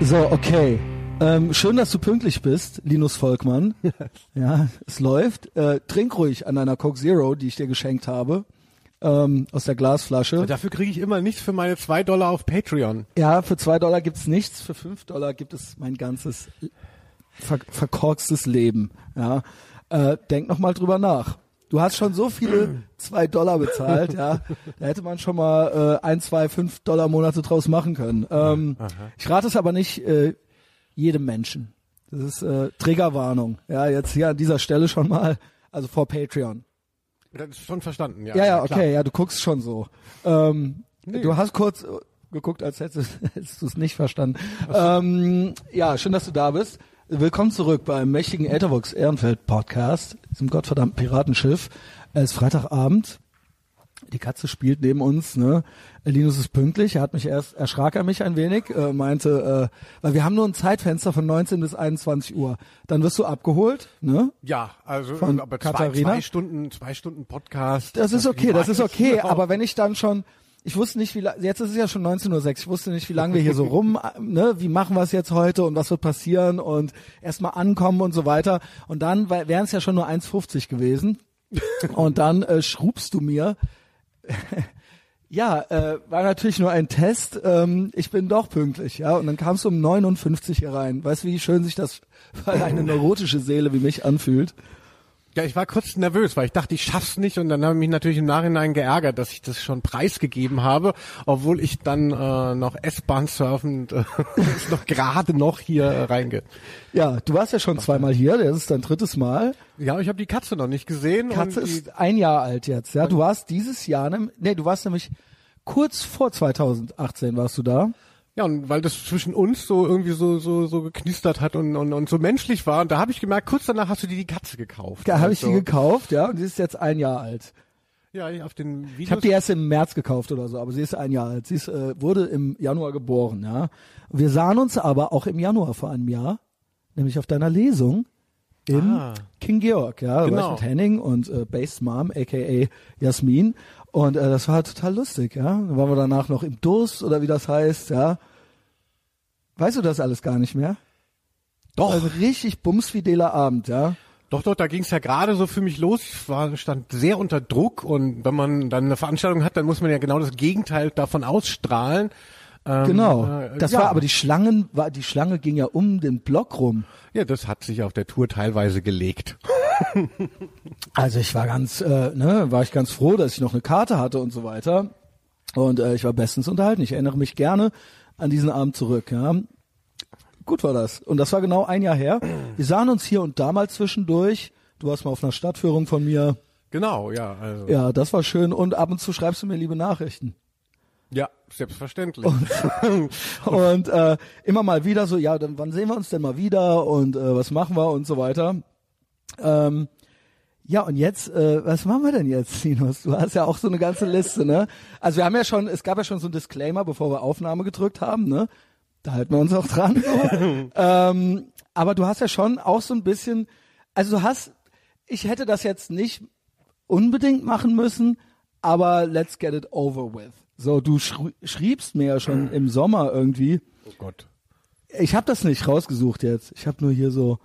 So, okay. Ähm, schön, dass du pünktlich bist, Linus Volkmann. ja, es läuft. Äh, trink ruhig an deiner Coke Zero, die ich dir geschenkt habe, ähm, aus der Glasflasche. Dafür kriege ich immer nichts für meine zwei Dollar auf Patreon. Ja, für zwei Dollar gibt's nichts, für fünf Dollar gibt es mein ganzes ver verkorkstes Leben. Ja, äh, denk noch mal drüber nach. Du hast schon so viele zwei Dollar bezahlt, ja. Da hätte man schon mal äh, ein, zwei, fünf Dollar Monate draus machen können. Ähm, ich rate es aber nicht äh, jedem Menschen. Das ist äh, Triggerwarnung. Ja, jetzt hier an dieser Stelle schon mal, also vor Patreon. Das ist schon verstanden, ja. Ja, ja, klar. okay, ja, du guckst schon so. Ähm, Nee. Du hast kurz äh, geguckt, als hättest, hättest du es nicht verstanden. Ähm, ja, schön, dass du da bist. Willkommen zurück beim mächtigen Ethervox Ehrenfeld Podcast, diesem gottverdammten Piratenschiff. Es ist Freitagabend. Die Katze spielt neben uns, ne? Linus ist pünktlich. Er hat mich erst, erschrak er mich ein wenig, äh, meinte, äh, weil wir haben nur ein Zeitfenster von 19 bis 21 Uhr. Dann wirst du abgeholt, ne? Ja, also Von aber Katharina? zwei Stunden, zwei Stunden Podcast. Das ist okay, das ist okay, aber wenn ich dann schon, ich wusste nicht, wie jetzt ist es ja schon 19.06 Uhr, ich wusste nicht, wie lange wir hier so rum, ne, wie machen wir es jetzt heute und was wird passieren und erstmal ankommen und so weiter. Und dann wären es ja schon nur 1,50 gewesen. Und dann äh, schrubst du mir, ja, äh, war natürlich nur ein Test, ähm, ich bin doch pünktlich, ja. Und dann kamst du um 59 hier rein. Weißt du, wie schön sich das für eine neurotische Seele wie mich anfühlt? Ja, ich war kurz nervös, weil ich dachte, ich schaff's nicht und dann habe ich mich natürlich im Nachhinein geärgert, dass ich das schon preisgegeben habe, obwohl ich dann äh, noch S-Bahn surfend äh, noch gerade noch hier äh, reinge. Ja, du warst ja schon zweimal hier, das ist dein drittes Mal. Ja, ich habe die Katze noch nicht gesehen. Katze ist ein Jahr alt jetzt, ja. Du warst dieses Jahr, ne, nee, du warst nämlich kurz vor 2018 warst du da. Ja, und weil das zwischen uns so irgendwie so so so geknistert hat und und, und so menschlich war, und da habe ich gemerkt, kurz danach hast du dir die Katze gekauft. Da habe ich Also, sie gekauft, ja, und sie ist jetzt ein Jahr alt. Ja, auf den Videos. Ich habe die erst im März gekauft oder so, aber sie ist ein Jahr alt. Sie ist, äh, wurde im Januar geboren, ja. Wir sahen uns aber auch im Januar vor einem Jahr, nämlich auf deiner Lesung in Ah. King Georg, ja. Genau. mit Henning und äh, Base Mom, aka Jasmin. Und äh, das war total lustig, ja. Dann waren wir danach noch im Durst oder wie das heißt, ja. Weißt du das alles gar nicht mehr? Doch. Also richtig bumsfideler Abend, ja. Doch, doch, da ging's ja gerade so für mich los. Ich war, stand sehr unter Druck und wenn man dann eine Veranstaltung hat, dann muss man ja genau das Gegenteil davon ausstrahlen. Ähm, Genau. äh, Das ja. war aber die Schlangen, war, die Schlange ging ja um den Block rum. Ja, das hat sich auf der Tour teilweise gelegt. Also ich war ganz, äh, ne, war ich ganz froh, dass ich noch eine Karte hatte und so weiter. Und äh, ich war bestens unterhalten. Ich erinnere mich gerne an diesen Abend zurück. Ja. Gut war das. Und das war genau ein Jahr her. Wir sahen uns hier und da mal zwischendurch. Du warst mal auf einer Stadtführung von mir. Genau, ja. Also, Ja, das war schön. Und ab und zu schreibst du mir liebe Nachrichten. ja, selbstverständlich. Und äh, immer mal wieder so, ja, dann wann sehen wir uns denn mal wieder und äh, was machen wir und so weiter. Ähm, ja, und jetzt, äh, was machen wir denn jetzt, Linus? Du hast ja auch so eine ganze Liste, ne? Also wir haben ja schon, es gab ja schon so ein Disclaimer, bevor wir Aufnahme gedrückt haben, ne? Da halten wir uns auch dran. So. ähm, aber du hast ja schon auch so ein bisschen, also du hast, ich hätte das jetzt nicht unbedingt machen müssen, aber let's get it over with. So, du schri schriebst mir ja schon im Sommer irgendwie. oh Gott. Ich habe das nicht rausgesucht jetzt. Ich habe nur hier so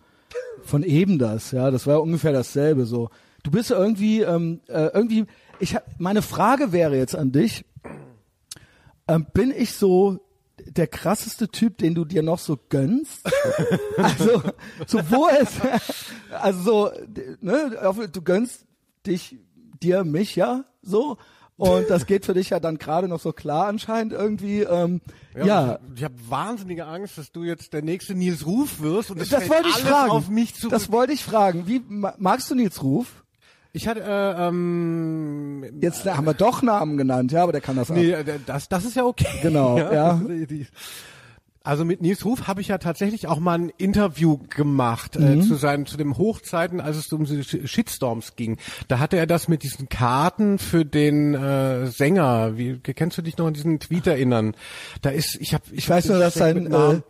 von eben das, ja, das war ungefähr dasselbe so. Du bist irgendwie ähm, äh, irgendwie ich hab, meine Frage wäre jetzt an dich. Ähm, bin ich so der krasseste Typ, den du dir noch so gönnst? also, so wo es also so ne, du gönnst dich dir mich ja so und das geht für dich ja dann gerade noch so klar anscheinend irgendwie ähm, ja, Ich, ich habe wahnsinnige Angst, dass du jetzt der nächste Nils Ruf wirst und das, das wollte ich alles fragen. auf mich zurück. das wollte ich fragen. Wie ma- magst du Nils Ruf? ich hatte äh, ähm, Jetzt haben wir doch Namen genannt, ja, aber der kann das auch. Nee, äh, das, das ist ja okay. Genau, ja. Die- Also mit Nils Ruf habe ich ja tatsächlich auch mal ein Interview gemacht Mhm. äh, zu seinen zu dem Hochzeiten, als es um die Sh- Shitstorms ging. Da hatte er das mit diesen Karten für den äh, Sänger. Wie kennst du dich noch an diesen Tweet erinnern? Da ist ich habe ich, Ich weiß nur, dass sein, äh,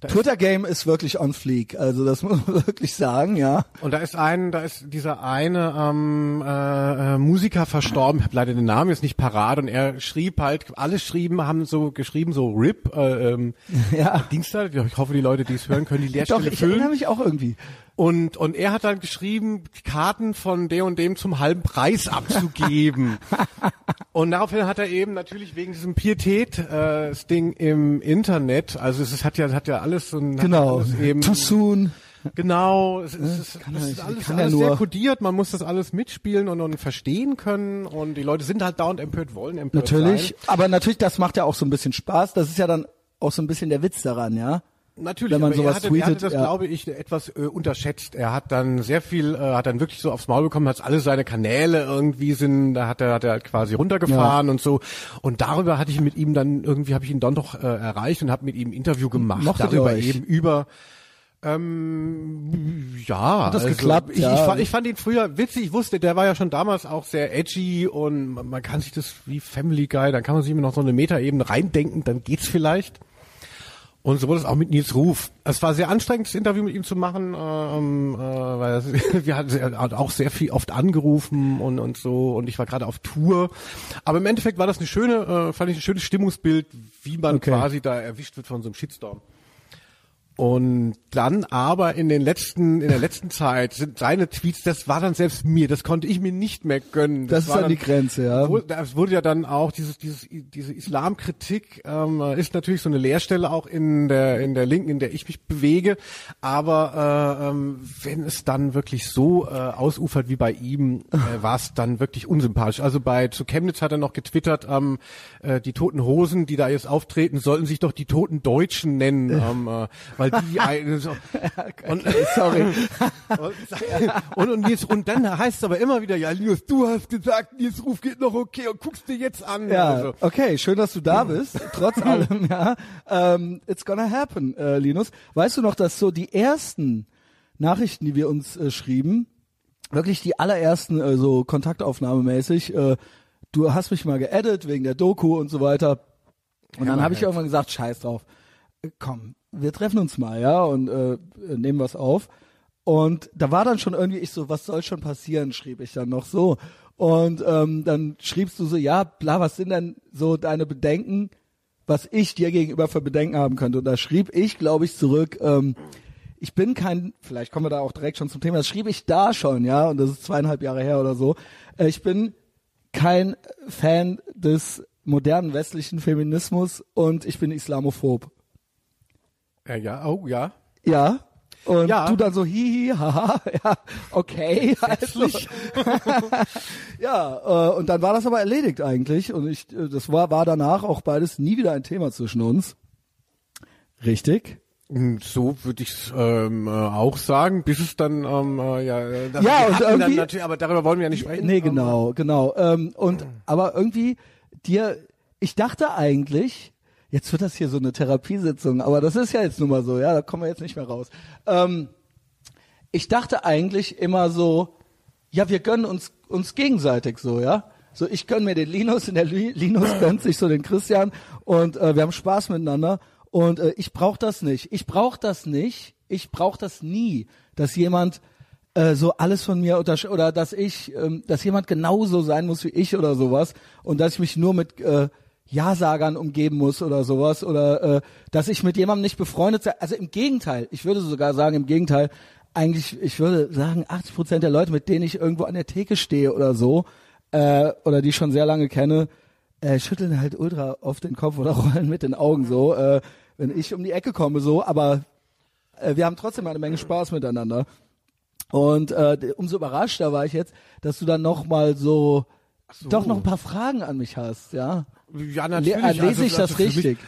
Twitter-Game ist wirklich on fleek, also das muss man wirklich sagen, ja. Und da ist ein, da ist dieser eine ähm, äh, äh, Musiker verstorben, ich habe leider den Namen jetzt nicht parat und er schrieb halt, alle schrieben, haben so geschrieben, so RIP, äh, ähm, Ja. Dienstag, ich hoffe, die Leute, die es hören, können die Leerstelle Doch, ich füllen. erinnere mich auch irgendwie. Und, und er hat dann geschrieben, Karten von dem und dem zum halben Preis abzugeben. und daraufhin hat er eben natürlich wegen diesem Pietät äh, das Ding im Internet, also es ist, hat ja hat ja alles so ein Genau. alles eben Too soon. Genau, es, es, es, kann es ist alles, alles sehr kodiert, man muss das alles mitspielen und, und verstehen können und die Leute sind halt dauernd empört, wollen empört Natürlich. sein. Aber natürlich, das macht ja auch so ein bisschen Spaß. Das ist ja dann auch so ein bisschen der Witz daran, ja. Natürlich, Wenn man aber sowas er, hatte, er tweetet, hatte das, ja. glaube ich, etwas äh, unterschätzt. Er hat dann sehr viel, äh, hat dann wirklich so aufs Maul bekommen, hat alle seine Kanäle irgendwie sind, da hat er, hat er halt quasi runtergefahren und so. Und darüber hatte ich mit ihm dann irgendwie, habe ich ihn dann doch äh, erreicht und habe mit ihm ein Interview gemacht. Mochtet darüber eben über ähm, ja, Hat das also geklappt? Ich, Ja. ich, fand, ich fand ihn früher witzig. Ich wusste, der war ja schon damals auch sehr edgy und man, man kann sich das wie Family Guy, dann kann man sich immer noch so eine Metaebene reindenken, dann geht's vielleicht. Und so wurde es auch mit Nils Ruf. Es war sehr anstrengend, das Interview mit ihm zu machen, ähm, äh, weil es, wir hatten er hat auch sehr viel oft angerufen und, und so und ich war gerade auf Tour. Aber im Endeffekt war das eine schöne, äh, fand ich ein schönes Stimmungsbild, wie man Okay. quasi da erwischt wird von so einem Shitstorm. Und dann aber in den letzten, in der letzten Zeit sind seine Tweets, das war dann selbst mir, das konnte ich mir nicht mehr gönnen. Das ist war dann die Grenze, ja. Es wurde ja dann auch dieses, dieses, diese Islamkritik ähm, ist natürlich so eine Leerstelle auch in der, in der Linken, in der ich mich bewege. Aber äh, ähm, wenn es dann wirklich so äh, ausufert wie bei ihm, äh, war es dann wirklich unsympathisch. Also bei zu Chemnitz hat er noch getwittert, ähm, äh, die toten Hosen, die da jetzt auftreten, sollten sich doch die toten Deutschen nennen, ähm, äh, weil die ein- so, und, Sorry. und, und, Nils, und dann heißt es aber immer wieder, ja, Linus, du hast gesagt, Nils Ruf geht noch okay und guckst dir jetzt an. Ja, Also, okay, schön, dass du da bist. Trotz allem, ja. Ähm, it's gonna happen, äh, Linus. Weißt du noch, dass so die ersten Nachrichten, die wir uns äh, schrieben, wirklich die allerersten, äh, so kontaktaufnahmemäßig, äh, du hast mich mal geedit wegen der Doku und so weiter. Und dann habe ich irgendwann gesagt, scheiß drauf. Äh, Komm, wir treffen uns mal, ja, und äh, nehmen was auf. Und da war dann schon irgendwie ich so, was soll schon passieren, schrieb ich dann noch so. Und ähm, dann schriebst du so, ja, bla, was sind denn so deine Bedenken, was ich dir gegenüber für Bedenken haben könnte? Und da schrieb ich, glaube ich, zurück, ähm, ich bin kein, vielleicht kommen wir da auch direkt schon zum Thema, das schrieb ich da schon, ja, und das ist zweieinhalb Jahre her oder so. Äh, ich bin kein Fan des modernen westlichen Feminismus und ich bin islamophob. Ja, ja, oh, ja. Ja. Und Ja. du dann so hihi, haha, ja, okay. Also, ja, äh, und dann war das aber erledigt eigentlich und ich, äh, das war, war danach auch beides nie wieder ein Thema zwischen uns. Richtig? Mm, So würde ich ähm, äh, auch sagen, bis es dann, ähm, äh, ja, äh, das, Ja, und irgendwie- natürlich, aber darüber wollen wir ja nicht sprechen. Nee, Ähm, genau, genau. Ähm, und aber irgendwie dir, ich dachte eigentlich, jetzt wird das hier so eine Therapiesitzung, aber das ist ja jetzt nun mal so, ja, da kommen wir jetzt nicht mehr raus. Ähm, ich dachte eigentlich immer so, ja, wir gönnen uns uns gegenseitig so, ja. So, ich gönn mir den Linus und der Li- Linus gönnt sich so den Christian und äh, wir haben Spaß miteinander und äh, ich brauche das nicht. Ich brauche das nicht. Ich brauche das nie, dass jemand äh, so alles von mir oder dass ich, ähm, dass jemand genauso sein muss wie ich oder sowas und dass ich mich nur mit äh, Ja-Sagern umgeben muss oder sowas oder äh, dass ich mit jemandem nicht befreundet sei. Also im Gegenteil, ich würde sogar sagen, im Gegenteil, eigentlich, ich würde sagen, 80 Prozent der Leute, mit denen ich irgendwo an der Theke stehe oder so, äh, oder die ich schon sehr lange kenne, äh, schütteln halt ultra oft den Kopf oder rollen mit den Augen so, äh, wenn ich um die Ecke komme so, aber äh, wir haben trotzdem eine Menge Spaß miteinander. Und äh, umso überraschter war ich jetzt, dass du dann noch mal so, doch noch ein paar Fragen an mich hast, ja. Ja, Le natürlich. äh, lese also, ich das also für richtig?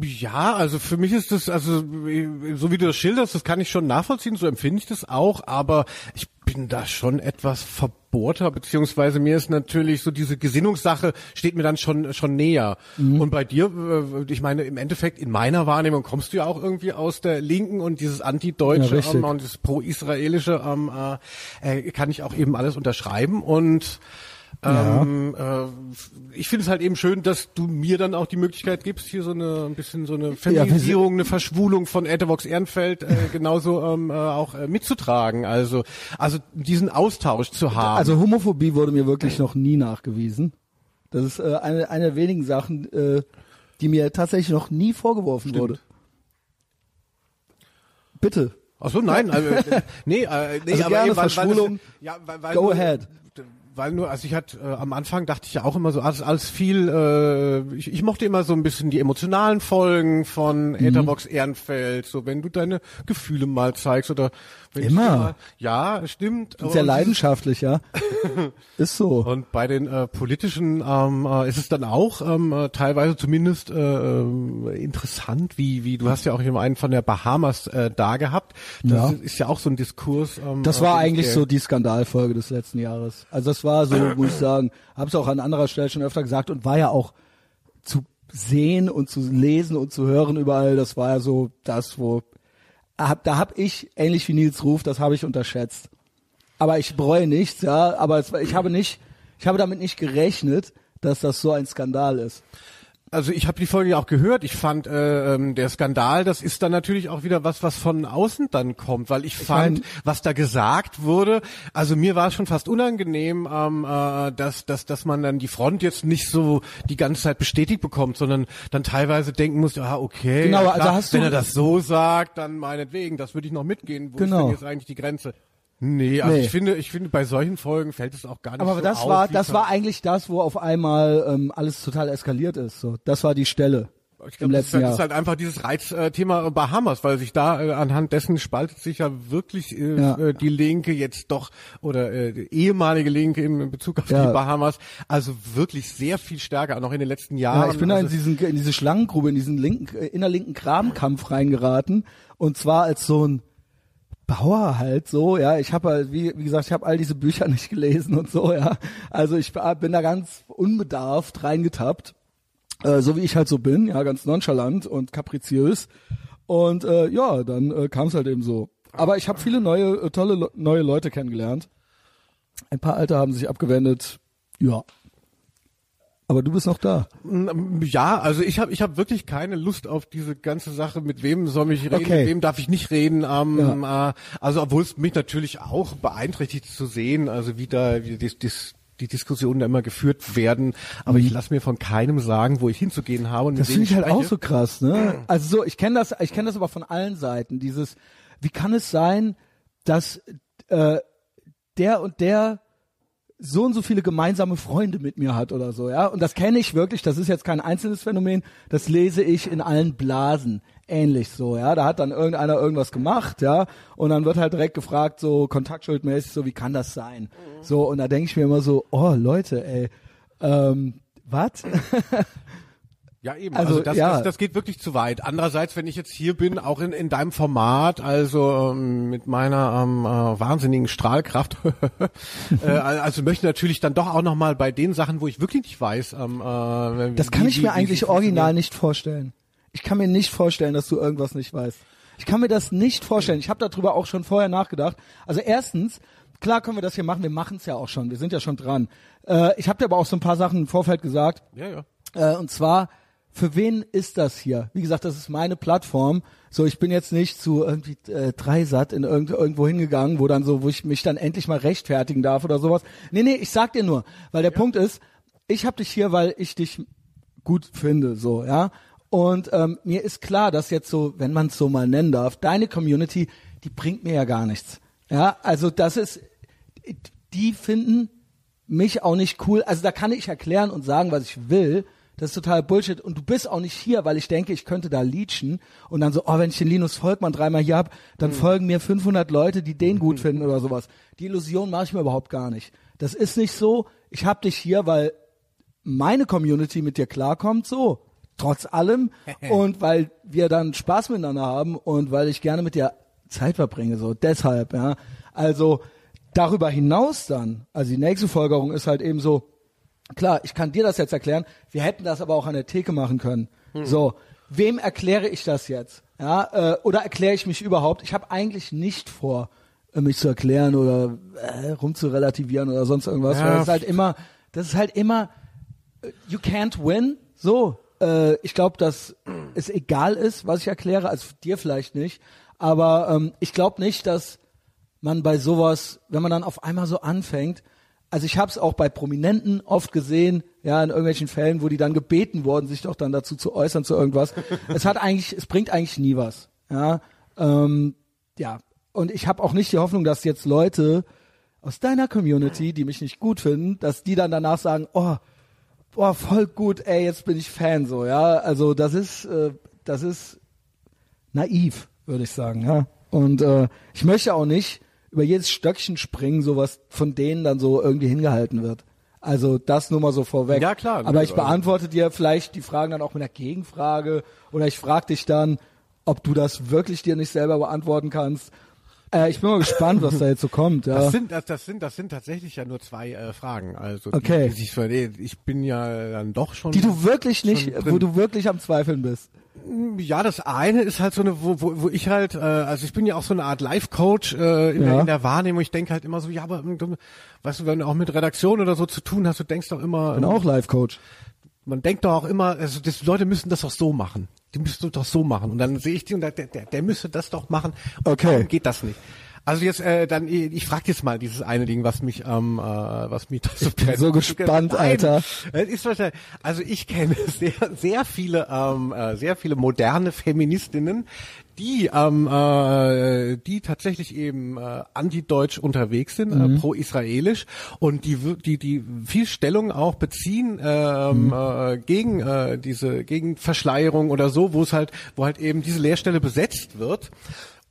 Mich, ja, also für mich ist das, also äh, so wie du das schilderst, das kann ich schon nachvollziehen, so empfinde ich das auch, aber ich bin da schon etwas verbohrter, beziehungsweise mir ist natürlich so diese Gesinnungssache steht mir dann schon schon näher. Mhm. Und bei dir, äh, ich meine, im Endeffekt in meiner Wahrnehmung kommst du ja auch irgendwie aus der Linken und dieses Ja, Antideutsche richtig. ähm, und das Pro-Israelische ähm, äh, äh, kann ich auch eben alles unterschreiben und Ja. Ähm, äh, ich finde es halt eben schön, dass du mir dann auch die Möglichkeit gibst, hier so eine ein bisschen so eine Feminisierung, eine Verschwulung von Ethervox Ehrenfeld äh, genauso ähm, äh, auch äh, mitzutragen. Also also diesen Austausch zu haben. Also Homophobie wurde mir wirklich noch nie nachgewiesen. Das ist äh, eine, eine der wenigen Sachen, äh, die mir tatsächlich noch nie vorgeworfen Stimmt. wurde. Bitte. Ach so, nein, also, äh, nee, äh, nee, Also aber gerne eben, weil, Verschwulung. Weil das, ja, weil, weil Go ahead. Weil nur, also ich hatte äh, am Anfang dachte ich ja auch immer so, alles, alles viel, äh, ich, ich mochte immer so ein bisschen die emotionalen Folgen von Mhm. Etherbox Ehrenfeld, so wenn du deine Gefühle mal zeigst oder wenn Immer. Mal, ja, stimmt. Sehr leidenschaftlich, ja. ist so. Und bei den äh, politischen ähm, äh, ist es dann auch ähm, äh, teilweise zumindest äh, äh, interessant, wie wie du hast ja auch eben einen von der Bahamas äh, da gehabt. Das Ja. ist ja auch so ein Diskurs. Ähm, Das äh, war ich eigentlich so die Skandalfolge des letzten Jahres. Also das war so, muss ich sagen, hab's auch an anderer Stelle schon öfter gesagt und war ja auch zu sehen und zu lesen und zu hören überall, das war ja so das, wo hab, da hab ich, ähnlich wie Nils Ruf, das habe ich unterschätzt. Aber ich bereue nichts, ja, aber es, ich habe nicht, ich habe damit nicht gerechnet, dass das so ein Skandal ist. Also ich habe die Folge ja auch gehört. Ich fand äh, ähm, der Skandal, das ist dann natürlich auch wieder was, was von außen dann kommt, weil ich fand, mein- was da gesagt wurde. Also mir war es schon fast unangenehm, ähm, äh, dass dass dass man dann die Front jetzt nicht so die ganze Zeit bestätigt bekommt, sondern dann teilweise denken muss, ah okay, Genau, ja, also klar, hast du- wenn er das so sagt, dann meinetwegen, das würde ich noch mitgehen. Wo ist Genau. denn jetzt eigentlich die Grenze? Nee, also Nee. ich finde, ich finde bei solchen Folgen fällt es auch gar nicht Aber so das auf, war, das war eigentlich das, wo auf einmal ähm, alles total eskaliert ist. So, das war die Stelle Ich glaube, das, ist halt- ist halt einfach dieses Reizthema Bahamas, weil sich da äh, anhand dessen spaltet sich ja wirklich äh, Ja. äh, die Linke jetzt doch oder äh, die ehemalige Linke im Bezug auf Ja. die Bahamas, also wirklich sehr viel stärker, noch in den letzten Jahren. Ja, ich bin da in, also, diesen, in diese Schlangengrube, in diesen linken, äh, innerlinken Grabenkampf reingeraten. Und zwar als so ein Bauer halt so, ja. Ich habe halt, wie, wie gesagt, ich habe all diese Bücher nicht gelesen und so, ja. Also ich bin da ganz unbedarft reingetappt. Äh, so wie ich halt so bin, ja, ganz nonchalant und kapriziös. Und äh, ja, dann äh, kam es halt eben so. Aber ich habe viele neue, äh, tolle Le neue Leute kennengelernt. Ein paar alte haben sich abgewendet. Ja. Aber du bist noch da. ja, also ich habe ich hab wirklich keine Lust auf diese ganze Sache, mit wem soll ich reden, Okay. mit wem darf ich nicht reden. Ähm, äh, also obwohl es mich natürlich auch beeinträchtigt zu sehen, also wie da wie die, die, die Diskussionen da immer geführt werden. Aber ich lasse mir von keinem sagen, wo ich hinzugehen habe. Und Mhm. Das finde ich halt auch spreche. so krass, ne? Also so, ich kenne das, ich kenne das aber von allen Seiten. Dieses, wie kann es sein, dass äh, der und der so und so viele gemeinsame Freunde mit mir hat oder so, ja? Und das kenne ich wirklich. Das ist jetzt kein einzelnes Phänomen. Das lese ich in allen Blasen ähnlich so, ja? Da hat dann irgendeiner irgendwas gemacht, ja? Und dann wird halt direkt gefragt, so kontaktschuldmäßig, so wie kann das sein? So und da denke ich mir immer so, oh Leute, ey, ähm, was? Ja, eben. Also, Also, das, ja. das, das geht wirklich zu weit. Andererseits, wenn ich jetzt hier bin, auch in, in deinem Format, also ähm, mit meiner ähm, äh, wahnsinnigen Strahlkraft, äh, also möchte natürlich dann doch auch nochmal bei den Sachen, wo ich wirklich nicht weiß. Ähm, äh, Das wie- kann ich wie- mir wie eigentlich original nicht vorstellen. Ich kann mir nicht vorstellen, dass du irgendwas nicht weißt. Ich kann mir das nicht vorstellen. Ich habe darüber auch schon vorher nachgedacht. Also erstens, klar können wir das hier machen. Wir machen es ja auch schon. Wir sind ja schon dran. Äh, ich habe dir aber auch so ein paar Sachen im Vorfeld gesagt. Ja, ja. Äh, und zwar, für wen ist das hier? Wie gesagt, das ist meine Plattform. So, ich bin jetzt nicht zu irgendwie äh, Dreisat in irgend, irgendwo hingegangen, wo dann so, wo ich mich dann endlich mal rechtfertigen darf oder sowas. Nee, nee, ich sag dir nur, weil der Punkt ist, ich hab dich hier, weil ich dich gut finde, so, ja. Und ähm, mir ist klar, dass jetzt so, wenn man es so mal nennen darf, deine Community, die bringt mir ja gar nichts. Ja, also das ist, die finden mich auch nicht cool. Also da kann ich erklären und sagen, was ich will. Das ist total Bullshit. Und du bist auch nicht hier, weil ich denke, ich könnte da leechen und dann so, oh, wenn ich den Linus Volkmann dreimal hier hab, dann folgen mir 500 Leute, die den gut finden oder sowas. Die Illusion mache ich mir überhaupt gar nicht. Das ist nicht so. Ich hab dich hier, weil meine Community mit dir klarkommt, so. Trotz allem. und weil wir dann Spaß miteinander haben und weil ich gerne mit dir Zeit verbringe, so. Deshalb, ja. Also, darüber hinaus dann, also die nächste Folgerung ist halt eben so, klar, ich kann dir das jetzt erklären, wir hätten das aber auch an der Theke machen können. So, wem erkläre ich das jetzt? Ja, äh, oder erkläre ich mich überhaupt? Ich habe eigentlich nicht vor, äh, mich zu erklären oder äh, rumzurelativieren oder sonst irgendwas, Ja. weil es halt immer das ist halt immer, äh, you can't win. So, äh, ich glaube, dass es egal ist, was ich erkläre, also dir vielleicht nicht, aber ähm, ich glaube nicht, dass man bei sowas, wenn man dann auf einmal so anfängt, also ich habe es auch bei Prominenten oft gesehen, ja, in irgendwelchen Fällen, wo die dann gebeten wurden, sich doch dann dazu zu äußern zu irgendwas. es hat eigentlich, es bringt eigentlich nie was, ja, ähm, ja. Und ich habe auch nicht die Hoffnung, dass jetzt Leute aus deiner Community, die mich nicht gut finden, dass die dann danach sagen, oh, boah, voll gut, ey, jetzt bin ich Fan, so, ja. Also das ist, äh, das ist naiv, würde ich sagen, ja. Und äh, ich möchte auch nicht über jedes Stöckchen springen, so was von denen dann so irgendwie hingehalten wird. Also das nur mal so vorweg. Ja, klar. Aber ich beantworte dir vielleicht die Fragen dann auch mit einer Gegenfrage oder ich frage dich dann, ob du das wirklich dir nicht selber beantworten kannst. Äh, ich bin mal gespannt, was da jetzt so kommt. Ja. Das sind das, das sind das sind tatsächlich ja nur zwei äh, Fragen. Also die, Okay. die sich für, ich bin ja dann doch schon Die du wirklich nicht, wo du wirklich am Zweifeln bist. Ja, das eine ist halt so eine, wo, wo, wo ich halt, äh, also ich bin ja auch so eine Art Life-Coach äh, in, Ja. der, in der Wahrnehmung. Ich denke halt immer so, ja, aber ähm, du, weißt du, wenn du auch mit Redaktion oder so zu tun hast, du denkst doch immer, Bin auch Life-Coach. man denkt doch auch immer, also das, die Leute müssen das doch so machen. Die müssen doch so machen. Und dann sehe ich die und der, der, der müsste das doch machen. Und Okay. Geht das nicht? Also jetzt, äh, dann, ich frage jetzt mal dieses eine Ding, was mich, ähm, äh, was mich da so bin so gespannt, Alter. Es ist wahrscheinlich, also ich kenne sehr, sehr viele, ähm, äh, sehr viele moderne Feministinnen, die, ähm, äh, die tatsächlich eben äh, anti-deutsch unterwegs sind, Mhm. äh, pro-israelisch und die, die, die viel Stellung auch beziehen ähm, Mhm. äh, gegen äh, diese, gegen Verschleierung oder so, wo es halt, wo halt eben diese Lehrstelle besetzt wird.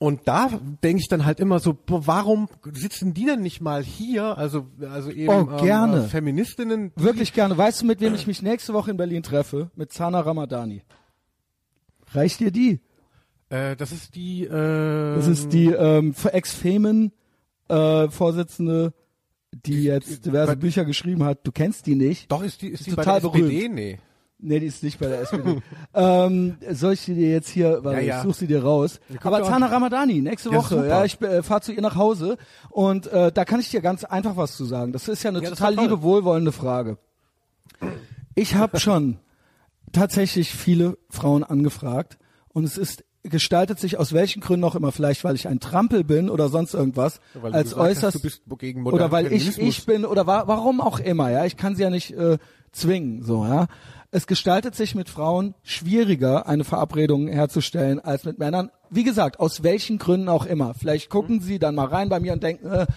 Und da denke ich dann halt immer so, warum sitzen die denn nicht mal hier? Also, also eben Oh, gerne. Ähm, äh, Feministinnen. die- Wirklich gerne. Weißt du, mit wem ich mich nächste Woche in Berlin treffe? Mit Zana Ramadani. Reicht dir die? Äh, das ist die. Äh, Das ist die ähm, Ex-Femen äh, Vorsitzende, die jetzt diverse bei- Bücher geschrieben hat. Du kennst die nicht? Doch, ist die, ist die total bei der berühmt. SPD? Nee. Nee, die ist nicht bei der SPD. ähm, soll ich die dir jetzt hier, weil Ja, ja. ich suche sie dir raus. Aber Zana Ramadani, nächste Ja, Woche. super. Ja, ich äh, fahre zu ihr nach Hause und äh, da kann ich dir ganz einfach was zu sagen. Das ist ja eine total liebe, wohlwollende Frage. Ich habe schon tatsächlich viele Frauen angefragt und es ist gestaltet sich aus welchen Gründen auch immer, vielleicht weil ich ein Trampel bin oder sonst irgendwas, Weil du als hast, äußerst du bist gegen modernen oder weil ich ich bin oder wa warum auch immer, ja, ich kann sie ja nicht äh, zwingen, so, ja. Es gestaltet sich mit Frauen schwieriger, eine Verabredung herzustellen als mit Männern. Wie gesagt, aus welchen Gründen auch immer. Vielleicht gucken sie dann mal rein bei mir und denken, äh,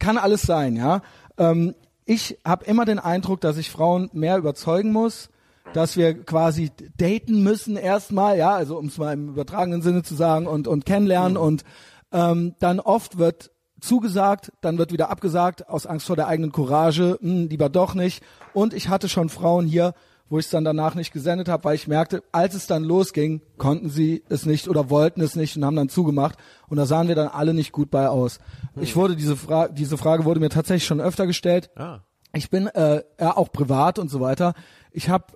kann alles sein, ja. Ähm, ich habe immer den Eindruck, dass ich Frauen mehr überzeugen muss, dass wir quasi daten müssen erstmal, ja, also um es mal im übertragenen Sinne zu sagen und und kennenlernen und ähm, dann oft wird zugesagt, dann wird wieder abgesagt aus Angst vor der eigenen Courage, hm, lieber doch nicht. Und ich hatte schon Frauen hier, wo ich es dann danach nicht gesendet habe, weil ich merkte, als es dann losging, konnten sie es nicht oder wollten es nicht und haben dann zugemacht. Und da sahen wir dann alle nicht gut bei aus. Ich wurde diese Frage, diese Frage wurde mir tatsächlich schon öfter gestellt. Ah. Ich bin äh, ja auch privat und so weiter. Ich habe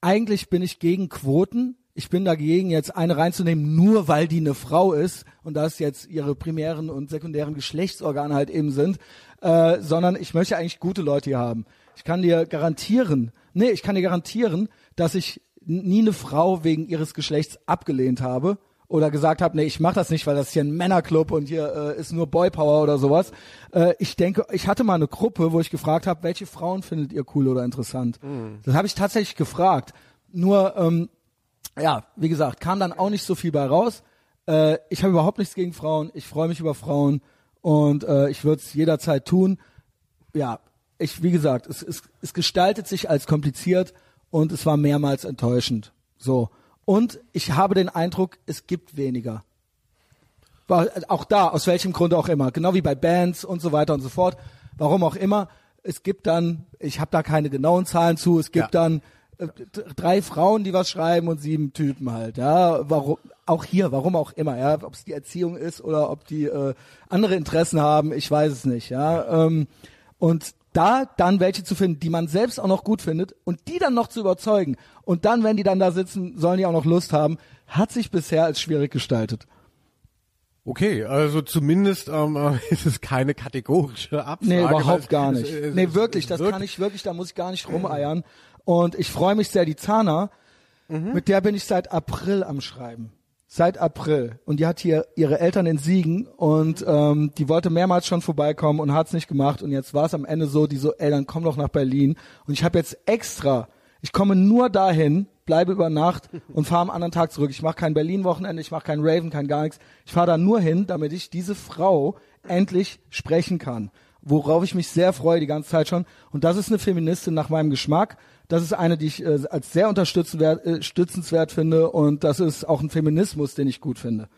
eigentlich bin ich gegen Quoten. Ich bin dagegen, jetzt eine reinzunehmen, nur weil die eine Frau ist und das jetzt ihre primären und sekundären Geschlechtsorgane halt eben sind, äh, sondern ich möchte eigentlich gute Leute hier haben. Ich kann dir garantieren, nee, ich kann dir garantieren, dass ich nie eine Frau wegen ihres Geschlechts abgelehnt habe oder gesagt habe, nee, ich mache das nicht, weil das hier ein Männerclub und hier äh, ist nur Boypower oder sowas. Äh, ich denke, ich hatte mal eine Gruppe, wo ich gefragt habe, welche Frauen findet ihr cool oder interessant. Das habe ich tatsächlich gefragt. Nur, ähm, ja, wie gesagt, kam dann auch nicht so viel bei raus. Äh, ich habe überhaupt nichts gegen Frauen. Ich freue mich über Frauen und äh, ich würde es jederzeit tun. Ja, ich, wie gesagt, es, es, es gestaltet sich als kompliziert und es war mehrmals enttäuschend. So. Und ich habe den Eindruck, es gibt weniger. Auch da, aus welchem Grund auch immer. Genau wie bei Bands und so weiter und so fort. Warum auch immer. Es gibt dann, ich habe da keine genauen Zahlen zu, es gibt Ja. dann äh, drei Frauen, die was schreiben und sieben Typen halt. Ja, warum, auch hier, warum auch immer. Ja, ob es die Erziehung ist oder ob die äh, andere Interessen haben, ich weiß es nicht. Ja, ähm, und da dann welche zu finden, die man selbst auch noch gut findet und die dann noch zu überzeugen und dann, wenn die dann da sitzen, sollen die auch noch Lust haben, hat sich bisher als schwierig gestaltet. Okay, also zumindest ähm, äh, ist es keine kategorische Absage. Nee, überhaupt gar nicht. es- Nee, es- wirklich, das kann ich wirklich, da muss ich gar nicht rumeiern. Und ich freue mich sehr, die Zana, mit der bin ich seit April am Schreiben. Seit April. Und die hat hier ihre Eltern in Siegen und ähm, die wollte mehrmals schon vorbeikommen und hat's nicht gemacht. Und jetzt war es am Ende so, die so, ey, dann komm doch nach Berlin. Und ich habe jetzt extra, ich komme nur dahin, bleibe über Nacht und fahre am anderen Tag zurück. Ich mache kein Berlin-Wochenende, ich mache kein Raven, kein gar nichts. Ich fahre da nur hin, damit ich diese Frau endlich sprechen kann. Worauf ich mich sehr freue die ganze Zeit schon. Und das ist eine Feministin nach meinem Geschmack. Das ist eine, die ich äh, als sehr unterstützenswert, äh, stützenswert finde. Und das ist auch ein Feminismus, den ich gut finde.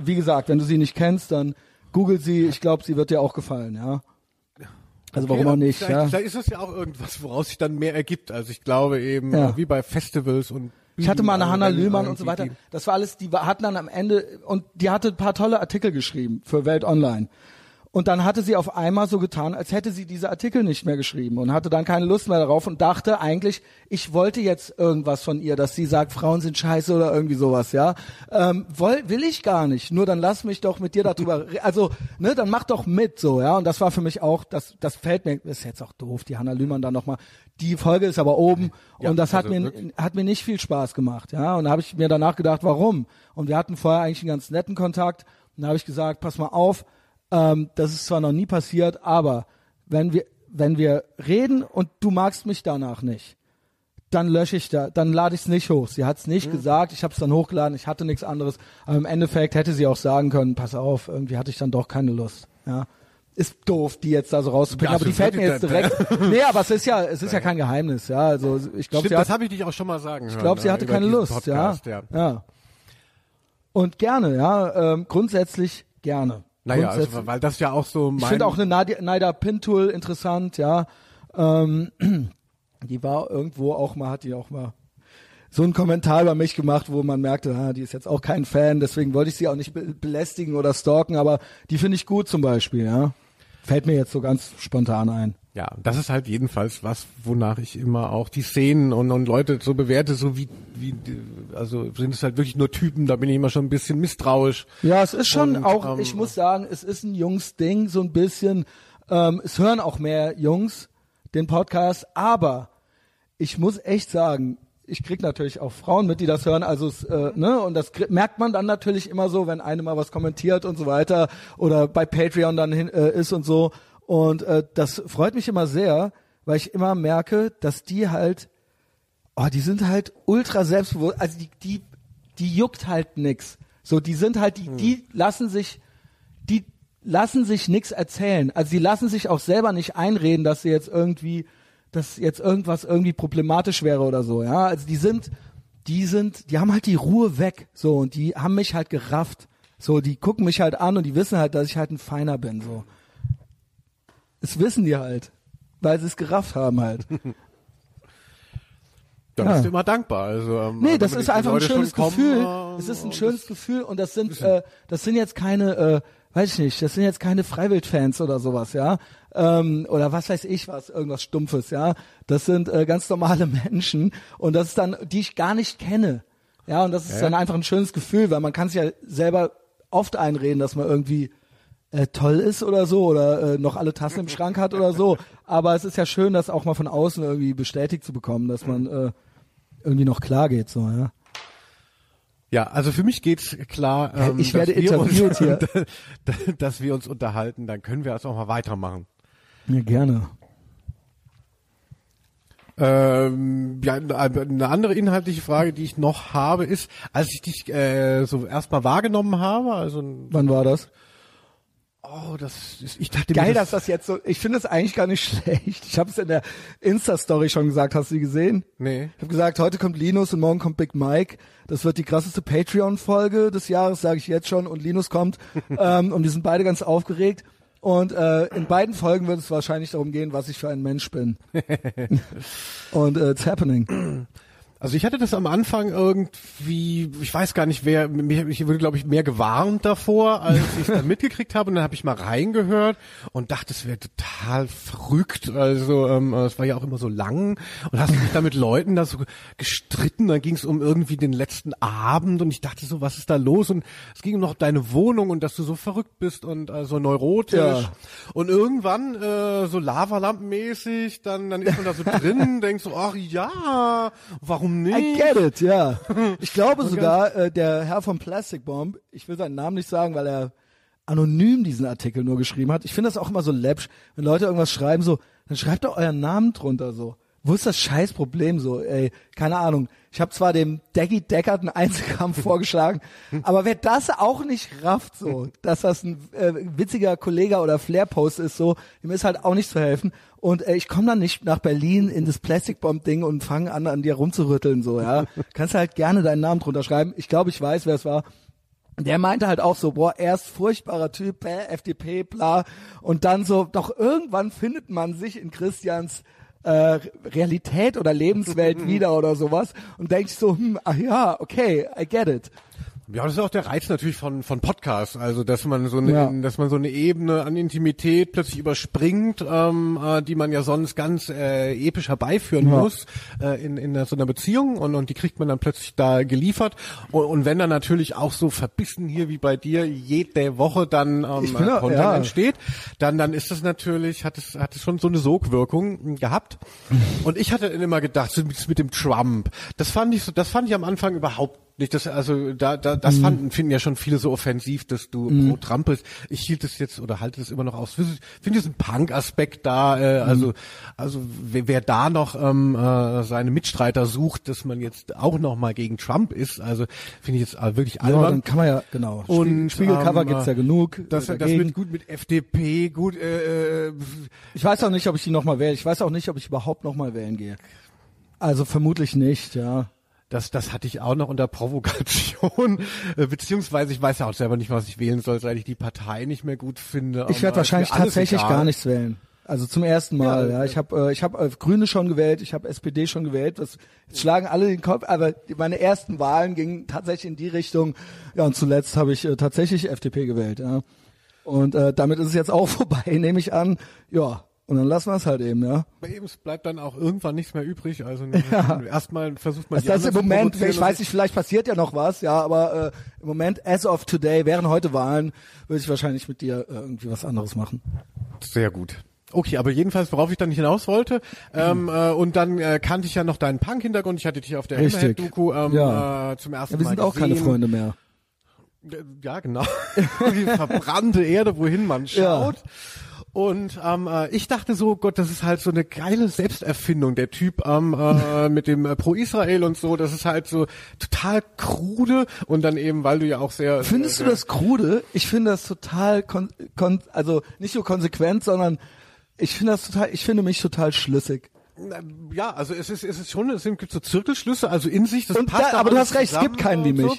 Wie gesagt, wenn du sie nicht kennst, dann google sie. Ich glaube, sie wird dir auch gefallen, ja. Also warum Okay, auch nicht, vielleicht, ja. Vielleicht ist es ja auch irgendwas, woraus sich dann mehr ergibt. Also ich glaube eben, Ja. wie bei Festivals und Ich hatte mal eine also Hanna wenn Lühmann und so weiter. Das war alles, die hatten dann am Ende, und die hatte ein paar tolle Artikel geschrieben für Welt Online. Und dann hatte sie auf einmal so getan, als hätte sie diese Artikel nicht mehr geschrieben und hatte dann keine Lust mehr darauf und dachte eigentlich, ich wollte jetzt irgendwas von ihr, dass sie sagt, Frauen sind scheiße oder irgendwie sowas, ja. Ähm, woll, will ich gar nicht. Nur dann lass mich doch mit dir darüber, also, ne, dann mach doch mit, so, ja. Und das war für mich auch, das, das fällt mir, ist jetzt auch doof, die Hanna Lühmann dann nochmal. Die Folge ist aber oben Ja, und das hat also mir, wirklich. hat mir nicht viel Spaß gemacht, ja. Und da habe ich mir danach gedacht, warum? Und wir hatten vorher eigentlich einen ganz netten Kontakt. Und da habe ich gesagt, pass mal auf, ähm, das ist zwar noch nie passiert, aber wenn wir, wenn wir reden und du magst mich danach nicht, dann lösche ich da, dann lade ich es nicht hoch. Sie hat es nicht gesagt, ich habe es dann hochgeladen, ich hatte nichts anderes. Aber im Endeffekt hätte sie auch sagen können, pass auf, irgendwie hatte ich dann doch keine Lust. Ja. Ist doof, die jetzt da so rauszupicken, Ja, aber die fällt mir jetzt direkt. nee, aber es ist ja, es ist ja kein Geheimnis, ja. Also ich glaube, das habe ich dich auch schon mal sagen ich glaube, sie äh, hatte keine Lust, Podcast, ja. ja. ja. Und gerne, ja, ähm, grundsätzlich gerne. Naja, also, weil das ja auch so mein... ich finde auch eine Nadia, Naida Pintul interessant, ja. Ähm, die war irgendwo auch mal, hat die auch mal so einen Kommentar über mich gemacht, wo man merkte, ah, die ist jetzt auch kein Fan, deswegen wollte ich sie auch nicht be belästigen oder stalken, aber die finde ich gut zum Beispiel, ja. Fällt mir jetzt so ganz spontan ein. Ja, das ist halt jedenfalls was, wonach ich immer auch die Szenen und, und Leute so bewerte, so wie, wie, also sind es halt wirklich nur Typen, da bin ich immer schon ein bisschen misstrauisch. Ja, es ist schon Und, auch, ähm, ich muss sagen, es ist ein Jungs-Ding, so ein bisschen. Ähm, es hören auch mehr Jungs den Podcast, aber ich muss echt sagen, ich krieg natürlich auch Frauen mit, die das hören, also äh, ne, und das merkt man dann natürlich immer so, wenn eine mal was kommentiert und so weiter oder bei Patreon dann hin, äh, ist und so. Und äh, das freut mich immer sehr, weil ich immer merke, dass die halt, oh, die sind halt ultra selbstbewusst, also die, die, die juckt halt nix. So, die sind halt, die, die lassen sich, die lassen sich nix erzählen. Also die lassen sich auch selber nicht einreden, dass sie jetzt irgendwie, dass jetzt irgendwas irgendwie problematisch wäre oder so, ja. Also die sind, die sind, die haben halt die Ruhe weg, so, und die haben mich halt gerafft. So, die gucken mich halt an und die wissen halt, dass ich halt ein Feiner bin, so. Das wissen die halt, weil sie es gerafft haben halt. Da Ja. bist du immer dankbar. Also, ähm, Nee, das ist einfach ein schönes kommen, Gefühl. ähm, Es ist ein schönes Gefühl und das sind, äh, das sind jetzt keine, äh, weiß ich nicht, das sind jetzt keine Freiwildfans oder sowas, ja, ähm, oder was weiß ich was, irgendwas Stumpfes, ja. Das sind äh, ganz normale Menschen und das ist dann, die ich gar nicht kenne, ja, und das ist Ja. dann einfach ein schönes Gefühl, weil man kann sich ja selber oft einreden, dass man irgendwie äh, toll ist oder so oder äh, noch alle Tassen im Schrank hat oder so. Aber es ist ja schön, das auch mal von außen irgendwie bestätigt zu bekommen, dass man äh, irgendwie noch klar geht, so, ja. Ja, also für mich geht's klar, ähm, Ich werde dass wir uns, hier. dass wir uns unterhalten, dann können wir das auch mal weitermachen. Ja, gerne. Ähm, ja, eine andere inhaltliche Frage, die ich noch habe, ist, als ich dich äh, so erstmal wahrgenommen habe, also Wann war das? Oh, das ist, ich dachte Geil, mir, dass das jetzt so. Ich finde es eigentlich gar nicht schlecht. Ich habe es in der Insta-Story schon gesagt. Hast du die gesehen? nee, Ich habe gesagt, heute kommt Linus und morgen kommt Big Mike. Das wird die krasseste Patreon-Folge des Jahres, sage ich jetzt schon. Und Linus kommt. ähm, und wir sind beide ganz aufgeregt. Und äh, in beiden Folgen wird es wahrscheinlich darum gehen, was ich für ein Mensch bin. und äh, it's happening. Also ich hatte das am Anfang irgendwie, ich weiß gar nicht, wer, ich wurde glaube ich mehr gewarnt davor, als ich es dann mitgekriegt habe und dann habe ich mal reingehört und dachte, es wäre total verrückt. Also ähm, es war ja auch immer so lang und hast dich da mit Leuten da so gestritten, dann ging es um irgendwie den letzten Abend und ich dachte so, was ist da los? Und es ging um noch deine Wohnung und dass du so verrückt bist und äh, so neurotisch. Ja. Und irgendwann äh, so Lavalampenmäßig, dann, dann ist man da so drin, denkst so, ach ja, warum nicht? I get it, ja. Ich glaube sogar, äh, der Herr von Plastic Bomb, ich will seinen Namen nicht sagen, weil er anonym diesen Artikel nur geschrieben hat. Ich finde das auch immer so läppsch, wenn Leute irgendwas schreiben, so, dann schreibt doch euren Namen drunter so. Wo ist das scheiß Problem so? Ey, keine Ahnung. Ich habe zwar dem Daggy Deckard einen Einzelkampf vorgeschlagen, aber wer das auch nicht rafft, so, dass das ein äh, witziger Kollege oder Flair-Post ist, so, dem ist halt auch nicht zu helfen. Und äh, ich komme dann nicht nach Berlin in das Plastic Bomb Ding und fange an, an dir rumzurütteln, so, ja. Kannst halt gerne deinen Namen drunter schreiben. Ich glaube, ich weiß, wer es war. Der meinte halt auch so, boah, erst furchtbarer Typ, äh, FDP, bla. Und dann so, doch irgendwann findet man sich in Christians äh, Realität oder Lebenswelt wieder oder sowas und denkt so, hm, ach ja, okay, I get it. Ja, das ist auch der Reiz natürlich von von Podcasts, also dass man so eine, Ja. dass man so eine Ebene an Intimität plötzlich überspringt, ähm, äh, die man ja sonst ganz äh, episch herbeiführen Ja. muss äh, in in so einer Beziehung und und die kriegt man dann plötzlich da geliefert und, und wenn dann natürlich auch so verbissen hier wie bei dir jede Woche dann ähm, Content ja. entsteht, dann dann ist das natürlich hat es hat es schon so eine Sogwirkung gehabt und ich hatte immer gedacht so mit, mit dem Trump, das fand ich so, das fand ich am Anfang überhaupt nicht, das, also da, da Mhm. das fanden, finden ja schon viele so offensiv, dass du pro Trump bist. Ich hielt es jetzt oder halte es immer noch aus. Ich finde diesen Punk-Aspekt da, äh, Mhm. also also wer, wer da noch ähm, äh, seine Mitstreiter sucht, dass man jetzt auch noch mal gegen Trump ist, also finde ich jetzt äh, wirklich Ja, albern. dann kann man ja, genau. Und, Spiegelcover ähm, gibt's ja genug. das, äh, das wird gut mit FDP, gut äh, äh, Ich weiß auch nicht, ob ich die nochmal wähle. Ich weiß auch nicht, ob ich überhaupt nochmal wählen gehe. Also vermutlich nicht, ja. Das, das hatte ich auch noch unter Provokation, äh, beziehungsweise ich weiß ja auch selber nicht, was ich wählen soll, seit ich die Partei nicht mehr gut finde. Ich werde wahrscheinlich tatsächlich egal. gar nichts wählen. Also zum ersten Mal, Ja, ja. Ich habe äh, ich habe äh, Grüne schon gewählt, ich habe SPD schon gewählt. Das jetzt schlagen alle den Kopf, aber meine ersten Wahlen gingen tatsächlich in die Richtung. Ja, und zuletzt habe ich äh, tatsächlich FDP gewählt, ja. Und äh, damit ist es jetzt auch vorbei, nehme ich an. Ja, und dann lassen wir es halt eben, ja. Aber eben, es bleibt dann auch irgendwann nichts mehr übrig. Also erstmal versucht man Also die das im anderen zu Moment, ich weiß nicht, vielleicht passiert ja noch was, ja, aber äh, im Moment, as of today, wären heute Wahlen, würde ich wahrscheinlich mit dir äh, irgendwie was anderes machen. Sehr gut. Okay, aber jedenfalls, worauf ich dann nicht hinaus wollte, ähm, äh, und dann äh, kannte ich ja noch deinen Punk-Hintergrund. Ich hatte dich auf der. Hammerhead-Doku ähm, Ja. äh, zum ersten Ja, wir Mal sind auch keine gesehen. Freunde mehr. Äh, Ja, genau. Die verbrannte Erde, wohin man schaut. Und ähm, äh, ich dachte so, Gott, das ist halt so eine geile Selbsterfindung, der Typ ähm, äh, mit dem äh, Pro-Israel und so, das ist halt so total krude und dann eben, weil du ja auch sehr... Findest sehr, du das krude? Ich finde das total, kon kon also nicht nur konsequent, sondern ich finde das total, ich finde mich total schlüssig. Ja, also es ist, es ist schon, es gibt so Zirkelschlüsse, also in sich, das Und passt da- aber du hast recht, es gibt keinen wie und so.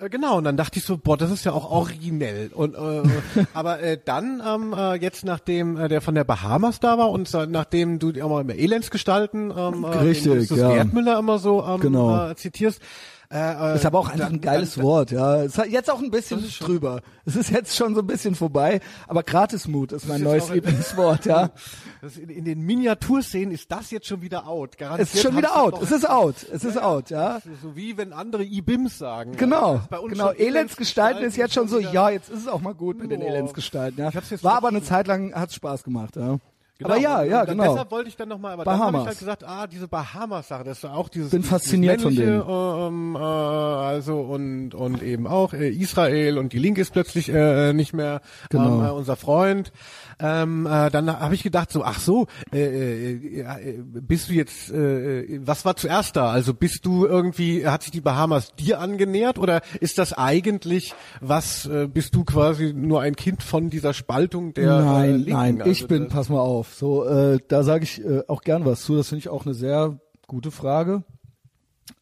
Äh, Genau, und dann dachte ich so, boah, das ist ja auch originell. Und äh, aber äh, dann ähm, äh, jetzt nachdem äh, der von der Bahamas da war und äh, nachdem du auch mal immer Elendsgestalten ähm, äh, Richtig, den ja. Wertmüller immer so ähm, Genau. äh, zitierst. Äh, äh, Ist aber auch einfach dann- ein geiles dann, Wort, ja. Es hat jetzt auch ein bisschen drüber. Es ist jetzt schon so ein bisschen vorbei, aber Gratismut ist mein ist neues Lieblingswort, ja. Das in, in den Miniaturszenen ist das jetzt schon wieder out. Garantiert Es ist schon wieder out. Es ist out. Es ist out, ja. So wie wenn andere I-Bims sagen. Genau, ist uns genau. Elendsgestalten ist jetzt schon so, ja, jetzt ist es auch mal gut mit den Boah. Elendsgestalten, ja. War aber eine Zeit lang, hat's Spaß gemacht, ja. Genau, aber ja, und- ja, und genau. Deshalb wollte ich dann nochmal, aber dann habe ich Bahamas. halt gesagt, ah, diese Bahamas-Sache, das ist auch dieses. Bin dieses fasziniert von männliche, Ähm, äh, also und und eben auch äh, Israel und die Linke ist plötzlich äh, nicht mehr Genau. ähm, äh, unser Freund. Ähm, äh, dann habe ich gedacht so, ach so, äh, äh, äh, bist du jetzt, äh, was war zuerst da? Also bist du irgendwie, hat sich die Bahamas dir angenähert oder ist das eigentlich was? Äh, bist du quasi nur ein Kind von dieser Spaltung der äh, nein, Linken? nein, Also ich bin, pass mal auf, so, äh, da sage ich äh, auch gern was zu, das finde ich auch eine sehr gute Frage.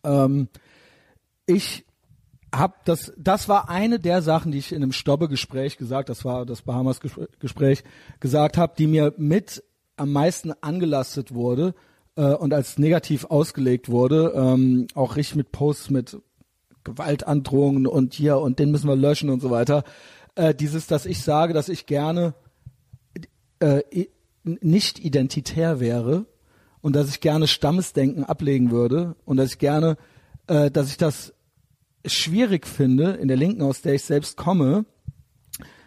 Ähm, ich hab das, das war eine der Sachen, die ich in einem Stobbe-Gespräch gesagt, das war das Bahamas-Gespräch, gesagt habe, die mir mit am meisten angelastet wurde, äh, und als negativ ausgelegt wurde, ähm, auch richtig mit Posts mit Gewaltandrohungen und hier und den müssen wir löschen und so weiter. Äh, dieses, dass ich sage, dass ich gerne äh, nicht identitär wäre und dass ich gerne Stammesdenken ablegen würde und dass ich gerne, äh, dass ich das schwierig finde in der Linken, aus der ich selbst komme,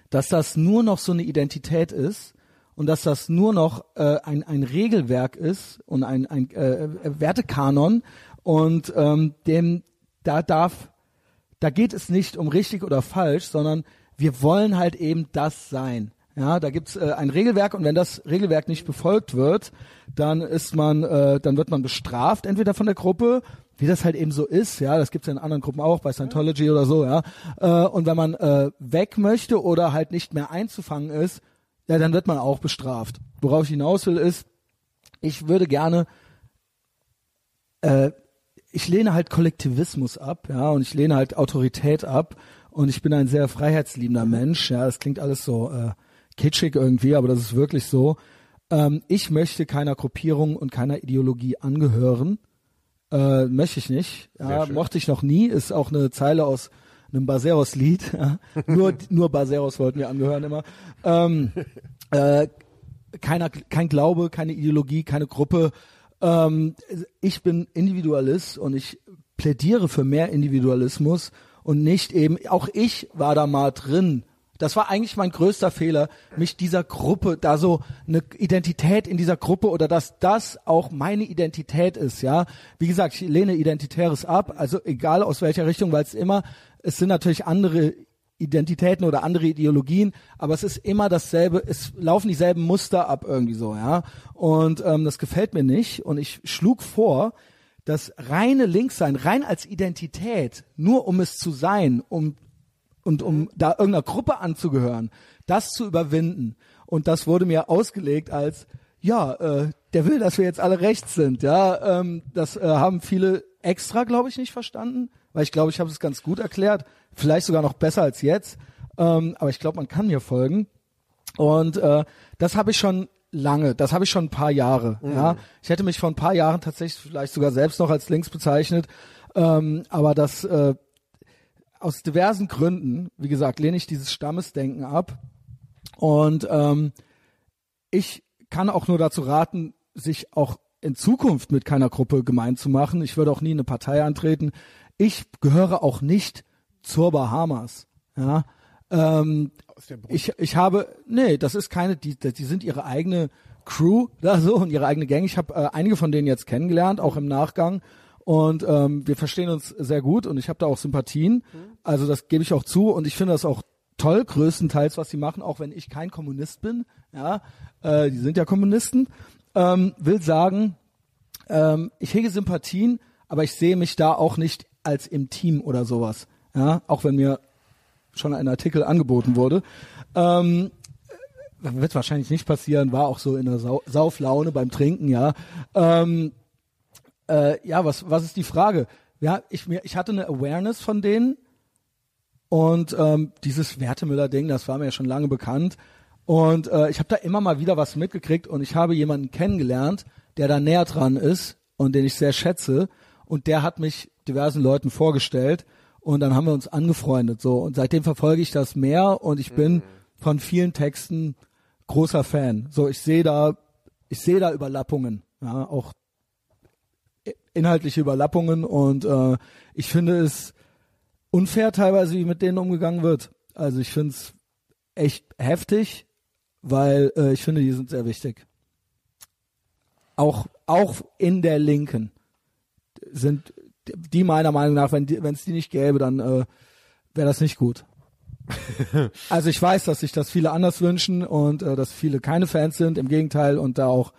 dass das nur noch so eine Identität ist und dass das nur noch äh, ein, ein Regelwerk ist und ein, ein äh, Wertekanon und ähm, dem da darf da geht es nicht um richtig oder falsch, sondern wir wollen halt eben das sein. Ja, da gibt's äh, ein Regelwerk und wenn das Regelwerk nicht befolgt wird, dann ist man, äh, dann wird man bestraft, entweder von der Gruppe, wie das halt eben so ist, ja, das gibt's ja in anderen Gruppen auch, bei Scientology oder so, ja. Äh, und wenn man äh, weg möchte oder halt nicht mehr einzufangen ist, ja, dann wird man auch bestraft. Worauf ich hinaus will, ist, ich würde gerne, äh, ich lehne halt Kollektivismus ab, ja, und ich lehne halt Autorität ab und ich bin ein sehr freiheitsliebender Mensch, ja, das klingt alles so äh, kitschig irgendwie, aber das ist wirklich so. Ähm, ich möchte keiner Gruppierung und keiner Ideologie angehören. Äh, möchte ich nicht. Ja, mochte ich noch nie. Ist auch eine Zeile aus einem Baseros-Lied. Ja. nur, nur Baseros wollten wir angehören immer. Ähm, äh, keiner, kein Glaube, keine Ideologie, keine Gruppe. Ähm, ich bin Individualist und ich plädiere für mehr Individualismus und nicht eben, auch ich war da mal drin das war eigentlich mein größter Fehler, mich dieser Gruppe, da so eine Identität in dieser Gruppe oder dass das auch meine Identität ist, ja. Wie gesagt, ich lehne Identitäres ab, also egal aus welcher Richtung, weil es immer, es sind natürlich andere Identitäten oder andere Ideologien, aber es ist immer dasselbe, es laufen dieselben Muster ab irgendwie so, ja. Und ähm, das gefällt mir nicht. Und ich schlug vor, das reine Linkssein, rein als Identität, nur um es zu sein, um und um da irgendeiner Gruppe anzugehören, das zu überwinden. Und das wurde mir ausgelegt als, ja, äh, der will, dass wir jetzt alle rechts sind. Ja, ähm, das äh, haben viele extra, glaube ich, nicht verstanden, weil ich glaube, ich habe es ganz gut erklärt, vielleicht sogar noch besser als jetzt. Ähm, aber ich glaube, man kann mir folgen. Und äh, das habe ich schon lange, das habe ich schon ein paar Jahre. Mhm. Ja, ich hätte mich vor ein paar Jahren tatsächlich vielleicht sogar selbst noch als links bezeichnet. Ähm, aber das äh, aus diversen Gründen, wie gesagt, lehne ich dieses Stammesdenken ab. Und ähm, ich kann auch nur dazu raten, sich auch in Zukunft mit keiner Gruppe gemein zu machen. Ich würde auch nie eine Partei antreten. Ich gehöre auch nicht zur Bahamas. Ja, ähm, ich, ich habe, nee, das ist keine, die, die sind ihre eigene Crew da so und ihre eigene Gang. Ich habe äh, einige von denen jetzt kennengelernt, auch im Nachgang. Und ähm, wir verstehen uns sehr gut und ich habe da auch Sympathien. Also das gebe ich auch zu und ich finde das auch toll, größtenteils, was sie machen, auch wenn ich kein Kommunist bin. Ja, äh, die sind ja Kommunisten. Ähm, will sagen, ähm, ich hege Sympathien, aber ich sehe mich da auch nicht als im Team oder sowas. Ja, auch wenn mir schon ein Artikel angeboten wurde. Ähm, wird wahrscheinlich nicht passieren, war auch so in der Sau Sauflaune beim Trinken, ja. Ähm, äh, ja, was, was ist die Frage? Ja, ich, mir, ich hatte eine Awareness von denen und ähm, dieses Wertemüller-Ding, das war mir ja schon lange bekannt. Und äh, ich habe da immer mal wieder was mitgekriegt und ich habe jemanden kennengelernt, der da näher dran ist und den ich sehr schätze. Und der hat mich diversen Leuten vorgestellt und dann haben wir uns angefreundet so. Und seitdem verfolge ich das mehr und ich bin mhm. von vielen Texten großer Fan. So, ich sehe da, ich sehe da Überlappungen. Ja, auch inhaltliche Überlappungen und äh, ich finde es unfair teilweise, wie mit denen umgegangen wird. Also ich finde es echt heftig, weil äh, ich finde, die sind sehr wichtig. Auch, auch in der Linken sind die meiner Meinung nach, wenn es die nicht gäbe, dann äh, wäre das nicht gut. also ich weiß, dass sich das viele anders wünschen und äh, dass viele keine Fans sind, im Gegenteil, und da auch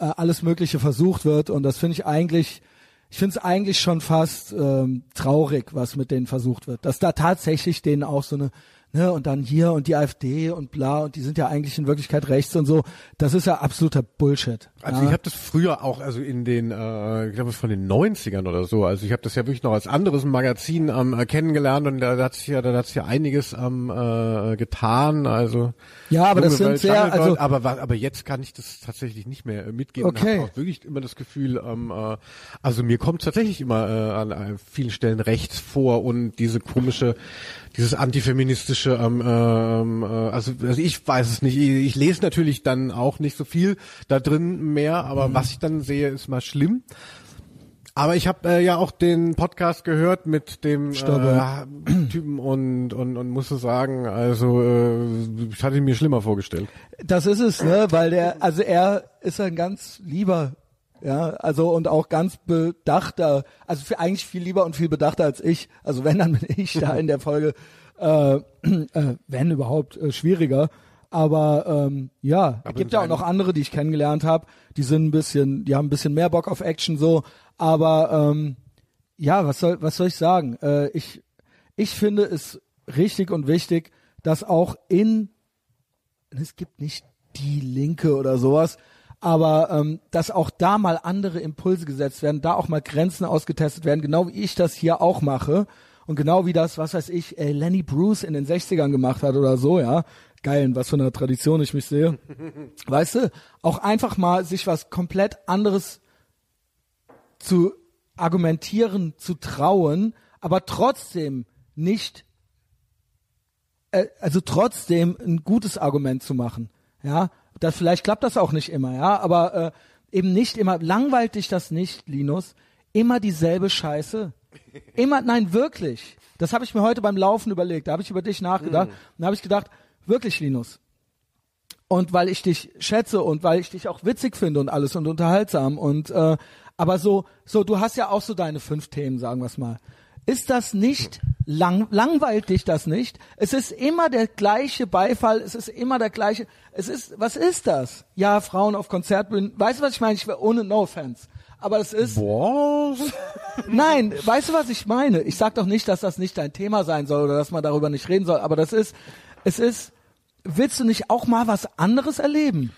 äh, alles Mögliche versucht wird. Und das finde ich eigentlich, ich finde es eigentlich schon fast ähm, traurig, was mit denen versucht wird. Dass da tatsächlich denen auch so eine, ne, und dann hier und die AfD und bla und die sind ja eigentlich in Wirklichkeit rechts und so. Das ist ja absoluter Bullshit. Also ja. ich habe das früher auch, also in den, äh, ich glaube von den 90ern oder so, also ich habe das ja wirklich noch als anderes Magazin ähm, äh, kennengelernt und da hat sich ja, da hat sich ja einiges ähm, äh, getan, also Ja, aber das sind Welt, sehr, also aber aber jetzt kann ich das tatsächlich nicht mehr äh, mitgehen. und Okay. hab auch wirklich immer das Gefühl, ähm, äh, also mir kommt tatsächlich immer äh, an vielen Stellen rechts vor und diese komische, dieses antifeministische, ähm, ähm, äh, also, also ich weiß es nicht. Ich, ich lese natürlich dann auch nicht so viel da drin mehr, aber Mhm. was ich dann sehe, ist mal schlimm. Aber ich habe äh, ja auch den Podcast gehört mit dem äh, Typen und, und und musste sagen, also äh, ich hatte ihn mir schlimmer vorgestellt. Das ist es, ne, weil der, also er ist ein ganz lieber, ja, also und auch ganz bedachter, also für eigentlich viel lieber und viel bedachter als ich. Also wenn, dann bin ich da in der Folge, äh, äh, wenn überhaupt, äh, schwieriger. Aber ähm, ja, es gibt ja auch noch andere, die ich kennengelernt habe, die sind ein bisschen, die haben ein bisschen mehr Bock auf Action so, aber ähm, ja, was soll, was soll ich sagen? Äh, ich, ich finde es richtig und wichtig, dass auch in es gibt nicht die Linke oder sowas, aber ähm, dass auch da mal andere Impulse gesetzt werden, da auch mal Grenzen ausgetestet werden, genau wie ich das hier auch mache und genau wie das, was weiß ich, äh, Lenny Bruce in den 60ern gemacht hat oder so, ja. Geil, was für einer Tradition ich mich sehe. weißt du, auch einfach mal sich was komplett anderes zu argumentieren, zu trauen, aber trotzdem nicht äh, also trotzdem ein gutes Argument zu machen. Ja, das vielleicht klappt das auch nicht immer, ja, aber äh, eben nicht immer langweilt dich das nicht, Linus, immer dieselbe Scheiße. Immer nein, wirklich. Das habe ich mir heute beim Laufen überlegt, da habe ich über dich nachgedacht und da habe ich gedacht, wirklich Linus. Und weil ich dich schätze und weil ich dich auch witzig finde und alles und unterhaltsam und äh, aber so so du hast ja auch so deine fünf Themen, sagen wir's mal. Ist das nicht lang, langweilt dich das nicht? Es ist immer der gleiche Beifall, es ist immer der gleiche. Es ist, was ist das? Ja, Frauen auf Konzertbühnen. Weißt du, was ich meine? Ich wäre ohne No Offense. Aber es ist, Boah. nein, weißt du, was ich meine? Ich sag doch nicht, dass das nicht dein Thema sein soll oder dass man darüber nicht reden soll, aber das ist, es ist, willst du nicht auch mal was anderes erleben?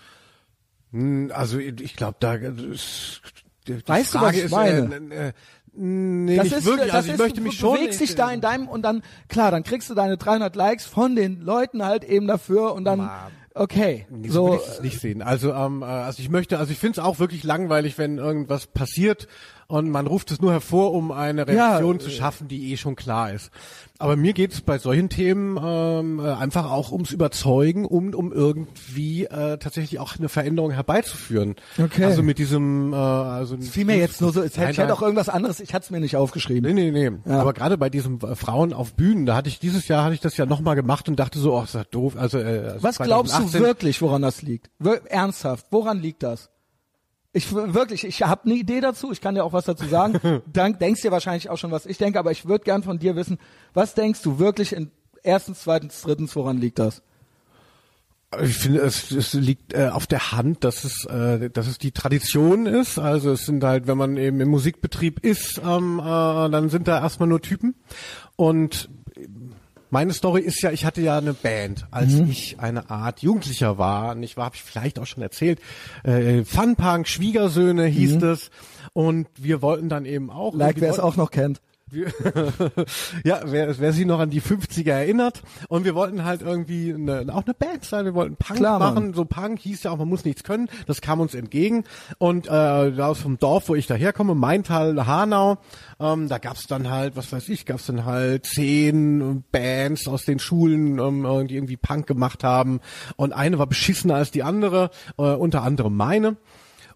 Hm, Also ich glaube, da ist, die Weißt du, was Frage ich ist, meine? Äh, äh, nee, Das nicht ist, wirklich. das Also ich ist, möchte du mich schon. bewegst dich da in deinem und dann klar, dann kriegst du deine 300 Likes von den Leuten halt eben dafür und dann okay, Nee, so so will ich es nicht sehen. Also, ähm, äh, also ich möchte, also ich finde es auch wirklich langweilig, wenn irgendwas passiert und man ruft es nur hervor, um eine Reaktion Ja, zu schaffen, die eh schon klar ist. Aber mir geht es bei solchen Themen ähm, äh, einfach auch ums Überzeugen, um, um irgendwie äh, tatsächlich auch eine Veränderung herbeizuführen. Okay. Also mit diesem, äh, also fiel mir jetzt nur so, ich Nein, hätte nein. auch irgendwas anderes, ich hatte es mir nicht aufgeschrieben. Nee, nee, nee. Aber gerade bei diesem äh, Frauen auf Bühnen, da hatte ich dieses Jahr hatte ich das ja nochmal gemacht und dachte so, oh, ist das doof. Also äh, Was glaubst du 2018 wirklich, woran das liegt? Wir ernsthaft, woran liegt das? Ich wirklich, ich habe eine Idee dazu, ich kann dir auch was dazu sagen. Dann denkst dir wahrscheinlich auch schon, was ich denke, aber ich würde gern von dir wissen, was denkst du wirklich in erstens, zweitens, drittens, woran liegt das? Ich finde, es, es liegt äh, auf der Hand, dass es, äh, dass es die Tradition ist. Also es sind halt, wenn man eben im Musikbetrieb ist, ähm, äh, dann sind da erstmal nur Typen. Und meine Story ist ja, ich hatte ja eine Band, als Mhm. ich eine Art Jugendlicher war. Und ich war, habe ich vielleicht auch schon erzählt, äh, Funpunk, Schwiegersöhne hieß es. Und wir wollten dann eben auch. Mhm. Like, wer es auch noch kennt. ja, wer, wer sich noch an die 50er erinnert. Und wir wollten halt irgendwie eine, auch eine Band sein. Wir wollten Punk Klar, Mann. machen. So Punk hieß ja auch, man muss nichts können. Das kam uns entgegen. Und äh, da aus vom Dorf, wo ich daherkomme, Maintal, Hanau, ähm, da gab's dann halt, was weiß ich, gab's dann halt zehn Bands aus den Schulen, ähm, die irgendwie Punk gemacht haben. Und eine war beschissener als die andere, äh, unter anderem meine.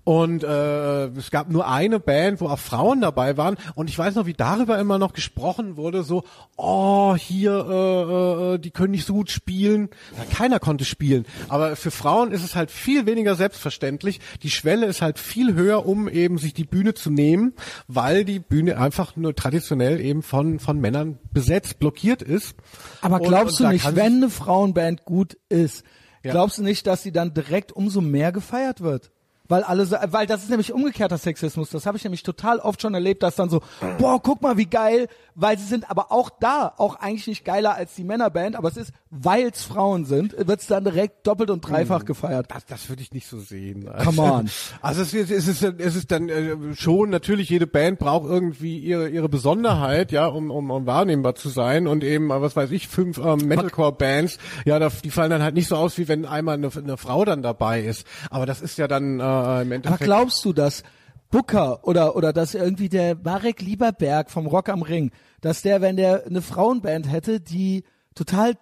Und äh, es gab nur eine Band, wo auch Frauen dabei waren. Und ich weiß noch, wie darüber immer noch gesprochen wurde, so, oh, hier, äh, äh, die können nicht so gut spielen. Ja, keiner konnte spielen. Aber für Frauen ist es halt viel weniger selbstverständlich. Die Schwelle ist halt viel höher, um eben sich die Bühne zu nehmen, weil die Bühne einfach nur traditionell eben von, von Männern besetzt, blockiert ist. Aber Und- glaubst und da du nicht, wenn eine Frauenband gut ist, Ja. glaubst du nicht, dass sie dann direkt umso mehr gefeiert wird? Weil alle, so- weil das ist nämlich umgekehrter Sexismus. Das habe ich nämlich total oft schon erlebt, dass dann so, boah, guck mal, wie geil, weil sie sind aber auch da, auch eigentlich nicht geiler als die Männerband, aber es ist weil's Frauen sind, wird's dann direkt doppelt und dreifach gefeiert. Das, das würde ich nicht so sehen. Come on. Also es ist, es ist, es ist dann äh, schon natürlich jede Band braucht irgendwie ihre ihre Besonderheit, ja, um, um, um wahrnehmbar zu sein und eben, äh, was weiß ich, fünf ähm, Metalcore-Bands, ja, da, die fallen dann halt nicht so aus, wie wenn einmal eine, eine Frau dann dabei ist. Aber das ist ja dann äh, im Aber Endeffekt. glaubst du, dass Booker oder oder dass irgendwie der Marek Lieberberg vom Rock am Ring, dass der, wenn der eine Frauenband hätte, die total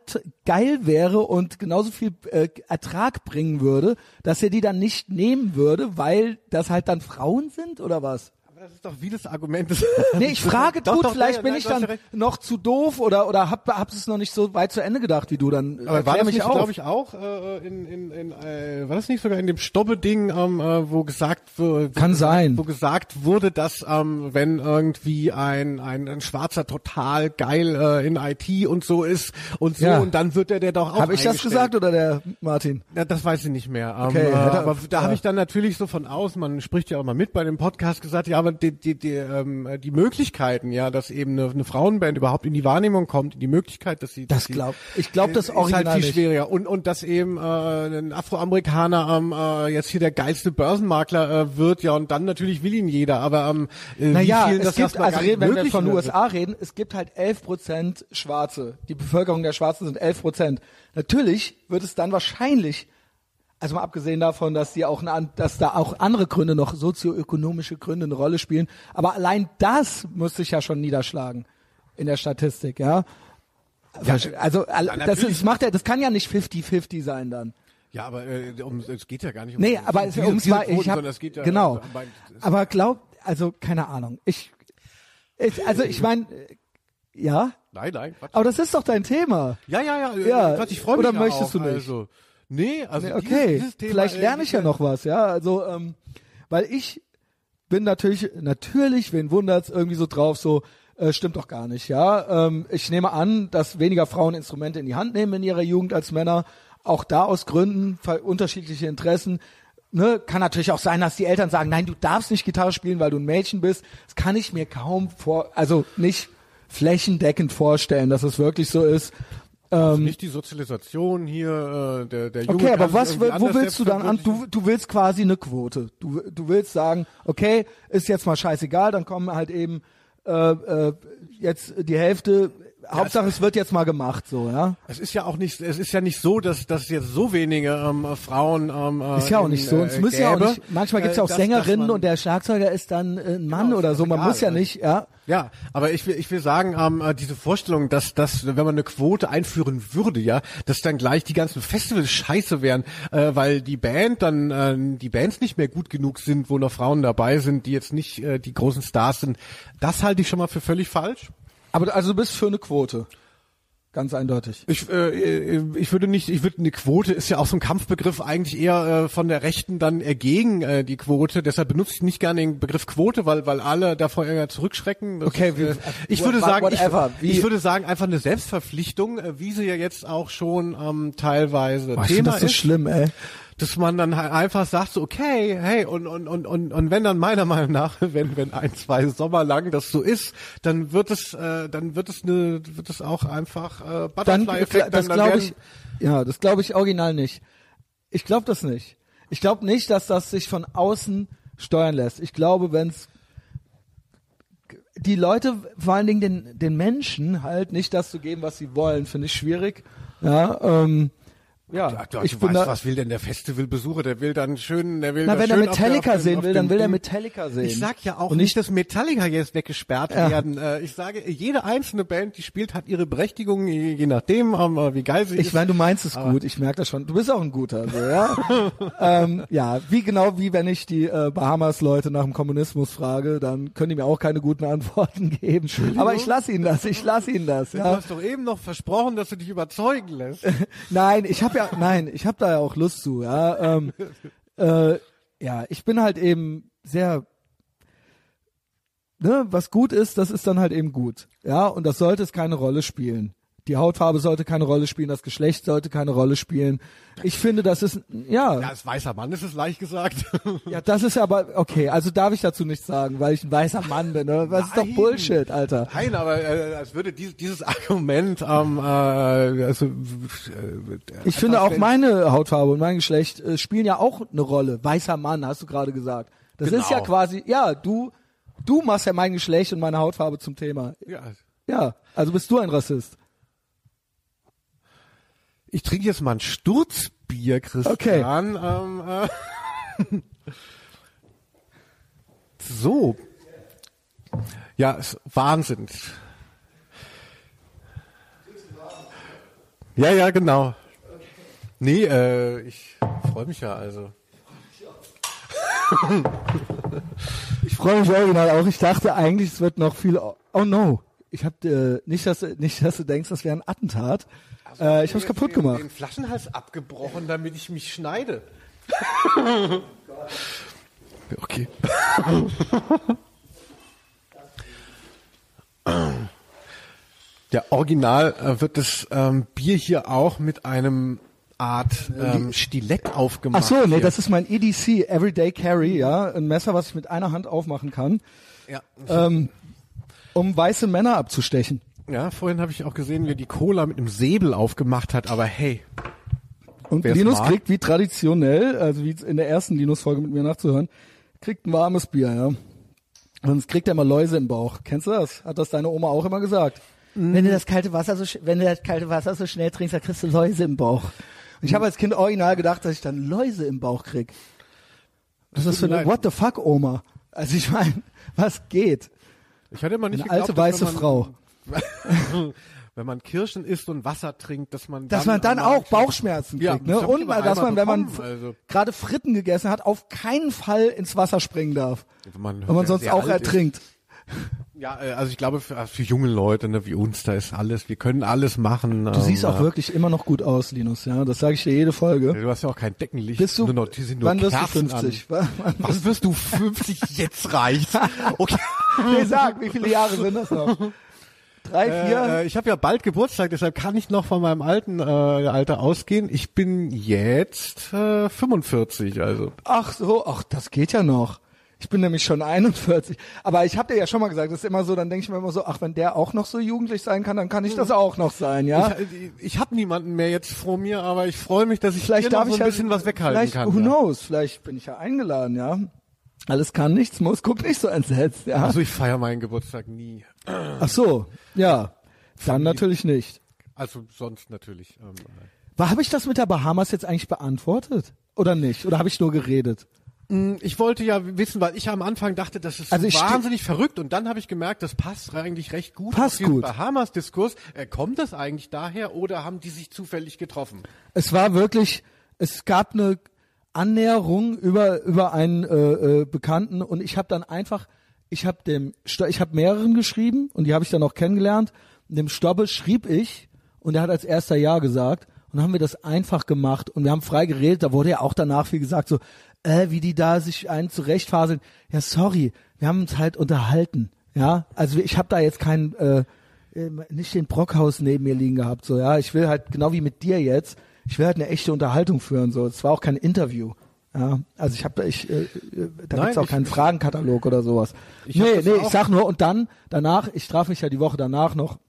geil wäre und genauso viel äh, Ertrag bringen würde, dass er die dann nicht nehmen würde, weil das halt dann Frauen sind oder was? Das ist doch vieles Argument. Nee, ich frage Doch, gut, doch, vielleicht nein, bin ich dann noch zu doof oder oder hab hab es noch nicht so weit zu Ende gedacht wie du dann. Aber war das nicht, glaube ich, auch äh, in, in, in äh, war das nicht sogar in dem Stobbe-Ding, ähm, äh, wo gesagt wurde, Kann sein. wo gesagt wurde, dass ähm, wenn irgendwie ein, ein ein Schwarzer total geil äh, in IT und so ist und so Ja. und dann wird er der doch auch Habe ich das gesagt oder der Martin? Ja, das weiß ich nicht mehr. Ähm, Okay, äh, aber da habe ich dann natürlich so von außen, man spricht ja auch mal mit bei dem Podcast, gesagt, ja, aber die, die, die, ähm, die Möglichkeiten, ja, dass eben eine, eine Frauenband überhaupt in die Wahrnehmung kommt, die Möglichkeit, dass sie Das dass sie- glaub- ich glaub das ist Original halt viel schwieriger und und dass eben äh, ein Afroamerikaner ähm, äh, jetzt hier der geilste Börsenmakler äh, wird, ja, und dann natürlich will ihn jeder, aber ähm, äh, Naja, wie vielen es das gibt, also reden, wenn wir von wird. USA reden, es gibt halt 11 Prozent Schwarze. Die Bevölkerung der Schwarzen sind 11 Prozent. Natürlich wird es dann wahrscheinlich, also mal abgesehen davon, dass die auch, eine, dass da auch andere Gründe noch, sozioökonomische Gründe eine Rolle spielen, aber allein das muss sich ja schon niederschlagen in der Statistik, ja. also all- das, ist, macht ja, das kann ja nicht 50-50 sein dann. Ja, aber äh, um, es geht ja gar nicht um Nee, aber es, diese- ums diese Quoten, ich hab, es geht ja genau. äh, mein- Aber glaub, also keine Ahnung. Ich, ich also ich meine, ja. Nein, nein, Quatsch. Aber das ist doch dein Thema. Ja, ja, ja. äh, Ja, Quatsch, ich freue mich oder ja möchtest auch, du nicht? Also, nee, also Nee, dieses, okay, dieses Thema, vielleicht äh, lerne ich ja noch was, ja. Also, ähm, weil ich bin natürlich, natürlich, wen wundert's, irgendwie so drauf, so, äh, stimmt doch gar nicht, ja. Ähm, ich nehme an, dass weniger Frauen Instrumente in die Hand nehmen in ihrer Jugend als Männer, auch da aus Gründen, unterschiedliche Interessen. Ne, kann natürlich auch sein, dass die Eltern sagen, nein, du darfst nicht Gitarre spielen, weil du ein Mädchen bist. Das kann ich mir kaum vor, also nicht flächendeckend vorstellen, dass es wirklich so ist. Also nicht die Sozialisation hier äh, der der Jugend. Okay, aber was, wo willst du dann an? Du, du willst quasi eine Quote. Du, du willst sagen, okay, ist jetzt mal scheißegal, dann kommen halt eben äh, äh, jetzt die Hälfte. Hauptsache, es wird jetzt mal gemacht, so, ja. Es ist ja auch nicht, es ist ja nicht so, dass dass jetzt so wenige ähm, Frauen ähm, äh, Ist ja auch in, nicht so. Und es äh, muss ja auch nicht. Manchmal gibt's äh, ja auch dass- Sängerinnen dass und der Schlagzeuger ist dann äh, ein Mann Genau, oder so. Man egal, muss ja also. nicht, ja. Ja, aber ich will, ich will sagen, ähm, äh, diese Vorstellung, dass, dass, wenn man eine Quote einführen würde, ja, dass dann gleich die ganzen Festivals scheiße wären, äh, weil die Band dann, äh, die Bands nicht mehr gut genug sind, wo noch Frauen dabei sind, die jetzt nicht äh, die großen Stars sind, das halte ich schon mal für völlig falsch. Aber also du bist für eine Quote. Ganz eindeutig. Ich, äh, ich würde nicht, ich würde eine Quote ist ja auch so ein Kampfbegriff eigentlich eher äh, von der Rechten dann äh, gegen äh, die Quote. Deshalb benutze ich nicht gerne den Begriff Quote, weil weil alle davor eher zurückschrecken. Das Okay, ist, äh, ich würde sagen, ich, ich würde sagen einfach eine Selbstverpflichtung, äh, wie sie ja jetzt auch schon ähm, teilweise Boah, Thema das so ist schlimm, ey. Dass man dann halt einfach sagt so okay hey und und und und und wenn dann meiner Meinung nach wenn wenn ein zwei Sommer lang das so ist dann wird es äh, dann wird es eine wird es auch einfach äh, Butterfly-Effekt das glaube ich, ja, das glaube ich original nicht. Ich glaube das nicht. Ich glaube nicht, dass das sich von außen steuern lässt. Ich glaube, wenn es die Leute, vor allen Dingen den, den Menschen halt nicht das zu geben, was sie wollen, finde ich schwierig. Ja, ähm, ja, Ja, du, ich du bin weißt, da, was will denn der Festivalbesucher? Der will dann schön, der will na, wenn er der- Metallica dem- sehen will, dann will er Metallica sehen. Ich sag ja auch Und nicht, dass Metallica jetzt weggesperrt Ja. werden. Äh, Ich sage, jede einzelne Band, die spielt, hat ihre Berechtigung, je nachdem, ähm, wie geil sie Ich ist. meine, du meinst es gut, ich merke das schon. Du bist auch ein guter, so, ja. ähm, ja, wie genau wie wenn ich die äh, Bahamas-Leute nach dem Kommunismus frage, dann können die mir auch keine guten Antworten geben. Aber ich lasse ihnen das, ich lasse ihnen das. Du Ja. hast doch eben noch versprochen, dass du dich überzeugen lässt. Nein, ich habe ja, nein, ich habe da ja auch Lust zu. Ja, ähm, äh, ja, ich bin halt eben sehr ne, was gut ist, das ist dann halt eben gut. Ja, und das sollte es keine Rolle spielen. Die Hautfarbe sollte keine Rolle spielen, das Geschlecht sollte keine Rolle spielen. Ich finde, das ist ja, Ja, als weißer Mann ist es leicht gesagt. ja, das ist aber okay. Also darf ich dazu nichts sagen, weil ich ein weißer Mann bin. Ne? Das ist doch Nein. Bullshit, Alter. Nein, aber äh, als würde dies, dieses Argument ähm, äh, also, äh, Ich finde auch meine Hautfarbe und mein Geschlecht äh, spielen ja auch eine Rolle. Weißer Mann, hast du gerade gesagt. Das ist ja Genau. quasi, ja, du, du machst ja mein Geschlecht und meine Hautfarbe zum Thema. ja, Ja, also bist du ein Rassist. Ich trinke jetzt mal ein Sturzbier, Christian. Ähm, äh, so. Ja, ist Wahnsinn. Ja, ja, genau. Nee, äh, ich freue mich ja also. Ich freue mich original auch. Ich dachte eigentlich, es wird noch viel. Oh no. Ich hab äh, nicht, dass du- nicht, dass du denkst, das wäre ein Attentat. Äh, ich hab's kaputt den, gemacht. Den Flaschenhals abgebrochen, damit ich mich schneide. okay. Ja, original äh, wird das ähm, Bier hier auch mit einem Art ähm, Stilett aufgemacht. Ach so, nee, das ist mein EDC, Everyday Carry, ja, ein Messer, was ich mit einer Hand aufmachen kann, ja. ähm, um weiße Männer abzustechen. ja, vorhin habe ich auch gesehen, wie er die Cola mit einem Säbel aufgemacht hat, aber hey, Und Wer's Linus mag. kriegt wie traditionell, also wie in der ersten Linus-Folge mit mir nachzuhören, kriegt ein warmes Bier, ja. Sonst kriegt er mal Läuse im Bauch. Kennst du das? Hat das deine Oma auch immer gesagt? Wenn du das kalte Wasser so, wenn du das kalte Wasser so schnell trinkst, dann kriegst du Läuse im Bauch. Und ich habe als Kind original gedacht, dass ich dann Läuse im Bauch krieg. Was ist das für tut mir eine. What the fuck Oma? Also ich meine, was geht? Ich hatte immer nicht Eine alte geglaubt, dass weiße man, Frau. wenn man Kirschen isst und Wasser trinkt, dass man Dass man dann auch Bauchschmerzen Ja, kriegt, das ne? hab ich Und aber weil, dass man, wenn man also. gerade Fritten gegessen hat, auf keinen Fall ins Wasser springen darf. Wenn man, Wenn man sonst auch alt ist. Ja, äh, also ich glaube für, für junge Leute ne, wie uns, da ist alles, wir können alles machen. Du siehst auch wirklich immer noch gut aus, Linus, ja. Das sage ich dir jede Folge. Du hast ja auch kein Deckenlicht. Bist du, nur noch, wann wirst du Kerzen 50? An. Wann- Was wirst du 50? Jetzt reicht. Okay. Nee, sag, wie viele Jahre sind das noch? Drei, vier? Äh, ich habe ja bald Geburtstag, deshalb kann ich noch von meinem alten äh, Alter ausgehen. Ich bin jetzt äh, 45, also. Ach so, ach, das geht ja noch. Ich bin nämlich schon 41. Aber ich habe dir ja schon mal gesagt, das ist immer so, dann denke ich mir immer so, ach, wenn der auch noch so jugendlich sein kann, dann kann ich das auch noch sein, ja? Ich, ich habe niemanden mehr jetzt vor mir, aber ich freue mich, dass ich vielleicht hier noch darf so ich ein ja- bisschen was weghalten kann. Who ja. knows? Vielleicht bin ich ja eingeladen, ja? Alles kann, nichts muss. Guck nicht so entsetzt, ja? Also ich feiere meinen Geburtstag nie. Ach so, ja. Dann natürlich nicht. Also sonst natürlich. Ähm, War habe ich das mit der Bahamas jetzt eigentlich beantwortet oder nicht? Oder habe ich nur geredet? Ich wollte ja wissen, weil ich am Anfang dachte, das ist Also wahnsinnig verrückt und dann habe ich gemerkt, das passt eigentlich recht gut. Passt auf gut. Bahamas-Diskurs. Äh, kommt das eigentlich daher oder haben die sich zufällig getroffen? Es war wirklich, es gab eine Annäherung über über einen äh, äh, Bekannten und ich habe dann einfach, ich habe dem, ich habe mehreren geschrieben und die habe ich dann auch kennengelernt. Und dem Stobbe schrieb ich und er hat als erster Ja gesagt und dann haben wir das einfach gemacht und wir haben frei geredet. Da wurde ja auch danach viel gesagt so, äh, wie die da sich einen zurechtfaseln. Ja, sorry, wir haben uns halt unterhalten. Ja, also ich habe da jetzt keinen äh, äh, nicht den Brockhaus neben mir liegen gehabt, so, ja. Ich will halt, genau wie mit dir jetzt, ich will halt eine echte Unterhaltung führen, so. Es war auch kein Interview. Ja, also ich habe da, ich, äh, äh, da Nein, gibt's auch ich- keinen Fragenkatalog oder sowas. Ich nee, nee, auch- ich sag nur, und dann, danach, ich traf mich ja die Woche danach noch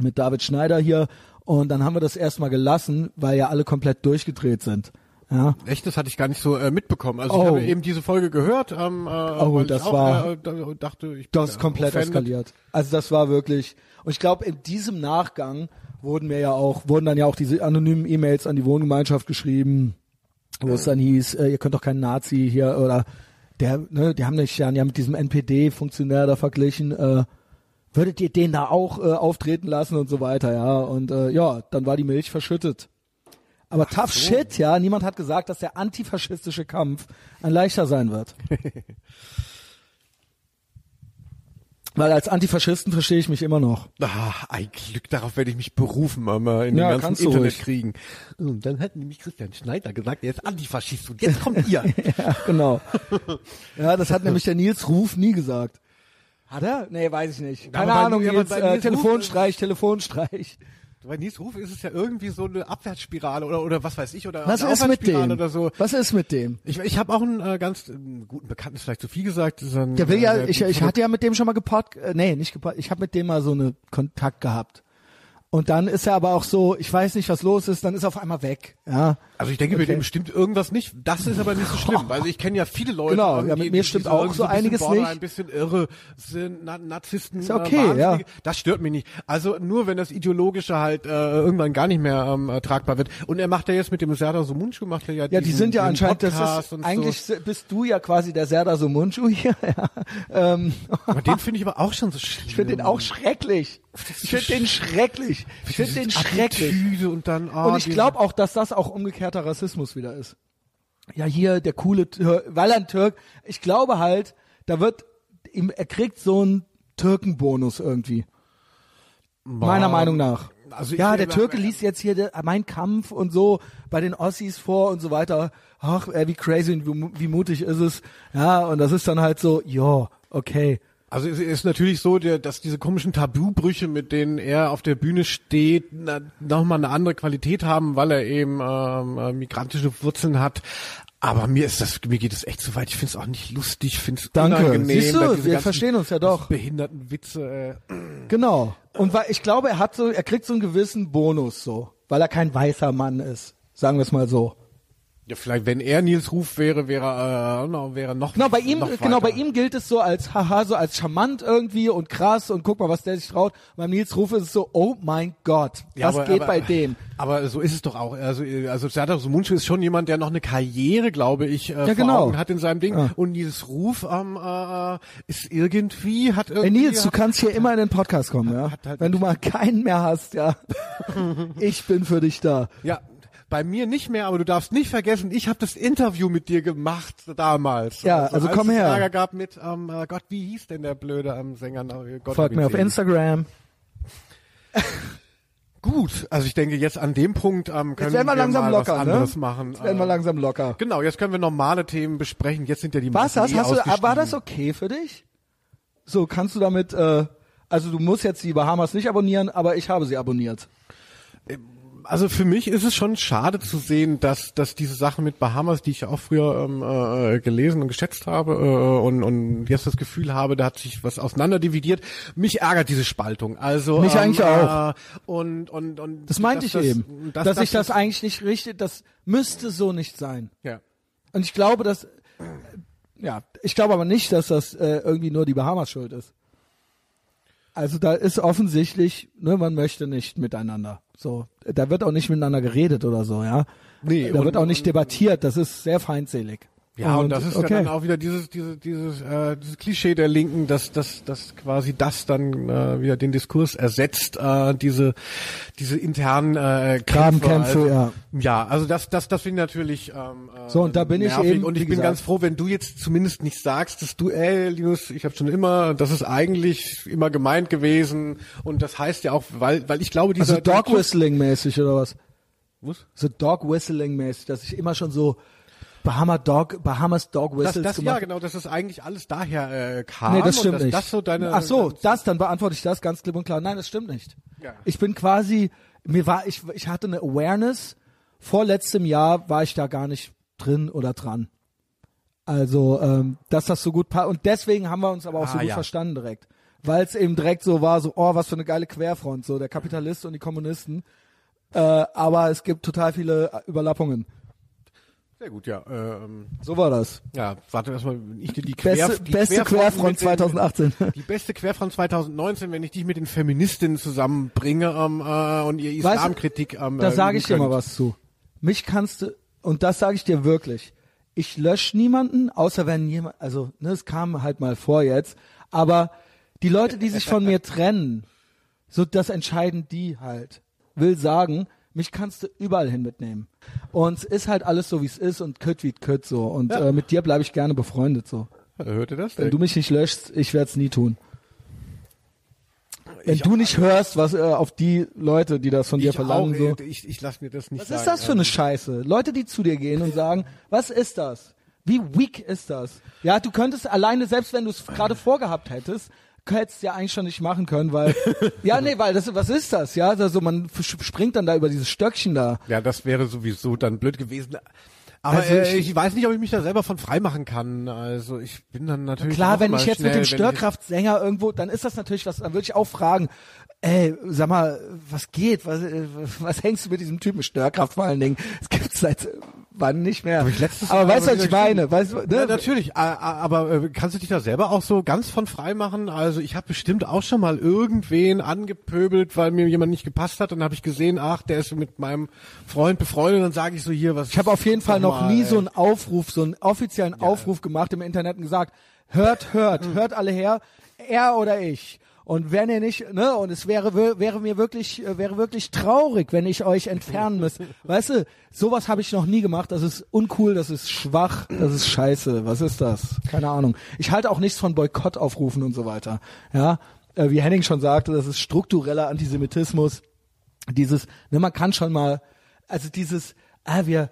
mit David Schneider hier und dann haben wir das erstmal gelassen, weil ja alle komplett durchgedreht sind. Ja, Echt, das hatte ich gar nicht so äh, mitbekommen. Also Oh. ich habe eben diese Folge gehört. Ähm, äh, Oh, das auch, war- Äh, da- dachte, ich bin Das ist komplett offended. eskaliert. Also das war wirklich. Und ich glaube, in diesem Nachgang wurden mir ja auch, wurden dann ja auch diese anonymen E-Mails an die Wohngemeinschaft geschrieben, wo es dann hieß, äh, ihr könnt doch keinen Nazi hier oder der, ne, die haben dann ja mit diesem NPD-Funktionär da verglichen, äh, würdet ihr den da auch äh, auftreten lassen und so weiter, ja. Und äh, ja, dann war die Milch verschüttet. Aber tough shit, ja. Niemand hat gesagt, dass der antifaschistische Kampf ein leichter sein wird. Weil als Antifaschisten verstehe ich mich immer noch. Ah, ein Glück, darauf werde ich mich berufen, aber in Ja, den ganzen Internet ruhig. kriegen. Und dann hat nämlich Christian Schneider gesagt, er ist Antifaschist und jetzt kommt ihr. Ja, genau. Ja, das hat nämlich der Nils Ruf nie gesagt. Hat er? Nee, weiß ich nicht. Keine aber Ahnung, Nils, äh, Nils Ruf- Telefonstreich, Telefonstreich. Bei Nils Ruf ist es ja irgendwie so eine Abwärtsspirale oder oder was weiß ich oder Was ist mit dem? oder so. Was ist mit dem? Ich, ich habe auch einen äh, ganz äh, guten Bekannten, ist vielleicht zu viel gesagt. Ist ein, Der will ja, äh, ich, ich hatte ja mit dem schon mal gepod, äh, nee, nicht gepod, ich habe mit dem mal so eine Kontakt gehabt. Und dann ist er aber auch so, ich weiß nicht, was los ist, dann ist er auf einmal weg. Ja. Also ich denke, mit Okay. dem stimmt irgendwas nicht. Das ist aber nicht so schlimm. Also ich kenne ja viele Leute, Genau, ja, die- mit mir die stimmt so auch irgendwie so ein einiges borderline, nicht. Ein bisschen irre sind, Na Narzissten. Ist okay, äh, ja. Das stört mich nicht. Also nur wenn das Ideologische halt äh, irgendwann gar nicht mehr ähm, äh, tragbar wird. Und er macht ja jetzt mit dem Serdar Sumuncu macht er ja Ja, die diesen- sind ja anscheinend, das Podcast ist, und eigentlich So. bist du ja quasi der Serdar Sumuncu hier. Ja. Ähm, Aber den finde ich aber auch schon so schlimm. ich finde den auch schrecklich. Ich finde den schrecklich. Ich finde den schrecklich. Und dann, oh, Und ich glaube auch, dass das auch umgekehrter Rassismus wieder ist. Ja, hier der coole weil er ein Türk. Ich glaube halt, da wird ihm, er kriegt so einen Türkenbonus irgendwie. Meiner Meinung nach. Also ja, der Türke liest jetzt hier der, mein Kampf und so bei den Ossis vor und so weiter. Ach, wie crazy und wie, wie mutig ist es. Ja, und das ist dann halt so, ja, okay. Also es ist natürlich so, dass diese komischen Tabubrüche, mit denen er auf der Bühne steht, nochmal eine andere Qualität haben, weil er eben ähm, äh, migrantische Wurzeln hat. Aber mir ist das, mir geht es echt zu weit. Ich finde es auch nicht lustig, finde es Danke. unangenehm. Siehst du, wir verstehen uns ja doch. Behinderten Witze. Äh. Genau. Und weil ich glaube, er hat so, er kriegt so einen gewissen Bonus so, weil er kein weißer Mann ist. Sagen wir es mal so. Ja, vielleicht, wenn er Nils Ruf wäre, wäre äh, wäre noch Genau, bei ihm, genau, bei ihm gilt es so als, haha, so als charmant irgendwie und krass und guck mal, was der sich traut. Beim Nils Ruf ist es so, oh mein Gott, Ja, was aber- geht aber- bei dem? Aber so ist es doch auch. Also, also Serdar Sumuncu ist schon jemand, der noch eine Karriere, glaube ich, äh, Ja, genau. Augen hat in seinem Ding. Ja. Und dieses Ruf ähm, äh, ist irgendwie, hat irgendwie... Nils, du kannst hier immer in den Podcast kommen, ja? halt Wenn du mal keinen mehr hast, ja. ich bin für dich da. Ja, bei mir nicht mehr, aber du darfst nicht vergessen, ich habe das Interview mit dir gemacht damals. Ja, also als komm her. Ärger gab mit, ähm, äh, Gott, wie hieß denn der blöde ähm, Sänger? Na, Gott, Folgt mir auf. Instagram. Gut, also ich denke, jetzt an dem Punkt ähm, können wir langsam mal locker, was ne? anderes machen. Jetzt werden wir Äh, langsam locker. Genau, jetzt können wir normale Themen besprechen. Jetzt sind ja die Was, hast, eh hast du, war das okay für dich? So, kannst du damit, äh, also du musst jetzt die Bahamas nicht abonnieren, aber ich habe sie abonniert. Also für mich ist es schon schade zu sehen, dass, dass diese Sachen mit Bahamas, die ich ja auch früher ähm, äh, gelesen und geschätzt habe äh, und, und jetzt das Gefühl habe, da hat sich was auseinanderdividiert, mich ärgert diese Spaltung. Also Mich ähm, eigentlich auch. Äh, und, und, und Das meinte ich eben. dass, dass ich das eigentlich nicht richtig, das müsste so nicht sein. ja. Und ich glaube, dass, ja, ich glaube aber nicht, dass das äh, irgendwie nur die Bahamas schuld ist. Also da ist offensichtlich, ne, man möchte nicht miteinander. So, da wird auch nicht miteinander geredet oder so, ja. Nee, da und- wird auch nicht debattiert. Das ist sehr feindselig. Ja, und, das ist okay. ja dann auch wieder dieses, dieses, dieses, äh, dieses Klischee der Linken, dass, dass, dass quasi das dann äh, wieder den Diskurs ersetzt, äh, diese, diese internen äh, Kämpfe. Grabenkämpfe, also, ja. Ja, also das, das, das finde ich natürlich. Ähm, äh, So, und da bin ich nervig. eben, Und ich bin gesagt- ganz froh, wenn du jetzt zumindest nicht sagst, dass du, ey, Linus, ich habe schon immer, das ist eigentlich immer gemeint gewesen. Und das heißt ja auch, weil, weil ich glaube, dieser Also Dog Whistling mäßig oder was? Was? So Dog Whistling mäßig, dass ich immer schon so Bahama Dog, Bahamas Dog Das, Whistles das ja gemacht genau, dass das eigentlich alles daher äh, kam. Nee, das stimmt dass nicht. Das so deine, Ach so, das, dann beantworte ich das ganz klipp und klar. Nein, das stimmt nicht. Ja. Ich bin quasi, mir war, ich, ich hatte eine Awareness. Vor letztem Jahr war ich da gar nicht drin oder dran. Also, ähm, dass das so gut passt. Und deswegen haben wir uns aber auch so Ah, gut ja. verstanden direkt. Weil es eben direkt so war, so, oh, was für eine geile Querfront, so der Kapitalist und die Kommunisten. Äh, aber es gibt total viele Überlappungen. Sehr gut, ja. Ähm, So war das. ja, warte erstmal, wenn ich dir die, Quer, Beste, die beste Querfront mit den- 2018. Die beste Querfront 2019, wenn ich dich mit den Feministinnen zusammenbringe ähm, äh, und ihr Islamkritik ähm, Da äh, sage ich dir üben mal könnt. was zu. Mich kannst du, und das sage ich dir wirklich, ich lösche niemanden, außer wenn jemand, also ne, es kam halt mal vor jetzt, aber die Leute, die sich von mir trennen, so das entscheiden die halt. Will sagen, mich kannst du überall hin mitnehmen. Und es ist halt alles so, wie es ist und kütt wie kütt so. Und Ja. äh, mit dir bleibe ich gerne befreundet so. Hört ihr das? Wenn du mich nicht löschst, ich werde es nie tun. Wenn Ich du auch- nicht hörst, was äh, auf die Leute, die das von dir verlangen, auch, so. ich, ich lass mir das nicht Was sagen. ist das für eine Scheiße? Leute, die zu dir gehen und sagen, was ist das? Wie weak ist das? Ja, du könntest alleine, selbst wenn du es gerade vorgehabt hättest, hättest ja eigentlich schon nicht machen können, weil ja, nee, weil das was ist das? Ja, also man springt dann da über dieses Stöckchen da. Ja, das wäre sowieso dann blöd gewesen. Aber Also äh, ich- ich, weiß nicht, ob ich mich da selber von frei machen kann. Also ich bin dann natürlich Klar, wenn ich jetzt mit schnell, dem wenn Störkraftsänger irgendwo, dann ist das natürlich was, dann würde ich auch fragen, ey, sag mal, was geht? Was, äh, was hängst du mit diesem Typen Störkraft vor allen Dingen? Es gibt's seit wann nicht mehr. Aber Mal weißt du, was ich meine? Weißt ich, ja, ne? natürlich, aber äh, kannst du dich da selber auch so ganz von frei machen? Also ich habe bestimmt auch schon mal irgendwen angepöbelt, weil mir jemand nicht gepasst hat. Dann habe ich gesehen, ach, der ist mit meinem Freund befreundet. Dann sage ich so hier was. Ich habe auf jeden Fall noch mal, nie ey. so einen Aufruf, so einen offiziellen Aufruf gemacht im Internet und gesagt, hört, hört, Hm. hört alle her, er oder ich. Und wenn ihr nicht, ne, und es wäre wäre mir wirklich äh, wäre wirklich traurig, wenn ich euch entfernen müsste. Weißt du, sowas habe ich noch nie gemacht. Das ist uncool, das ist schwach, das ist scheiße. Was ist das? Keine Ahnung. Ich halte auch nichts von Boykottaufrufen und so weiter. Ja, äh, wie Henning schon sagte, das ist struktureller Antisemitismus dieses, ne, man kann schon mal, also dieses, ah, wir,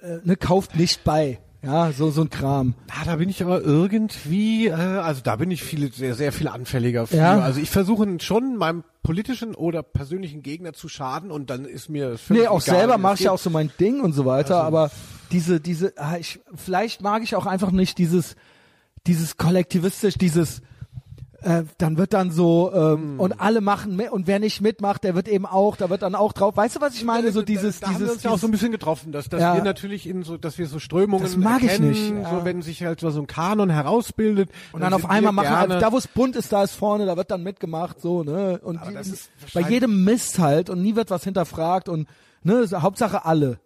äh, ne, kauft nicht bei, ja, so, so ein Kram. Ah, da bin ich aber irgendwie, äh, also da bin ich viel, sehr, sehr viel anfälliger für. Ja. Also ich versuche schon meinem politischen oder persönlichen Gegner zu schaden und dann ist mir Nee, auch egal, selber mache ich ja auch so mein Ding und so weiter, Also- aber diese, diese, ah, ich, vielleicht mag ich auch einfach nicht dieses, dieses kollektivistisch, dieses, äh, dann wird dann so ähm, Hm. und alle machen mit und wer nicht mitmacht, der wird eben auch, da wird dann auch drauf. Weißt du, was ich meine? So dieses, da, da haben wir dieses, uns ja auch so ein bisschen getroffen, dass, dass Ja. wir natürlich in so, dass wir so Strömungen Das mag ich erkennen, nicht, ja. so wenn sich halt so ein Kanon herausbildet Und dann auf sind einmal machen, gerne, da wo es bunt ist, da ist vorne, da wird dann mitgemacht, so, ne? Und die, bei jedem Mist halt und nie wird was hinterfragt und, ne, Hauptsache alle.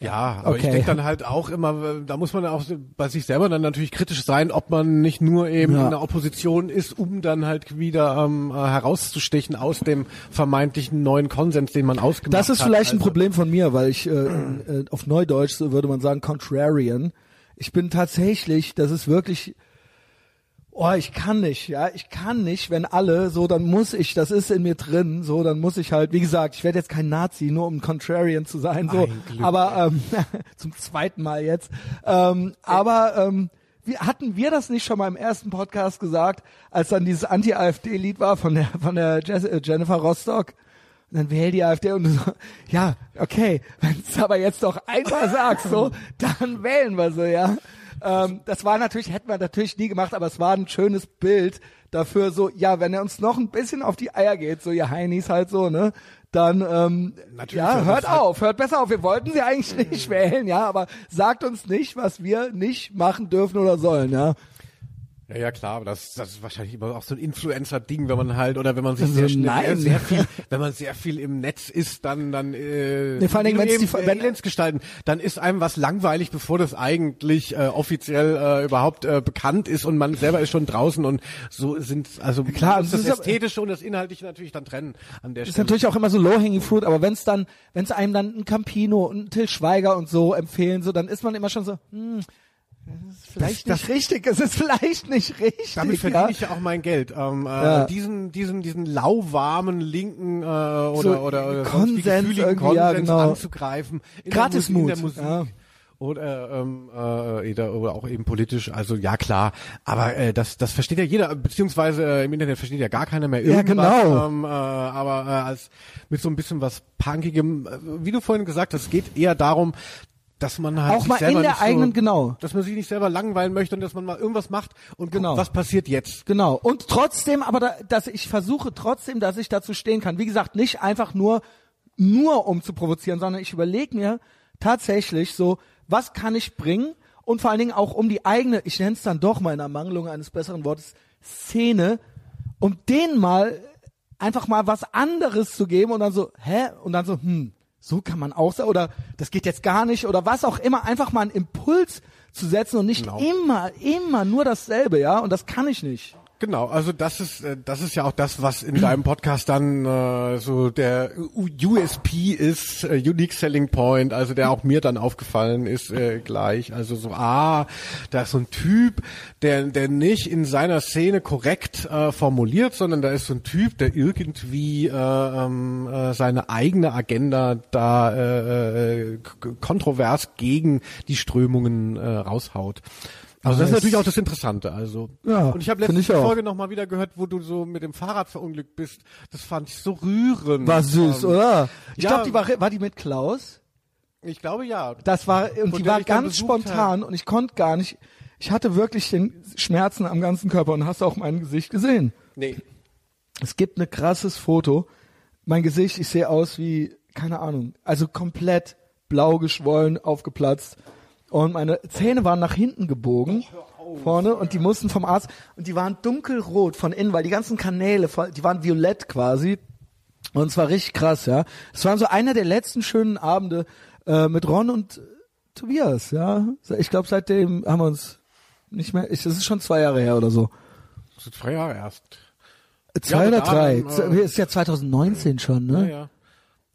Ja, aber ich Okay. denke dann halt auch immer, da muss man auch bei sich selber dann natürlich kritisch sein, ob man nicht nur eben Ja. in der Opposition ist, um dann halt wieder ähm, äh, herauszustechen aus dem vermeintlichen neuen Konsens, den man ausgemacht hat. Das ist vielleicht ein Also- Problem von mir, weil ich äh, äh, auf Neudeutsch würde man sagen Contrarian. Ich bin tatsächlich, das ist wirklich Oh, ich kann nicht, ja, ich kann nicht, wenn alle so, dann muss ich, das ist in mir drin, so, dann muss ich halt, wie gesagt, ich werde jetzt kein Nazi, nur um Contrarian zu sein, so, aber ähm, zum zweiten Mal jetzt. Ähm, aber ähm, wie, hatten wir das nicht schon mal im ersten Podcast gesagt, als dann dieses Anti-AfD-Lied war von der von der äh, Jennifer Rostock? Und dann wähl die AfD und du so, ja, okay, wenn du aber jetzt doch einmal sagst, so, dann wählen wir so, ja. Ähm, das war natürlich, hätten wir natürlich nie gemacht, aber es war ein schönes Bild dafür, so, ja, wenn er uns noch ein bisschen auf die Eier geht, so, ihr Heinis halt so, ne, dann, ähm, Natürlich, ja, hört hat- auf, hört besser auf, wir wollten sie eigentlich nicht wählen, ja, aber sagt uns nicht, was wir nicht machen dürfen oder sollen, ja. Ja, ja, klar, aber das, das ist wahrscheinlich immer auch so ein Influencer-Ding, wenn man halt, oder wenn man sich Also sehr schnell, nein. sehr, viel, wenn man sehr viel im Netz ist, dann, dann, äh, Nee, vor du wenn's eben, die- wenn- Elends gestalten, dann ist einem was langweilig, bevor das eigentlich äh, offiziell äh, überhaupt äh, bekannt ist und man selber ist schon draußen und so sind, also Klar, das das ist Ästhetische und das Inhaltliche natürlich dann trennen an der ist Stelle. natürlich auch immer so low-hanging fruit, aber wenn es dann, wenn es einem dann ein Campino und ein Till Schweiger und so empfehlen, so, dann ist man immer schon so, hm, ist vielleicht Das- nicht richtig, es ist vielleicht nicht richtig. Damit verdiene ja. ich ja auch mein Geld. Ähm, äh, Ja. Diesen, diesen, diesen lauwarmen linken äh, oder, So oder, oder Konsens irgendwie, ja, Konsens genau. anzugreifen. In Gratismut, ja. Oder, ähm, äh, oder, auch eben politisch, also ja klar, aber äh, das, das versteht ja jeder, beziehungsweise äh, im Internet versteht ja gar keiner mehr Ja, irgendwas. genau. Ähm, äh, aber äh, als mit so ein bisschen was Punkigem, äh, wie du vorhin gesagt hast, es geht eher darum, dass man halt Auch sich mal in der nicht so, eigenen, genau. dass man sich nicht selber langweilen möchte und dass man mal irgendwas macht und Genau. guckt, was passiert jetzt. Genau. Und trotzdem, aber da, dass ich versuche trotzdem, dass ich dazu stehen kann. Wie gesagt, nicht einfach nur, nur um zu provozieren, sondern ich überlege mir tatsächlich so, was kann ich bringen? Und vor allen Dingen auch um die eigene, ich nenne es dann doch mal in Ermangelung eines besseren Wortes, Szene, um denen mal einfach mal was anderes zu geben und dann so, hä? Und dann so, hm, so kann man auch sagen, oder das geht jetzt gar nicht, oder was auch immer, einfach mal einen Impuls zu setzen und nicht Genau. immer, immer nur dasselbe, ja? Und das kann ich nicht. Genau, also das ist äh, das ist ja auch das, was in deinem Podcast dann äh, so der USP ist, äh, Unique Selling Point, also der auch mir dann aufgefallen ist äh, gleich. Also so, ah, da ist so ein Typ, der der nicht in seiner Szene korrekt äh, formuliert, sondern da ist so ein Typ, der irgendwie äh, ähm, äh, seine eigene Agenda da äh, äh, kontrovers gegen die Strömungen äh, raushaut. Also das ist natürlich auch das Interessante. Also Ja, und ich habe letzte ich. Folge noch mal wieder gehört, wo du so mit dem Fahrrad verunglückt bist. Das fand ich so rührend. War süß, Ähm, oder? Ich ja. glaube, die war, war die mit Klaus? Ich glaube ja. Das war, und die war ganz spontan und ich konnte gar nicht, ich hatte wirklich den Schmerzen am ganzen Körper und hast auch mein Gesicht gesehen. Nee. Es gibt ein krasses Foto. Mein Gesicht, ich sehe aus wie, keine Ahnung, also komplett blau geschwollen, aufgeplatzt. Und meine Zähne waren nach hinten gebogen. Vorne und die mussten vom Arzt und die waren dunkelrot von innen, weil die ganzen Kanäle, die waren violett quasi. Und es war richtig krass, ja. Es war so einer der letzten schönen Abende äh, mit Ron und äh, Tobias, ja. Ich glaube, seitdem haben wir uns nicht mehr, ich, das ist schon zwei Jahre her oder so. Das sind zwei Jahre erst. Zwei Ja, oder drei. ähm, Z- ist ja 2019 schon, Ja, ne? ja.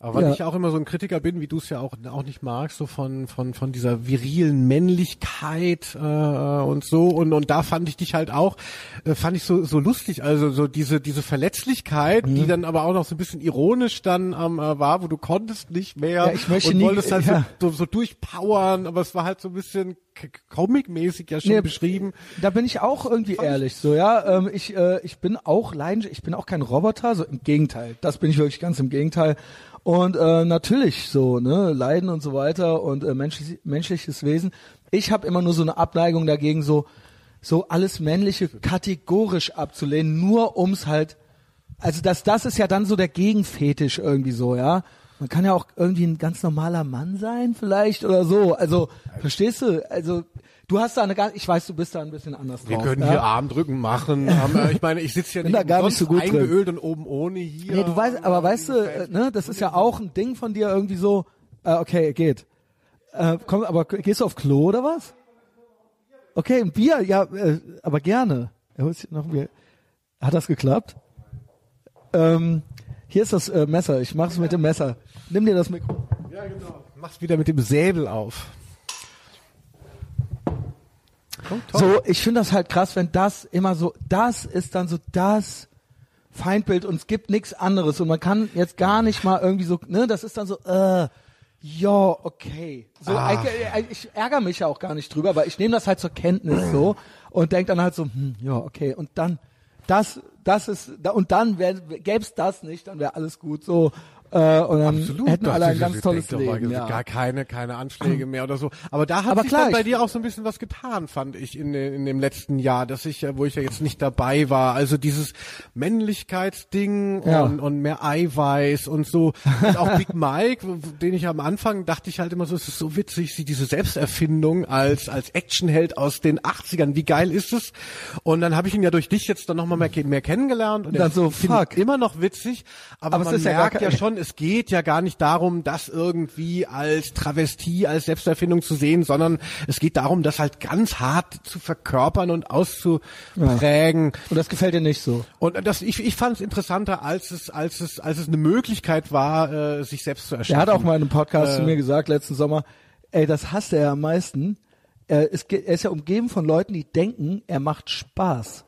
Aber weil Ja. ich auch immer so ein Kritiker bin, wie du es ja auch, auch nicht magst, so von, von, von dieser virilen Männlichkeit äh, und so. Und, und da fand ich dich halt auch, äh, fand ich so, so lustig. Also so diese, diese Verletzlichkeit, Mhm. die dann aber auch noch so ein bisschen ironisch dann ähm, äh, war, wo du konntest nicht mehr Ja, ich möchte und nie- wolltest halt ja. so, so, so durchpowern, aber es war halt so ein bisschen comic-mäßig ja schon Nee, beschrieben. Da bin ich auch irgendwie ehrlich so, ja. Ähm, ich, äh, ich bin auch leidenschaftlich, ich bin auch kein Roboter, so im Gegenteil. Das bin ich wirklich ganz im Gegenteil. Und äh, natürlich so, ne, Leiden und so weiter und äh, menschlich, menschliches Wesen. Ich habe immer nur so eine Abneigung dagegen, so, so alles Männliche kategorisch abzulehnen, nur ums halt, also das, das ist ja dann so der Gegenfetisch irgendwie so, ja. Man kann ja auch irgendwie ein ganz normaler Mann sein, vielleicht oder so. Also, verstehst du? Also, du hast da eine ganz, ich weiß, du bist da ein bisschen anders Wir drauf. können ja? hier Armdrücken machen. aber ich meine, ich sitze ja nicht, da gar nicht so gut drin. eingeölt und oben ohne hier. Nee, du weißt, aber weißt du, äh, ne, das ist ja auch ein Ding von dir irgendwie so, äh, okay, geht. Äh, komm, aber gehst du auf Klo oder was? Okay, ein Bier, ja, äh, aber gerne. Er holt sich noch ein Bier. Hat das geklappt? Ähm, hier ist das äh, Messer. Ich mach's mit dem Messer. Nimm dir das Mikro. Ja, genau. Mach's wieder mit dem Säbel auf. So, ich finde das halt krass, wenn das immer so, das ist dann so das Feindbild und es gibt nichts anderes und man kann jetzt gar nicht mal irgendwie so, ne, das ist dann so, äh, ja, okay. So, Ah. ich, ich ärgere mich ja auch gar nicht drüber, aber ich nehme das halt zur Kenntnis so und denk dann halt so, hm, ja, okay. Und dann, das, das ist, und dann wär, gäb's das nicht, dann wäre alles gut so. Äh, und dann Absolut. hätten alle ein ganz tolles Leben. Ja. Gar keine, keine Anschläge mehr oder so. Aber da hat Aber sich klar, dann bei dir auch so ein bisschen was getan, fand ich in, in dem letzten Jahr, dass ich, ja- wo ich ja jetzt nicht dabei war. Also dieses Männlichkeitsding Ja. und, und mehr Eiweiß und so. Und auch Big Mike, den ich am Anfang dachte ich halt immer so, es ist so witzig, sie diese Selbsterfindung als, als Actionheld aus den 80ern. Wie geil ist es? Und dann habe ich ihn ja durch dich jetzt dann nochmal mehr, mehr kennengelernt und dann so, fuck. immer noch witzig, aber, Aber es man ja merkt ja kein- schon, es geht ja gar nicht darum, das irgendwie als Travestie, als Selbsterfindung zu sehen, sondern es geht darum, das halt ganz hart zu verkörpern und auszuprägen. Und das gefällt dir nicht so. Und das, ich, ich fand es interessanter, als es, als es, als es eine Möglichkeit war, äh, sich selbst zu erschaffen. Er hat auch mal in einem Podcast Äh, zu mir gesagt, letzten Sommer, ey, das hasst er ja am meisten. Er ist, er ist ja umgeben von Leuten, die denken, er macht Spaß.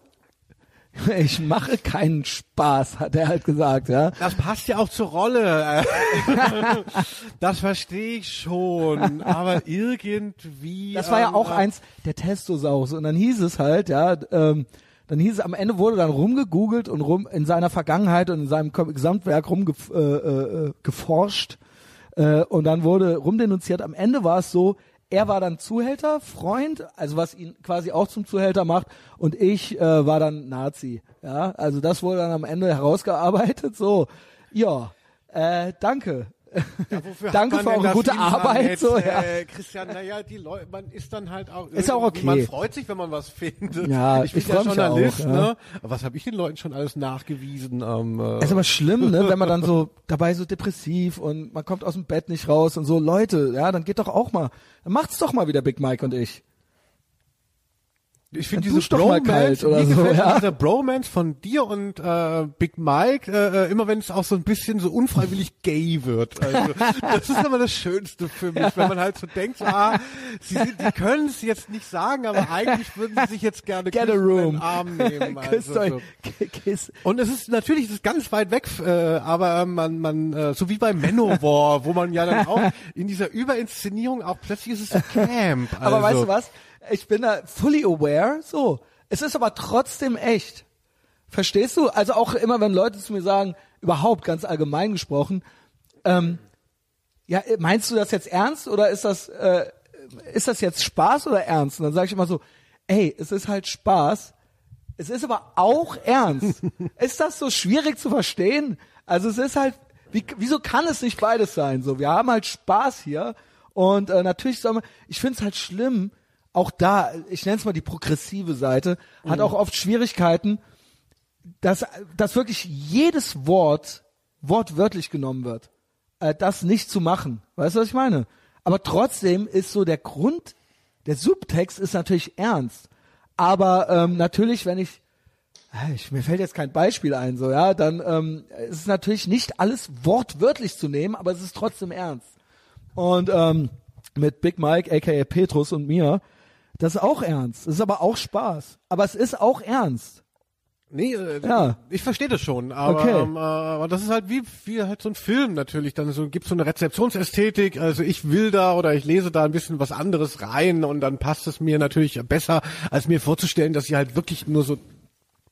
Ich mache keinen Spaß, hat er halt gesagt, ja. Das passt ja auch zur Rolle. das verstehe ich schon. Aber irgendwie. Das war ja ähm, auch äh, eins der Testosaurus. Und dann hieß es halt, ja, ähm, dann hieß es, am Ende wurde dann rumgegoogelt und rum in seiner Vergangenheit und in seinem Gesamtwerk rumgeforscht. Äh, äh, geforscht. äh, und dann wurde rumdenunziert. Am Ende war es so, er war dann Zuhälter, Freund, also was ihn quasi auch zum Zuhälter macht, und ich äh, war dann Nazi. Ja, also das wurde dann am Ende herausgearbeitet. So, ja, äh, danke. Wofür Danke für eure gute? Arbeit. So, ja. äh, Christian, naja, die Leute, man ist dann halt auch Ist auch okay. Man freut sich, wenn man was findet. Ja, ich bin ich ja ja Journalist, auch, ja. ne? Was habe ich den Leuten schon alles nachgewiesen? Ähm, äh, ist aber schlimm, ne, wenn man dann so dabei so depressiv und man kommt aus dem Bett nicht raus und so, Leute, ja, dann geht doch auch mal, dann macht's doch mal wieder Big Mike und ich. Ich finde dann diese dusch doch mal Bromance, oder mir so, gefällt ja. dieser Bromance von dir und äh, Big Mike, äh, äh, immer wenn es auch so ein bisschen so unfreiwillig gay wird. Also, das ist immer das Schönste für mich, wenn man halt so denkt, so, ah, sie, sind, die können es jetzt nicht sagen, aber eigentlich würden sie sich jetzt gerne Get a küssen, in room. den Arm nehmen. Also, so. kiss. Und es ist natürlich es ist ganz weit weg, äh, aber man, man, äh, so wie bei Manowar, wo man ja dann auch in dieser Überinszenierung auch plötzlich ist es so Camp. Also, Aber weißt du was? Ich bin da fully aware, so. Es ist aber trotzdem echt. Verstehst du? Also auch immer, wenn Leute zu mir sagen, überhaupt ganz allgemein gesprochen, ähm, ja, meinst du das jetzt ernst oder ist das, äh, ist das jetzt Spaß oder ernst? Und dann sage ich immer so, ey, es ist halt Spaß, es ist aber auch ernst. ist das so schwierig zu verstehen? Also es ist halt, wie, wieso kann es nicht beides sein? So, wir haben halt Spaß hier und äh, natürlich soll man, ich finde es halt schlimm, auch da, ich nenne es mal die progressive Seite, hat auch oft Schwierigkeiten, dass, dass wirklich jedes Wort wortwörtlich genommen wird. Äh, das nicht zu machen. Weißt du, was ich meine? Aber trotzdem ist so der Grund, der Subtext ist natürlich ernst. Aber ähm, natürlich, wenn ich, äh, ich, mir fällt jetzt kein Beispiel ein, so ja, dann ähm, ist es natürlich nicht alles wortwörtlich zu nehmen, aber es ist trotzdem ernst. Und ähm, mit Big Mike, aka Petrus und mir, das ist auch ernst. Das ist aber auch Spaß. Aber es ist auch ernst. Nee, äh, Ja. ich verstehe das schon, aber, Okay. ähm, äh, aber das ist halt wie, wie halt so ein Film natürlich. Dann so, gibt's so eine Rezeptionsästhetik, also ich will da oder ich lese da ein bisschen was anderes rein und dann passt es mir natürlich besser, als mir vorzustellen, dass ihr halt wirklich nur so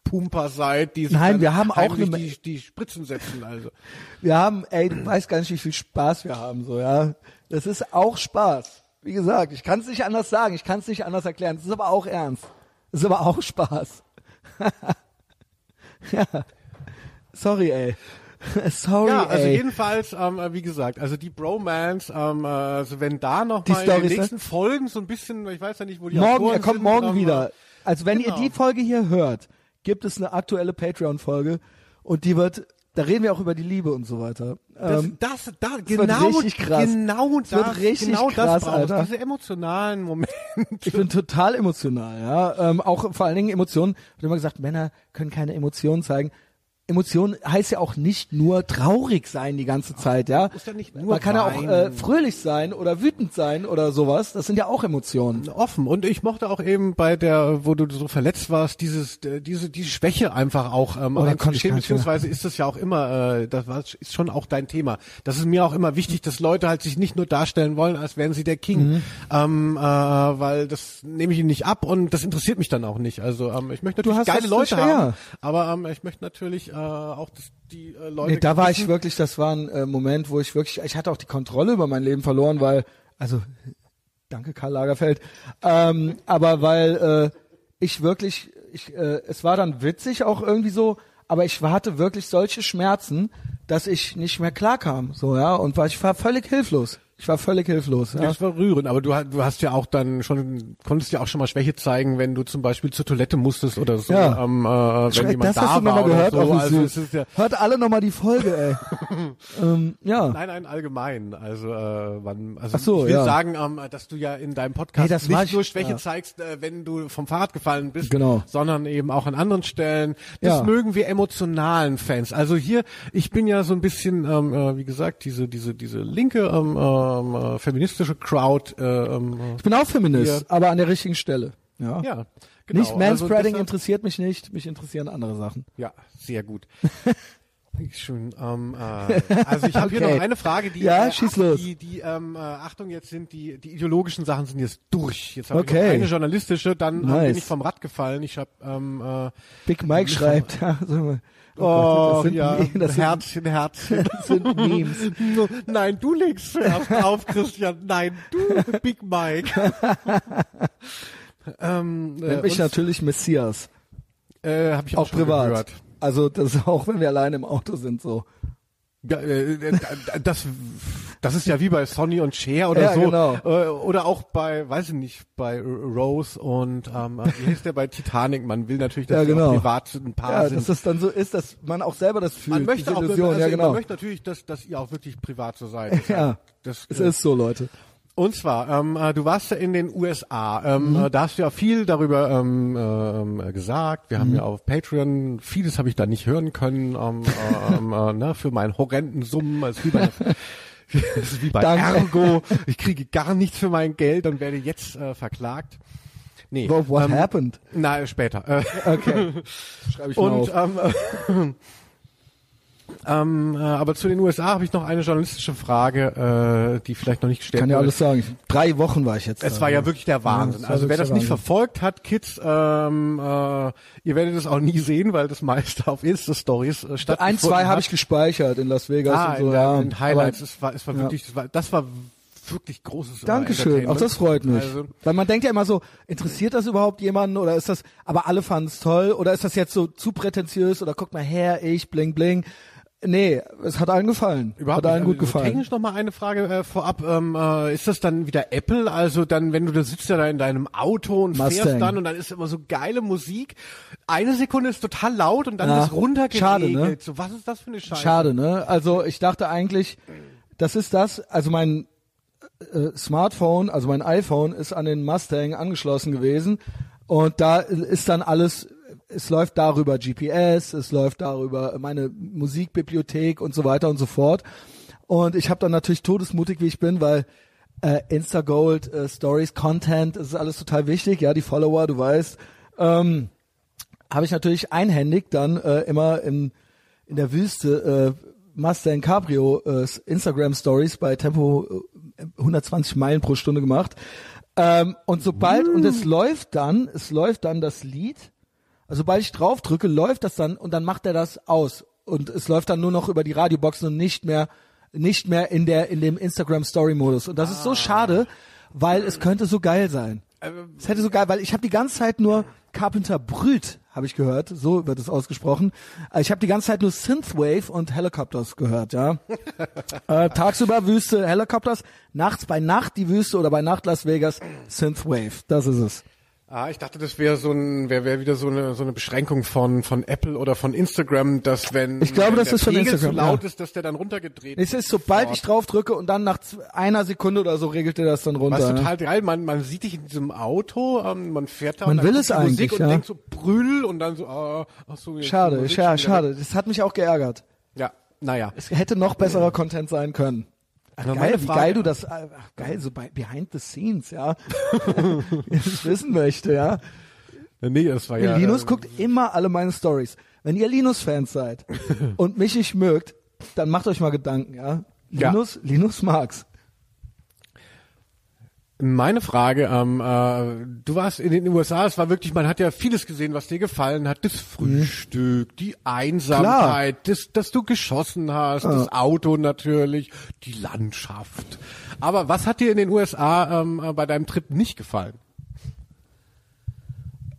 Pumper seid, die sich Nein, wir haben auch eine- die, die Spritzen setzen. Also Wir haben, ey, du weißt gar nicht, wie viel Spaß wir haben, so, ja. Das ist auch Spaß. Wie gesagt, ich kann es nicht anders sagen, ich kann es nicht anders erklären. Es ist aber auch ernst. Es ist aber auch Spaß. ja. Sorry, ey. Sorry, ja, also ey. jedenfalls, ähm, äh, wie gesagt, also die Bromance, ähm, äh, also wenn da noch Die mal in den Storys, ne? nächsten Folgen so ein bisschen, ich weiß ja nicht, wo die morgen, Autoren er kommt sind, morgen ähm, wieder. Also wenn genau. ihr die Folge hier hört, gibt es eine aktuelle Patreon-Folge und die wird, da reden wir auch über die Liebe und so weiter. Das, Ähm, das, da, wird genau, richtig krass. genau wird das, richtig genau krass, das braucht Alter. diese emotionalen Momente. Ich bin total emotional, ja. Ähm, auch vor allen Dingen Emotionen. Ich habe immer gesagt, Männer können keine Emotionen zeigen. Emotion heißt ja auch nicht nur traurig sein die ganze Zeit, ja. Muss ja nicht nur Man kann ja auch äh, fröhlich sein oder wütend sein oder sowas. Das sind ja auch Emotionen. Offen. Und ich mochte auch eben bei der, wo du so verletzt warst, dieses, äh, diese, diese Schwäche einfach auch ähm, Oh, mehr. beziehungsweise ist das ja auch immer, äh, das war, ist schon auch dein Thema. Das ist mir auch immer wichtig, dass Leute halt sich nicht nur darstellen wollen, als wären sie der King, Mhm. ähm, äh, weil das nehme ich ihnen nicht ab und das interessiert mich dann auch nicht. Also ähm, ich möchte Du natürlich hast geile Leute haben, aber ähm, ich möchte natürlich äh, auch, dass die äh, Leute Nee, da war ich wirklich, das war ein äh, Moment, wo ich wirklich, ich hatte auch die Kontrolle über mein Leben verloren, weil, also, danke Karl Lagerfeld, ähm, aber weil äh, ich wirklich, ich, äh, es war dann witzig auch irgendwie so, aber ich hatte wirklich solche Schmerzen, dass ich nicht mehr klarkam, so ja, und war, ich war völlig hilflos. Ich war völlig hilflos. Ja. Das war rührend, aber du, ha- du hast ja auch dann schon, konntest ja auch schon mal Schwäche zeigen, wenn du zum Beispiel zur Toilette musstest oder so, Ja. ähm, äh, wenn jemand das da hast du nochmal gehört so. Also Zoom. es ist ja, Hört alle nochmal die Folge, ey. ähm, ja. nein, nein, allgemein. Also, äh, wann, also so, ich will ja. sagen, ähm, dass du ja in deinem Podcast war nicht ich- nur Schwäche ja. zeigst, äh, wenn du vom Fahrrad gefallen bist, Genau. sondern eben auch an anderen Stellen. Das mögen wir emotionalen Fans. Also hier, ich bin ja so ein bisschen, ähm, äh, wie gesagt, diese, diese, diese linke ähm, ähm, äh, feministische Crowd. Äh, ähm, äh, Ich bin auch Feminist, Ja. aber an der richtigen Stelle. Ja. ja, genau. Nicht Manspreading Also interessiert mich nicht, mich interessieren andere Sachen. Ja, sehr gut. Schön. Ähm, äh, also ich habe hier Okay. noch eine Frage, die, Ja, äh, schieß los. die, die ähm, äh, Achtung, jetzt sind die die ideologischen Sachen sind jetzt durch. Jetzt habe ich Okay. noch eine journalistische, dann ähm, Nice. bin ich vom Rad gefallen. Ich habe ähm, äh, Big Mike schreibt. Ja, so, oh, oh, Gott, das sind, ja, das Herzchen, Herzchen. das sind Memes. Nein, du legst zuerst auf, Christian. Nein, du, Big Mike. ähm, äh, Nennt mich natürlich Messias. äh, habe ich auch, Auch privat. gehört. Also das ist auch, wenn wir alleine im Auto sind, so. Äh, äh, das, das ist ja wie bei Sonny und Cher oder Ja, so. genau. Äh, oder auch bei, weiß ich nicht, bei Rose und ähm, wie heißt der bei Titanic? Man will natürlich, dass Ja, genau. privat ein Paar Ja, sind. dass es dann so ist, dass man auch selber das fühlt. man möchte auch, also ja genau. man möchte natürlich, dass, dass ihr auch wirklich privat so seid. Ja, Das, es äh, ist so, Leute. Und zwar, ähm, äh, du warst ja in den USA. Ähm, Mhm. äh, Da hast du ja viel darüber ähm, ähm, äh, gesagt. Wir Mhm. haben ja auf Patreon, vieles habe ich da nicht hören können, ähm, ähm, äh, ne, für meinen horrenden Summen. Es ist wie bei, wie bei. Ergo. Ich kriege gar nichts für mein Geld und werde jetzt äh, verklagt. Nee. What, what ähm, happened? Na, später. Okay. Schreibe ich mal und auf. ähm, Ähm, äh, aber zu den USA habe ich noch eine journalistische Frage, äh, die vielleicht noch nicht gestellt Kann ja wurde. alles sagen. Drei Wochen war ich jetzt. Es da, war ja ne? wirklich der Wahnsinn. Ja, also wer das nicht Wahnsinn. verfolgt hat, Kids, ähm, äh, ihr werdet es auch nie sehen, weil das meiste auf Insta-Stories äh, stattfindet. Ein, zwei habe ich gespeichert in Las Vegas ah, und so. in, ja. in Highlights. Aber- Es war, es war Ja. wirklich, das war, das war wirklich großes äh, Dankeschön, auch das freut mich. Also, Weil man denkt ja immer so, interessiert das überhaupt jemanden oder ist das, aber alle fanden es toll oder ist das jetzt so zu prätentiös oder guck mal her, ich, bling, bling. Nee, es hat allen gefallen. Überhaupt hat allen nicht. gut Also gefallen. Technisch noch mal eine Frage äh, vorab. Ähm, äh, ist das dann wieder Apple? Also dann, wenn du da sitzt ja da in deinem Auto und fährst Mustang. dann und dann ist immer so geile Musik. Eine Sekunde ist total laut und dann Ja, ist es runtergeregelt. schade, ne? So, was ist das für eine Scheiße? Schade, ne? Also ich dachte eigentlich, das ist das, also mein äh, Smartphone, also mein iPhone ist an den Mustang angeschlossen gewesen und da ist dann alles, es läuft darüber GPS, es läuft darüber meine Musikbibliothek und so weiter und so fort. Und ich habe dann natürlich todesmutig, wie ich bin, weil äh, Instagold, äh, Stories, Content, das ist alles total wichtig, ja, die Follower, du weißt, ähm, habe ich natürlich einhändig dann äh, immer in, in der Wüste äh, Mustang Cabrio äh, Instagram Stories bei Tempo äh, 120 Meilen pro Stunde gemacht. Ähm, und sobald, und es läuft dann, es läuft dann das Lied, also sobald ich drauf drücke, läuft das dann und dann macht er das aus. Und es läuft dann nur noch über die Radioboxen und nicht mehr, nicht mehr in der, in dem Instagram Story Modus. Und das ist so schade, weil es könnte so geil sein. Es hätte so geil, weil ich habe die ganze Zeit nur Carpenter brüht, habe ich gehört, so wird es ausgesprochen. Äh, Ich habe die ganze Zeit nur Synthwave und Helicopters gehört, ja. äh, tagsüber Wüste Helicopters, nachts bei Nacht die Wüste oder bei Nacht Las Vegas Synthwave, das ist es. Ah, ich dachte, das wäre so ein, wäre wär wieder so eine so eine Beschränkung von von Apple oder von Instagram, dass wenn Ich glaube, wenn das der ist von Pegel Instagram, zu laut ja. ist, dass der dann runtergedreht Es ist, sobald ich drauf drücke und dann nach einer Sekunde oder so regelt er das dann runter. Was ja. total geil, man, man sieht dich in diesem Auto, ähm, man fährt da Man und will es die Musik eigentlich, und ja. denkt so Brüll und dann so, ah, ach so, jetzt Schade, ja, schade. Das hat mich auch geärgert. Ja, naja. Es hätte noch besserer Content sein können. Also geil, meine wie Frage- geil du das, äh, geil, so bei, behind the scenes, ja. ich wissen möchte, ja. Nee, das war ja. Linus äh, guckt immer alle meine Stories. Wenn ihr Linus-Fans seid und mich nicht mögt, dann macht euch mal Gedanken, ja. Ja. Linus, Linus mag's. Meine Frage, ähm, äh, du warst in den USA, es war wirklich, man hat ja vieles gesehen, was dir gefallen hat. Das Frühstück, die Einsamkeit, das, dass du geschossen hast, das Auto natürlich, die Landschaft. Aber was hat dir in den USA ähm, äh, bei deinem Trip nicht gefallen?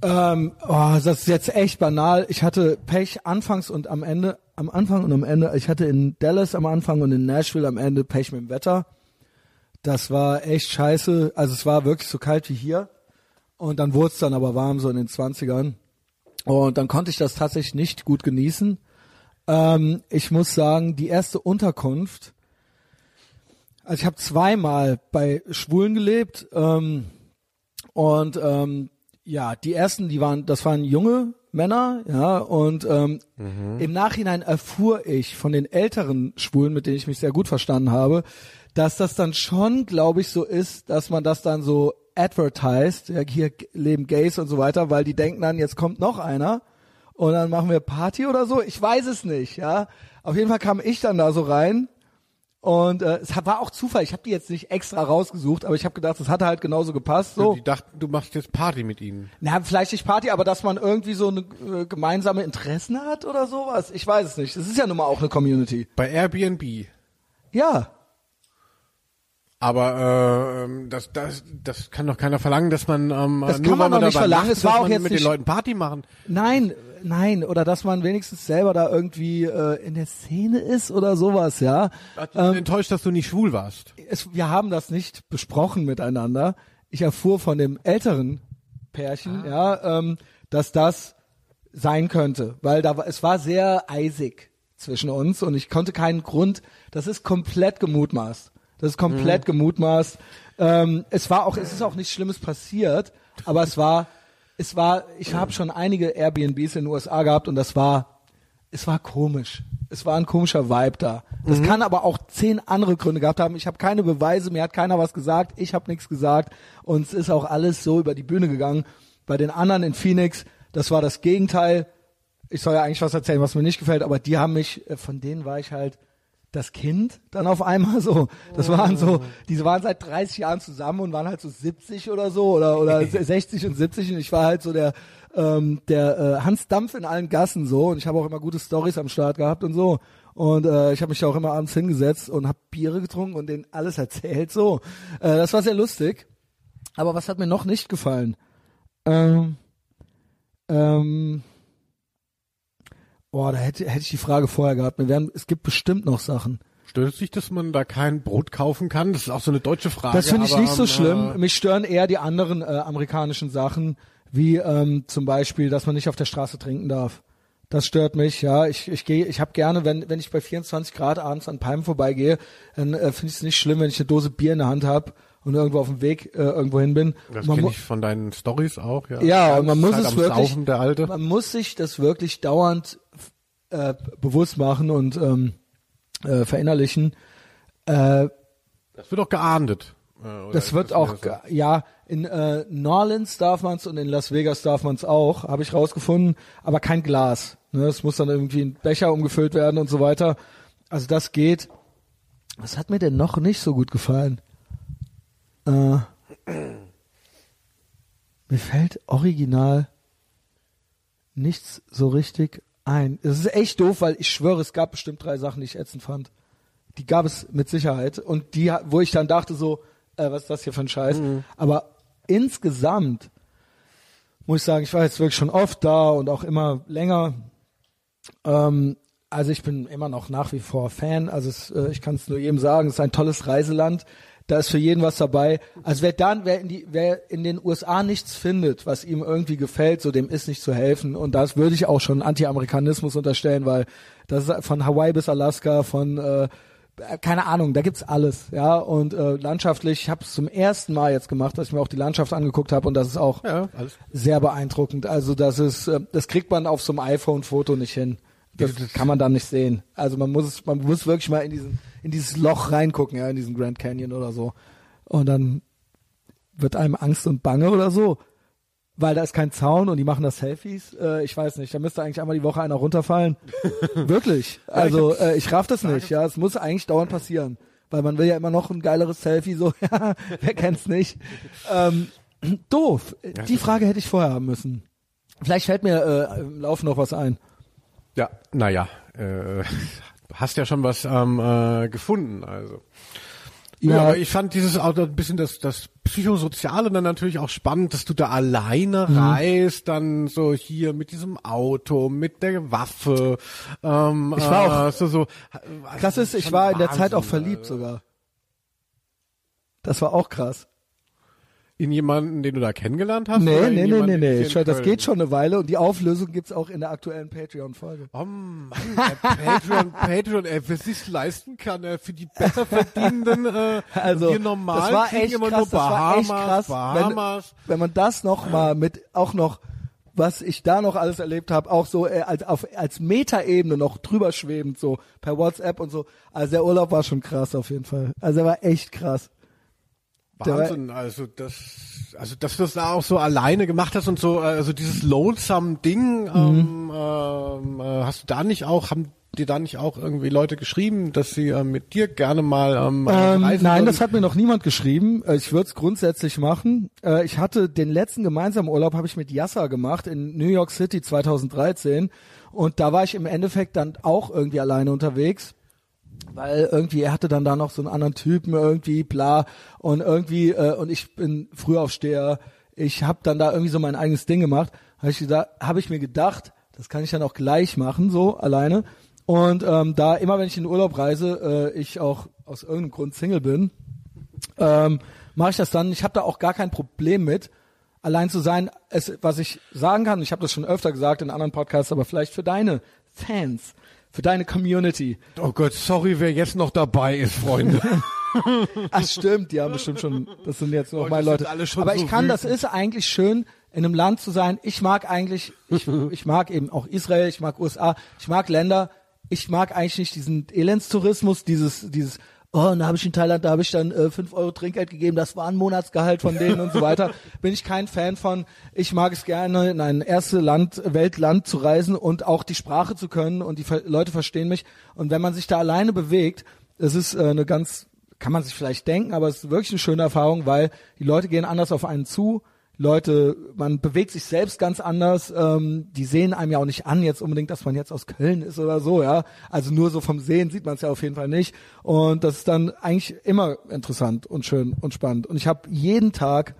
Ähm, oh, das ist jetzt echt banal. Ich hatte Pech anfangs und am Ende, am Anfang und am Ende. Ich hatte in Dallas am Anfang und in Nashville am Ende Pech mit dem Wetter. Das war echt scheiße. Also es war wirklich so kalt wie hier. Und dann wurde es dann aber warm, so in den 20ern. Und dann konnte ich das tatsächlich nicht gut genießen. Ähm, ich muss sagen, die erste Unterkunft, also ich habe zweimal bei Schwulen gelebt. Ähm, und ähm, ja, die ersten, die waren, das waren junge Männer, ja, und ähm, im Nachhinein erfuhr ich von den älteren Schwulen, mit denen ich mich sehr gut verstanden habe, dass das dann schon, glaube ich, so ist, dass man das dann so advertised, ja, hier leben Gays und so weiter, weil die denken dann, jetzt kommt noch einer und dann machen wir Party oder so. Ich weiß es nicht, ja. Auf jeden Fall kam ich dann da so rein und äh, es war auch Zufall. Ich habe die jetzt nicht extra rausgesucht, aber ich habe gedacht, das hatte halt genauso gepasst. So. Die dachten, du machst jetzt Party mit ihnen. Na, vielleicht nicht Party, aber dass man irgendwie so eine äh, gemeinsame Interessen hat oder sowas. Ich weiß es nicht. Das ist ja nun mal auch eine Community. Bei Airbnb. Ja. Aber ähm, das, das, das kann doch keiner verlangen, dass man ähm, Das nur kann man doch nicht verlangen. macht, Es war dass auch man jetzt mit nicht- den Leuten Party machen. Nein, nein. Oder dass man wenigstens selber da irgendwie äh, in der Szene ist oder sowas, ja. Ähm, enttäuscht, dass du nicht schwul warst. Es, wir haben das nicht besprochen miteinander. Ich erfuhr von dem älteren Pärchen, ja, ähm, dass das sein könnte, weil da war, es war sehr eisig zwischen uns und ich konnte keinen Grund. Das ist komplett gemutmaßt. Das ist komplett gemutmaßt. Ähm, es war auch, es ist auch nichts Schlimmes passiert, aber es war, es war. Ich habe schon einige Airbnbs in den USA gehabt und das war, es war komisch. Es war ein komischer Vibe da. Das kann aber auch zehn andere Gründe gehabt haben. Ich habe keine Beweise, mir hat keiner was gesagt, ich habe nichts gesagt und es ist auch alles so über die Bühne gegangen. Bei den anderen in Phoenix, das war das Gegenteil. ich soll ja eigentlich was erzählen, was mir nicht gefällt, aber die haben mich, äh, von denen war ich halt das Kind dann auf einmal so. Das waren so, diese waren seit 30 Jahren zusammen und waren halt so 70 oder so oder oder 60 und 70 und ich war halt so der ähm, der äh, Hans Dampf in allen Gassen so und ich habe auch immer gute Stories am Start gehabt und so und äh, ich habe mich auch immer abends hingesetzt und habe Biere getrunken und denen alles erzählt so. Äh, das war sehr lustig. Aber was hat mir noch nicht gefallen? Ähm, ähm, boah, da hätte, hätte ich die Frage vorher gehabt. Wir werden, es gibt bestimmt noch Sachen. Stört sich, dass man da kein Brot kaufen kann? Das ist auch so eine deutsche Frage. Das finde ich aber, nicht so ähm, schlimm. Äh, Mich stören eher die anderen äh, amerikanischen Sachen, wie ähm, zum Beispiel, dass man nicht auf der Straße trinken darf. Das stört mich, ja. Ich, ich gehe, ich habe gerne, wenn, wenn ich bei 24 Grad abends an Palmen vorbeigehe, dann äh, finde ich es nicht schlimm, wenn ich eine Dose Bier in der Hand habe und irgendwo auf dem Weg äh, irgendwo hin bin. das kenne ich von deinen Stories auch, ja. Ja, und man muss Zeit es wirklich, Saufen, der Alte. man muss sich das wirklich dauernd äh, bewusst machen und ähm, äh, verinnerlichen. Äh, Das wird auch geahndet. Äh, das wird mehr auch, ge- ja, in äh, New Orleans darf man es und in Las Vegas darf man es auch, habe ich rausgefunden, aber kein Glas. Ne? Es muss dann irgendwie in Becher umgefüllt werden und so weiter. Also das geht. Was hat mir denn noch nicht so gut gefallen? Äh, mir fällt original nichts so richtig ein. Es ist echt doof, weil ich schwöre, es gab bestimmt drei Sachen, die ich ätzend fand. Die gab es mit Sicherheit. Und die, wo ich dann dachte so, äh, was ist das hier für ein Scheiß? Aber insgesamt muss ich sagen, ich war jetzt wirklich schon oft da und auch immer länger. Ähm, also ich bin immer noch nach wie vor Fan. Also es, äh, ich kann es nur jedem sagen, es ist ein tolles Reiseland. Da ist für jeden was dabei. Also wer dann, wer in die, wer in den USA nichts findet, was ihm irgendwie gefällt, so dem ist nicht zu helfen. Und das würde ich auch schon Anti-Amerikanismus unterstellen, weil das ist von Hawaii bis Alaska, von äh, keine Ahnung, da gibt's alles, ja. Und äh, landschaftlich, ich habe es zum ersten Mal jetzt gemacht, dass ich mir auch die Landschaft angeguckt habe und das ist auch Ja, sehr beeindruckend. Also das ist, äh, das kriegt man auf so einem iPhone-Foto nicht hin. Das kann man dann nicht sehen. Also man muss es, man muss wirklich mal in diesen, in dieses Loch reingucken, ja, in diesen Grand Canyon oder so. Und dann wird einem Angst und Bange oder so. Weil da ist kein Zaun und die machen da Selfies. Äh, ich weiß nicht, da müsste eigentlich einmal die Woche einer runterfallen. Wirklich. Also äh, ich raff das nicht. Ja, es muss eigentlich dauernd passieren. Weil man will ja immer noch ein geileres Selfie, so, ja, wer kennt's nicht. Ähm, doof. Die Frage hätte ich vorher haben müssen. Vielleicht fällt mir äh, im Laufe noch was ein. Ja, naja, äh, hast ja schon was ähm, äh, gefunden, also. Ja, Ja. aber ich fand dieses auch ein bisschen das, das Psychosoziale dann natürlich auch spannend, dass du da alleine Mhm. reist, dann so hier mit diesem Auto, mit der Waffe. Ähm, Ich war äh, so, so, Krass ist, ich war in der Zeit auch verliebt also. sogar. Das war auch krass. In jemanden, den du da kennengelernt hast? Nee, nee, nee, nee, nee. Schon, das geht schon eine Weile und die Auflösung gibt's auch in der aktuellen Patreon-Folge. Oh Mann, Patreon, Patreon, ey, wer sich's leisten kann, ey, für die besser verdienenden, äh, Also, wir normal das war echt immer krass, nur das war Bahamas, echt krass. Bahamas. Wenn, wenn man das noch mal mit, auch noch, was ich da noch alles erlebt habe, auch so äh, als, auf, als Metaebene noch drüber schwebend, so per WhatsApp und so. Also der Urlaub war schon krass auf jeden Fall. Also er war echt krass. Wahnsinn, also das, also dass du das da auch so alleine gemacht hast und so, äh, also dieses lonesome Ding, ähm, Mhm. ähm, äh, hast du da nicht auch, haben dir da nicht auch irgendwie Leute geschrieben, dass sie äh, mit dir gerne mal ähm, Ähm, reisen nein, würden? das hat mir noch niemand geschrieben. Äh, Ich würde es grundsätzlich machen. Äh, Ich hatte den letzten gemeinsamen Urlaub habe ich mit Yasser gemacht in New York City 2013 und da war ich im Endeffekt dann auch irgendwie alleine unterwegs. Weil irgendwie er hatte dann da noch so einen anderen Typen irgendwie bla und irgendwie äh, und ich bin Frühaufsteher. Ich habe dann da irgendwie so mein eigenes Ding gemacht. Habe ich gesagt, habe ich mir gedacht, das kann ich dann auch gleich machen so alleine. Und ähm, da immer wenn ich in den Urlaub reise, äh, ich auch aus irgendeinem Grund Single bin, ähm, mache ich das dann. Ich habe da auch gar kein Problem mit, allein zu sein. Es, was ich sagen kann, ich habe das schon öfter gesagt in anderen Podcasts, aber vielleicht für deine Fans, für deine Community. Oh Gott, sorry, wer jetzt noch dabei ist, Freunde. Ach stimmt, die haben bestimmt schon, das sind jetzt noch meine Leute. Aber so ich kann, das wütend. ist eigentlich schön, in einem Land zu sein. Ich mag eigentlich, ich, ich mag eben auch Israel, ich mag USA, ich mag Länder. Ich mag eigentlich nicht diesen Elendstourismus, dieses, dieses, oh, und da habe ich in Thailand, da habe ich dann äh, 5 Euro Trinkgeld gegeben, das war ein Monatsgehalt von denen und so weiter. Bin ich kein Fan von. Ich mag es gerne, in ein erstes Land, Weltland zu reisen und auch die Sprache zu können und die Leute verstehen mich. Und wenn man sich da alleine bewegt, das ist äh, eine ganz, kann man sich vielleicht denken, aber es ist wirklich eine schöne Erfahrung, weil die Leute gehen anders auf einen zu. Leute, man bewegt sich selbst ganz anders. Ähm, die sehen einem ja auch nicht an jetzt unbedingt, dass man jetzt aus Köln ist oder so, ja. Also nur so vom Sehen sieht man es ja auf jeden Fall nicht. Und das ist dann eigentlich immer interessant und schön und spannend. Und ich habe jeden Tag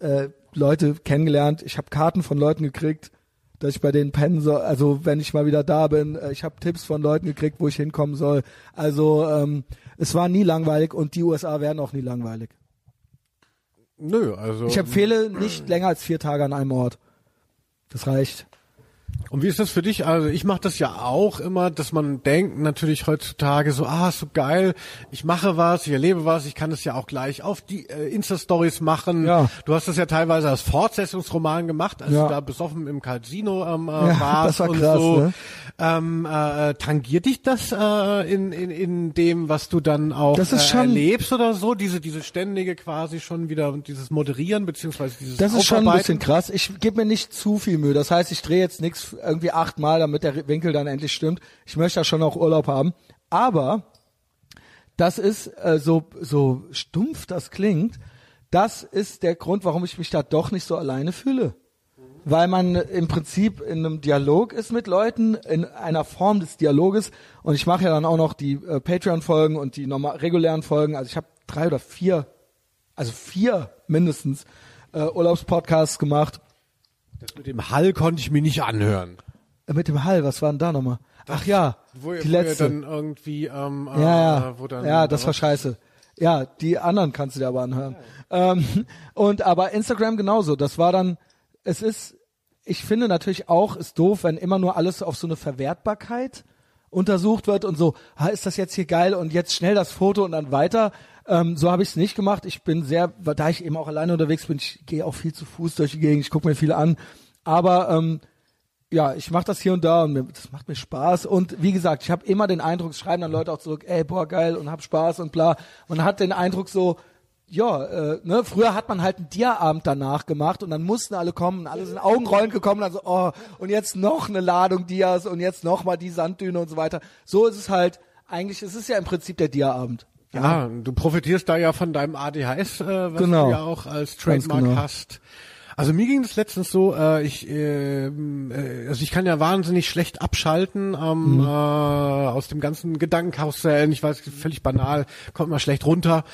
äh, Leute kennengelernt. Ich habe Karten von Leuten gekriegt, dass ich bei denen pennen soll. Also wenn ich mal wieder da bin, äh, ich habe Tipps von Leuten gekriegt, wo ich hinkommen soll. Also ähm, es war nie langweilig und die USA werden auch nie langweilig. Nö, also. Ich empfehle nicht länger als vier Tage an einem Ort. Das reicht. Und wie ist das für dich? Also ich mache das ja auch immer, dass man denkt natürlich heutzutage so, ah, so geil, ich mache was, ich erlebe was, ich kann das ja auch gleich auf die äh, Insta-Stories machen. Ja. Du hast das ja teilweise als Fortsetzungsroman gemacht, als Ja. du da besoffen im Casino ähm, äh, Ja, warst war und krass, so. ne? Ähm, äh, tangiert dich das äh, in, in, in dem, was du dann auch äh, erlebst oder so? Diese, diese ständige quasi schon wieder, dieses Moderieren beziehungsweise dieses Das ist schon ein bisschen krass. Ich gebe mir nicht zu viel Mühe. Das heißt, ich drehe jetzt nichts irgendwie achtmal, damit der Winkel dann endlich stimmt. Ich möchte ja schon auch Urlaub haben. Aber das ist äh, so so stumpf das klingt. Das ist der Grund, warum ich mich da doch nicht so alleine fühle. Weil man im Prinzip in einem Dialog ist mit Leuten, in einer Form des Dialoges. Und ich mache ja dann auch noch die äh, Patreon-Folgen und die normal regulären Folgen. Also ich habe drei oder vier, also vier mindestens äh, Urlaubspodcasts gemacht. Das mit dem Hall konnte ich mir nicht anhören. Äh, mit dem Hall, was war denn da nochmal? Ach ja, Wo, die wo letzte. dann irgendwie, ähm, äh, ja, ja, wo dann, ja, das war scheiße. Ja, die anderen kannst du dir aber anhören. Ähm, und aber Instagram genauso. Das war dann, es ist, ich finde natürlich auch, ist doof, wenn immer nur alles auf so eine Verwertbarkeit untersucht wird und so, ha, ist das jetzt hier geil und jetzt schnell das Foto und dann weiter. Ähm, so habe ich es nicht gemacht. Ich bin sehr, da ich eben auch alleine unterwegs bin, ich gehe auch viel zu Fuß durch die Gegend, ich gucke mir viel an. Aber ähm, ja, ich mache das hier und da und mir, das macht mir Spaß. Und wie gesagt, ich habe immer den Eindruck, schreiben dann Leute auch zurück, ey, boah, geil und hab Spaß und bla. Man hat den Eindruck so, ja, äh, ne, früher hat man halt einen Dia-Abend danach gemacht und dann mussten alle kommen alle sind Augenrollend gekommen und dann so, oh, und jetzt noch eine Ladung Dias und jetzt noch mal die Sanddüne und so weiter. So ist es halt, eigentlich, es ist ja im Prinzip der Dia-Abend. Ja, du profitierst da ja von deinem ADHS, äh, was Genau. du ja auch als Trademark genau. hast. Also mir ging das letztens so, äh, ich, ähm, äh, also ich kann ja wahnsinnig schlecht abschalten ähm, Mhm. äh, aus dem ganzen Gedankenkarussell. Ich weiß, völlig banal, kommt mal schlecht runter.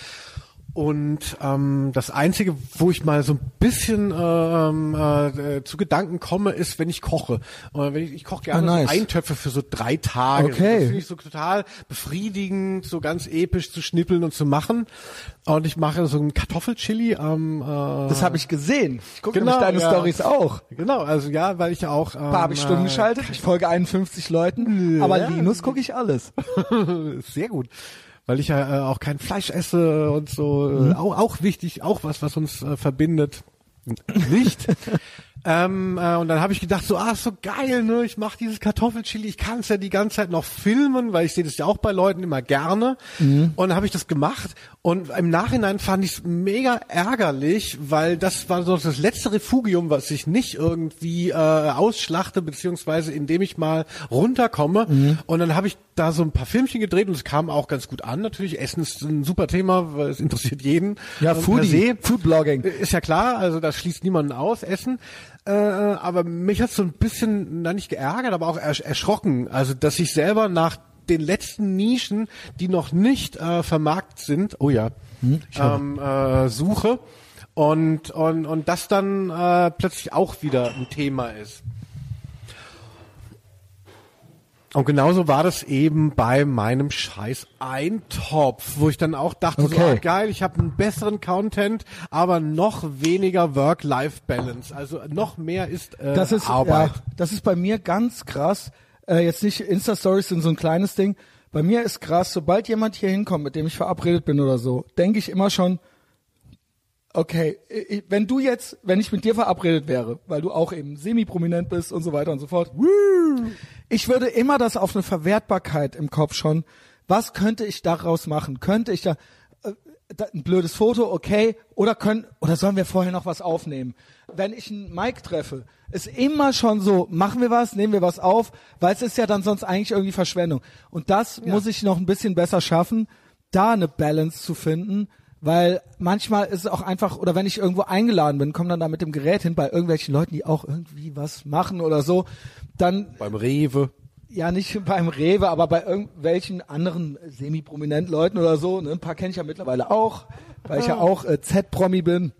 Und ähm, das Einzige, wo ich mal so ein bisschen ähm, äh, zu Gedanken komme, ist, wenn ich koche. Und wenn ich, ich koche gerne Ah, nice. so Eintöpfe für so drei Tage. Okay. Das finde ich so total befriedigend, so ganz episch zu schnippeln und zu machen. Und ich mache so ein Kartoffelchili am äh, Das habe ich gesehen. Ich gucke Genau, nämlich deine ja. Stories auch. Genau, also ja, weil ich auch ähm, Ein paar habe ich Stunden äh, geschaltet, ich folge 51 Leuten, aber Linus gucke ich alles. Sehr gut. Weil ich ja äh, auch kein Fleisch esse und so. Mhm. Auch, auch wichtig, auch was, was uns äh, verbindet. Nicht. Ähm, äh, und dann habe ich gedacht, so, ah, ist so geil, ne? Ich mache dieses Kartoffelchili, ich kann es ja die ganze Zeit noch filmen, weil ich sehe das ja auch bei Leuten immer gerne. Mhm. Und dann habe ich das gemacht. Und im Nachhinein fand ich es mega ärgerlich, weil das war so das letzte Refugium, was ich nicht irgendwie äh, ausschlachte, beziehungsweise indem ich mal runterkomme. Mhm. Und dann habe ich da so ein paar Filmchen gedreht und es kam auch ganz gut an. Natürlich, Essen ist ein super Thema, weil es interessiert jeden. Ja, Ähm, Foodie. Foodblogging. Ist ja klar, also das schließt niemanden aus, Essen. Äh, aber mich hat so ein bisschen, na nicht geärgert, aber auch ersch erschrocken. Also, dass ich selber nach den letzten Nischen, die noch nicht äh, vermarkt sind, oh ja, ähm, äh, suche und, und, und das dann äh, plötzlich auch wieder ein Thema ist. Und genauso war das eben bei meinem scheiß Eintopf, wo ich dann auch dachte, so, Okay. ah, geil, ich habe einen besseren Content, aber noch weniger Work-Life-Balance. Also noch mehr ist, äh, Das ist Arbeit. Ja, das ist bei mir ganz krass. Äh, jetzt nicht Insta-Stories sind so ein kleines Ding. Bei mir ist krass, sobald jemand hier hinkommt, mit dem ich verabredet bin oder so, denke ich immer schon, okay, wenn du jetzt, wenn ich mit dir verabredet wäre, weil du auch eben semi-prominent bist und so weiter und so fort, ich würde immer das auf eine Verwertbarkeit im Kopf schon Was könnte ich daraus machen? Könnte ich da, äh, da ein blödes Foto, okay, oder können, oder sollen wir vorher noch was aufnehmen? Wenn ich einen Mike treffe, ist immer schon so, machen wir was, nehmen wir was auf, weil es ist ja dann sonst eigentlich irgendwie Verschwendung. Und das muss ich noch ein bisschen besser schaffen, da eine Balance zu finden, weil manchmal ist es auch einfach, oder wenn ich irgendwo eingeladen bin, komme dann da mit dem Gerät hin bei irgendwelchen Leuten, die auch irgendwie was machen oder so, dann Beim Rewe. ja nicht beim Rewe, aber bei irgendwelchen anderen semi-prominenten Leuten oder so. Ne? Ein paar kenne ich ja mittlerweile auch, weil ich ja auch äh, Z-Promi bin.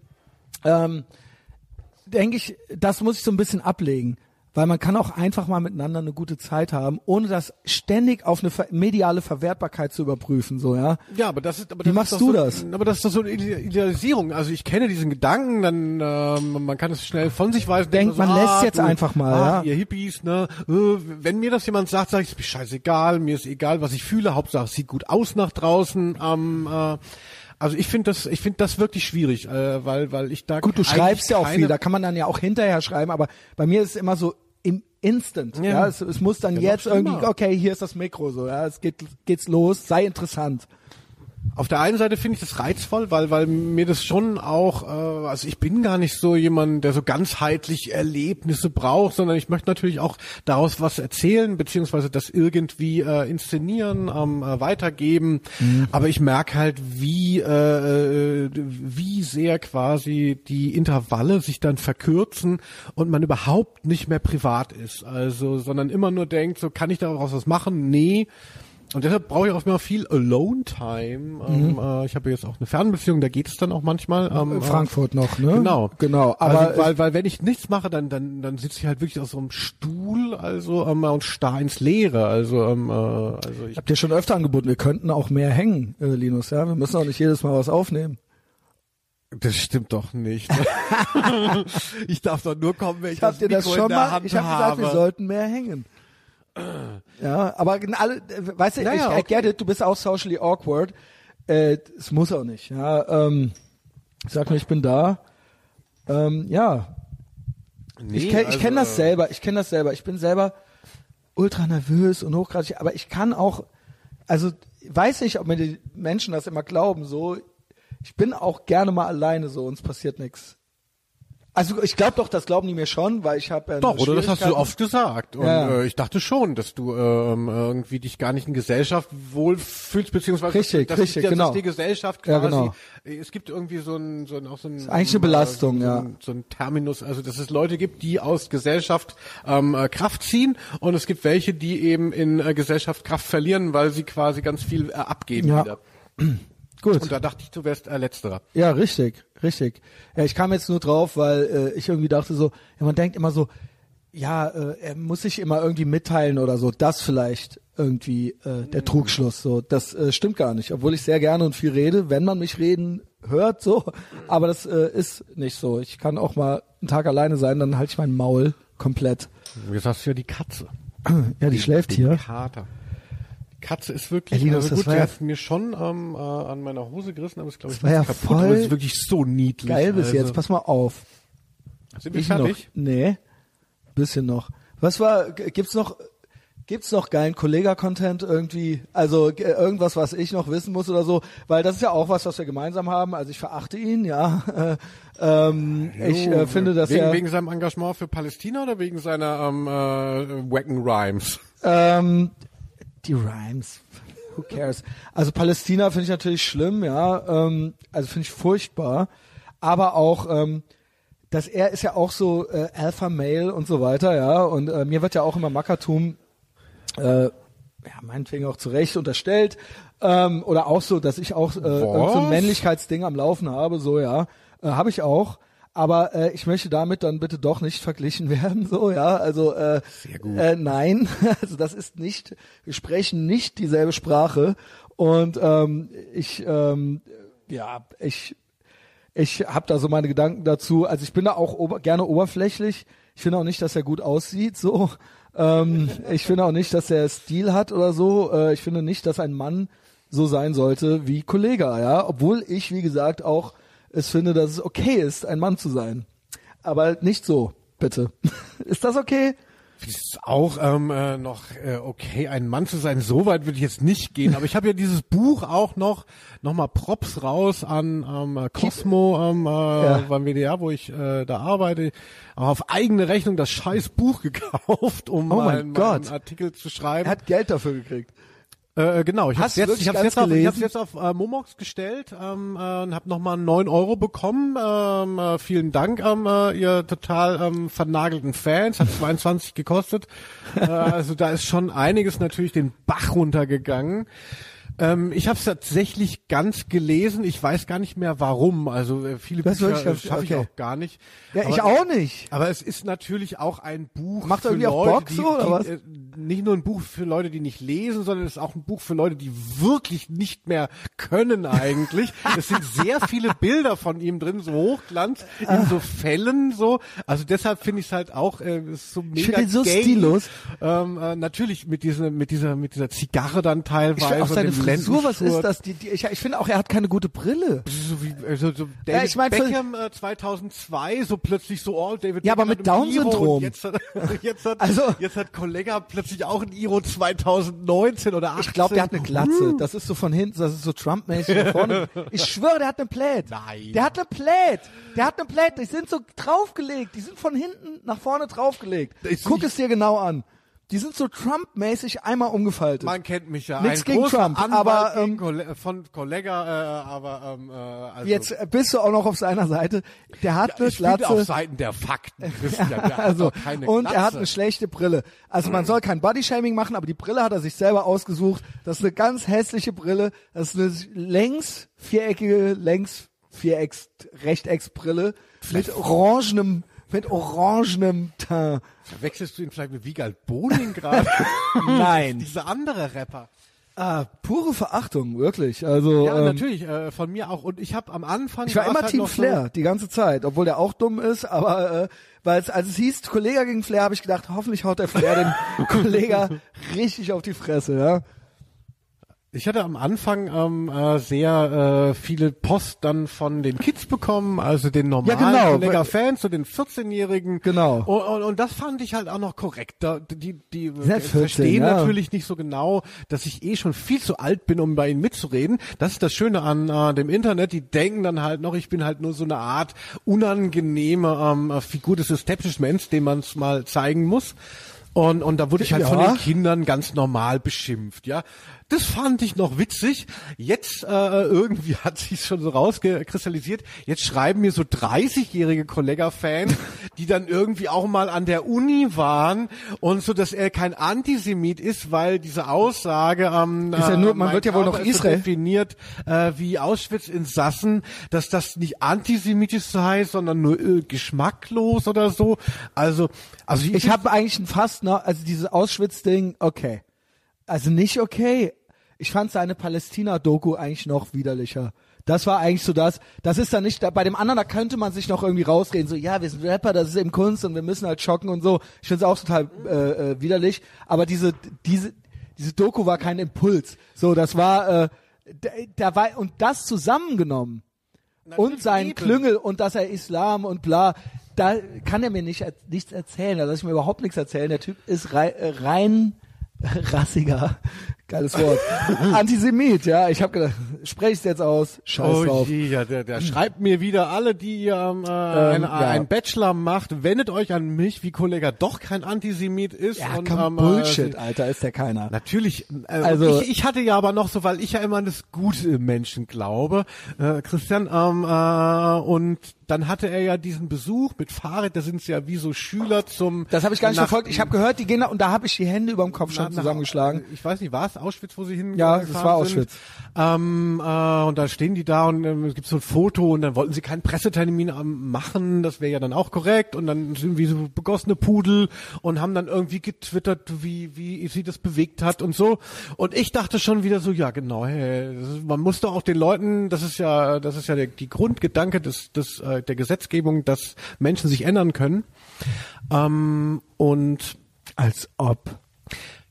Ähm, denke ich, das muss ich so ein bisschen ablegen. Weil man kann auch einfach mal miteinander eine gute Zeit haben, ohne das ständig auf eine mediale Verwertbarkeit zu überprüfen, so, ja. Ja, aber das ist, aber Wie das machst ist doch du so, das? Aber das ist doch so eine Ide- Idealisierung. Also ich kenne diesen Gedanken, dann ähm, man kann es schnell von sich weisen. Denkt, denkt man lässt jetzt einfach mal, ach, ja. Ihr Hippies, ne? Äh, wenn mir das jemand sagt, sage ich, ist mir scheißegal, mir ist egal, was ich fühle. Hauptsache, es sieht gut aus nach draußen. Ähm, äh, also ich finde das, ich finde das wirklich schwierig, äh, weil, weil ich da Gut, du schreibst ja auch viel, da kann man dann ja auch hinterher schreiben, aber bei mir ist es immer so Instant, ja, Ja. Es, es muss dann Ja, jetzt irgendwie, okay, hier ist das Mikro, so, ja, es geht, geht's los, sei interessant. Auf der einen Seite finde ich das reizvoll, weil weil mir das schon auch, äh, also ich bin gar nicht so jemand, der so ganzheitlich Erlebnisse braucht, sondern ich möchte natürlich auch daraus was erzählen, beziehungsweise das irgendwie äh, inszenieren, ähm, äh, weitergeben. Aber ich merke halt, wie äh, äh, wie sehr quasi die Intervalle sich dann verkürzen und man überhaupt nicht mehr privat ist, also sondern immer nur denkt, so kann ich daraus was machen? Nee. Und deshalb brauche ich auch immer viel Alone-Time. Ähm, äh, ich habe jetzt auch eine Fernbeziehung, da geht es dann auch manchmal. Ähm, In Frankfurt noch, ne? Genau, Genau, aber also, weil, weil wenn ich nichts mache, dann dann dann sitze ich halt wirklich auf so einem Stuhl, also ähm, und starr ins Leere. Also ähm, äh, also ich Habt ihr schon öfter angeboten, wir könnten auch mehr hängen, äh, Linus, ja? Wir müssen auch nicht jedes Mal was aufnehmen. das stimmt doch nicht. ich darf doch nur kommen, wenn ich, Ich hab das dir das Mikro schon in der mal, ich habe gesagt, habe. wir sollten mehr hängen. Ja, aber alle, äh, weißt du, Ja, ich, I okay. get it, du bist auch socially awkward. Äh, es muss auch nicht, ja. Ähm, sag mir, ich bin da. Ähm, ja, Nee, ich kenne also, kenn das äh, selber. Ich kenne das selber. Ich bin selber ultra nervös und hochgradig, aber ich kann auch, also weiß nicht, ob mir die Menschen das immer glauben. So, ich bin auch gerne mal alleine so und es passiert nichts. Also ich glaube doch, das glauben die mir schon, weil ich habe ja Doch, oder das hast du oft gesagt. Und Ja. äh, ich dachte schon, dass du ähm, irgendwie dich gar nicht in Gesellschaft wohlfühlst, beziehungsweise Richtig, dass, richtig, dass, genau. dass die Gesellschaft Ja, quasi, genau. es gibt irgendwie so ein, so ein auch so ein eigentlich eine Belastung, so, ja. ein, so ein Terminus, also dass es Leute gibt, die aus Gesellschaft ähm, äh, Kraft ziehen und es gibt welche, die eben in äh, Gesellschaft Kraft verlieren, weil sie quasi ganz viel äh, abgeben Ja. wieder. Gut. Und da dachte ich, du wärst äh, letzterer. Ja, richtig, richtig. Ja, ich kam jetzt nur drauf, weil äh, ich irgendwie dachte so, ja, man denkt immer so, ja, äh, er muss sich immer irgendwie mitteilen oder so. Das vielleicht irgendwie äh, der Trugschluss. So, das äh, stimmt gar nicht. Obwohl ich sehr gerne und viel rede, wenn man mich reden hört, so. Aber das äh, ist nicht so. Ich kann auch mal einen Tag alleine sein, dann halte ich mein Maul komplett. Jetzt hast du ja die Katze. Ja, die schläft Den hier. Kater. Katze ist wirklich, Ey, also das gut, war die ja- hat mir schon ähm, äh, an meiner Hose gerissen, aber ist glaube ich war ja kaputt, voll aber es ist wirklich so niedlich. Geil bis also, jetzt. Pass mal auf. Sind wir Ich noch. fertig? Nee. Bisschen noch. Was war, gibt's noch, gibt's noch geilen Kollega-Content irgendwie? Also irgendwas, was ich noch wissen muss oder so? Weil das ist ja auch was, was wir gemeinsam haben. Also ich verachte ihn, ja. Äh, ähm, ich äh, Jo, finde, dass wegen, er, wegen seinem Engagement für Palästina oder wegen seiner ähm, äh, Wacken Rhymes? ähm, die Rhymes. Who cares? Also Palästina finde ich natürlich schlimm, ja. Ähm, also finde ich furchtbar. Aber auch, ähm, dass er ist ja auch so äh, Alpha Male und so weiter, ja. Und äh, mir wird ja auch immer Mackertum, äh, ja, meinetwegen auch zu Recht unterstellt. Ähm, oder auch so, dass ich auch äh, so ein? Männlichkeitsding am Laufen habe, so ja. Äh, habe ich auch. Aber äh, ich möchte damit dann bitte doch nicht verglichen werden, so ja. Also äh. Äh, nein, also das ist nicht. Wir sprechen nicht dieselbe Sprache und ähm, ich ähm, ja ich ich habe da so meine Gedanken dazu. Also ich bin da auch ober gerne oberflächlich. Ich finde auch nicht, dass er gut aussieht. So, ähm, ich finde auch nicht, dass er Stil hat oder so. Äh, ich finde nicht, dass ein Mann so sein sollte wie Kollega. Ja, obwohl ich wie gesagt auch es finde, dass es okay ist, ein Mann zu sein. Aber nicht so, bitte. ist das okay? Ist auch ähm, äh, noch äh, okay, ein Mann zu sein. So weit würde ich jetzt nicht gehen. Aber ich habe ja dieses Buch auch noch nochmal Props raus an ähm, Cosmo ähm, äh, ja. beim WDR, wo ich äh, da arbeite. Auch auf eigene Rechnung das scheiß Buch gekauft, um oh meinen, meinen Artikel zu schreiben. Er hat Geld dafür gekriegt. Äh, genau, ich habe jetzt, ich hab's jetzt, auf, ich hab's jetzt auf äh, Momox gestellt ähm, äh, und habe nochmal neun Euro bekommen. Ähm, äh, vielen Dank, ähm, äh, ihr total ähm, vernagelten Fans. Hat 22 gekostet. äh, also da ist schon einiges natürlich den Bach runtergegangen. Ähm, ich habe es tatsächlich ganz gelesen. Ich weiß gar nicht mehr warum. Also äh, viele das Bücher schaffe schaff ich auch gar nicht. Ja, aber, ich auch nicht. Aber es ist natürlich auch ein Buch Macht für irgendwie Leute, auch Bock die, so, oder die, was? Äh, nicht nur ein Buch für Leute, die nicht lesen, sondern es ist auch ein Buch für Leute, die wirklich nicht mehr können eigentlich. es sind sehr viele Bilder von ihm drin, so Hochglanz in so Fällen so. Also deshalb finde ich es halt auch äh, ist so mega Ich finde ihn so gay. stillos. Ähm, äh, natürlich mit dieser mit dieser mit dieser Zigarre dann teilweise Frisur, was ist das? Die, die, ich ich finde auch, er hat keine gute Brille. So wie äh, so, so David Ja, ich mein, Beckham äh, 2002 so plötzlich so oh David Ja, aber mit Down-Syndrom. Jetzt hat, jetzt hat Also- jetzt hat Kollega plötzlich auch ein Iro 2019 oder 18. Ich glaube, der hat eine Glatze. Das ist so von hinten, das ist so Trump-mäßig vorne. Ich schwöre, der hat eine Plät. Nein. Der hat eine Plät. Der hat eine Plät. Die sind so draufgelegt. Die sind von hinten nach vorne draufgelegt. Ist Guck nicht- es dir genau an. Die sind so Trump-mäßig einmal umgefaltet. Man kennt mich ja. Nichts gegen Trump, Anwalt aber, ähm, Kolle von Kollega, äh, aber ähm, äh, also Jetzt äh, bist du auch noch auf seiner Seite. Der hat eine ich bin auf Glatze. Seiten der Fakten. Christian. Der Also, und er hat Glatze. eine schlechte Brille. Also man soll kein Bodyshaming machen, aber die Brille hat er sich selber ausgesucht. Das ist eine ganz hässliche Brille. Das ist eine längs viereckige, längs Vierecks, Rechtecksbrille mit orangenem, mit orangenem Teint. Verwechselst du ihn vielleicht mit Wiegald Boning gerade? Nein. Dieser andere Rapper. Ah, pure Verachtung, wirklich. Also, Ja, ähm, natürlich, äh, von mir auch. Und ich habe am Anfang. Ich war immer halt Team noch so- Flair, die ganze Zeit, obwohl der auch dumm ist, aber äh, weil es, als es hieß, Kollege gegen Flair, habe ich gedacht, hoffentlich haut der Flair den Kollege richtig auf die Fresse, ja. Ich hatte am Anfang ähm, äh, sehr äh, viele Post dann von den Kids bekommen, also den normalen Ja, genau, Fans, so den 14-Jährigen. Genau. Und, und, und das fand ich halt auch noch korrekt. Da, die die sind halt 14, verstehen ja. natürlich nicht so genau, dass ich eh schon viel zu alt bin, um bei ihnen mitzureden. Das ist das Schöne an äh, dem Internet. Die denken dann halt noch, ich bin halt nur so eine Art unangenehme ähm, Figur des Establishments, dem man es mal zeigen muss. Und, und da wurde ich halt von Ja. den Kindern ganz normal beschimpft, ja. Das fand ich noch witzig. Jetzt äh, irgendwie hat sich schon so rausgekristallisiert. Jetzt schreiben mir so 30-jährige Kollega-Fans, die dann irgendwie auch mal an der Uni waren und so, dass er kein Antisemit ist, weil diese Aussage am Ist ja nur- man mein wird ja wohl noch Israel. Definiert äh, wie Auschwitz-Insassen, dass das nicht antisemitisch sei, sondern nur äh, geschmacklos oder so. Also, also Ich habe eigentlich ein fast noch, also dieses Auschwitz-Ding, okay. Also nicht okay. Ich fand seine Palästina-Doku eigentlich noch widerlicher. Das war eigentlich so das. Das ist dann nicht, da- bei dem anderen, da könnte man sich noch irgendwie rausreden, so, ja, wir sind Rapper, das ist eben Kunst und wir müssen halt schocken und so. Ich finde es auch total äh, äh, widerlich. Aber diese, diese, diese Doku war kein Impuls. So, das war, äh, da, da war, und das zusammengenommen und sein eben. Klüngel und dass er Islam und bla, da kann er mir nicht, nichts erzählen. Da lasse ich mir überhaupt nichts erzählen. Der Typ ist rei, äh, rein rassiger, geiles Wort, Antisemit. Ja, ich habe gedacht, sprech es jetzt aus, scheiß Oh drauf. je, ja, der, der schreibt mir wieder alle, die ähm, äh, ein, ja. ein Bachelor macht, wendet euch an mich, wie Kollege doch kein Antisemit ist. Ja, und, ähm, Bullshit, Äh, Alter, ist der keiner. Natürlich, äh, Also- ich, ich hatte ja aber noch so, weil ich ja immer an das Gute im Menschen glaube, äh, Christian, ähm, äh, und dann hatte er ja diesen Besuch mit Fahrrad, da sind es ja wie so Schüler zum Das habe ich gar nicht nach- verfolgt. Ich habe gehört, die gehen da und da habe ich die Hände überm Kopf schon nach- zusammengeschlagen. Ich weiß nicht, war es Auschwitz, wo sie hin? Ja, das gefahren war? Auschwitz. Ähm, äh, und da stehen die da und ähm, es gibt so ein Foto und dann wollten sie keinen Pressetermin ähm, machen, das wäre ja dann auch korrekt und dann sind wie so begossene Pudel und haben dann irgendwie getwittert, wie wie sie das bewegt hat und so. Und ich dachte schon wieder so, ja genau, hey, ist, man muss doch auch den Leuten, das ist ja, das ist ja der, die Grundgedanke des, des äh, der Gesetzgebung, dass Menschen sich ändern können. Ähm, und Als ob.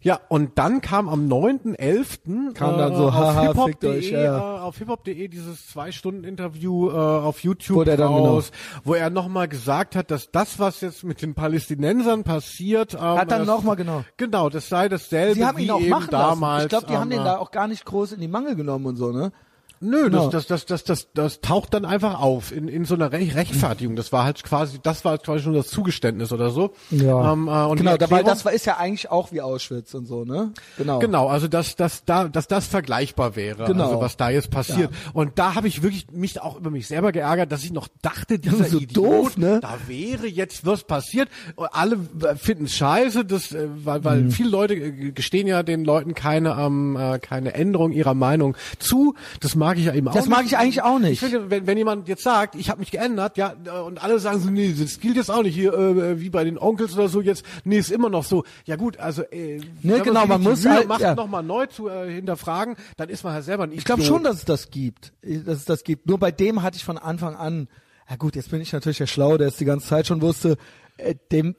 Ja, und dann kam am 9.11. Kam dann so, auf haha, fickt euch, ja, äh, auf hiphop.de dieses zwei Stunden Interview äh, auf YouTube Wo der dann raus, wo er nochmal gesagt hat, dass das, was jetzt mit den Palästinensern passiert, ähm, Hat dann nochmal, genau. genau, das sei dasselbe Sie haben wie ihn auch eben machen damals. lassen. Ich glaube, die haben ähm, den da auch gar nicht groß in die Mangel genommen und so, ne? Nö, Genau. das, das, das, das, das, das taucht dann einfach auf in, in so einer Re Rechtfertigung. Das war halt quasi, das war halt quasi schon das Zugeständnis oder so. Ähm, äh, und genau, dabei, Erklärung- das war, ist ja eigentlich auch wie Auschwitz und so, ne? Genau. Genau, also dass, dass, da, dass das vergleichbar wäre, Genau. also was da jetzt passiert. Ja. Und da habe ich wirklich mich auch über mich selber geärgert, dass ich noch dachte, dieser So Idiot, doof, ne? da wäre jetzt was passiert. Und alle finden es scheiße, das, äh, weil, weil Mhm. viele Leute äh, gestehen ja den Leuten keine, ähm, äh, keine Änderung ihrer Meinung zu. Das mag ich ja eben auch Das nicht. mag ich eigentlich auch nicht. Ich finde, wenn, wenn jemand jetzt sagt, ich habe mich geändert, ja, und alle sagen so, nee, das gilt jetzt auch nicht hier, äh, wie bei den Onkels oder so jetzt, nee, ist immer noch so. Ja gut, also äh, wenn genau, man nicht die muss Mühe halt- macht, ja. nochmal neu zu äh, hinterfragen, dann ist man halt selber ein Ich glaube schon, dass es das gibt. Dass es das gibt. Nur bei dem hatte ich von Anfang an, ja gut, jetzt bin ich natürlich der Schlau, der es die ganze Zeit schon wusste, äh, dem,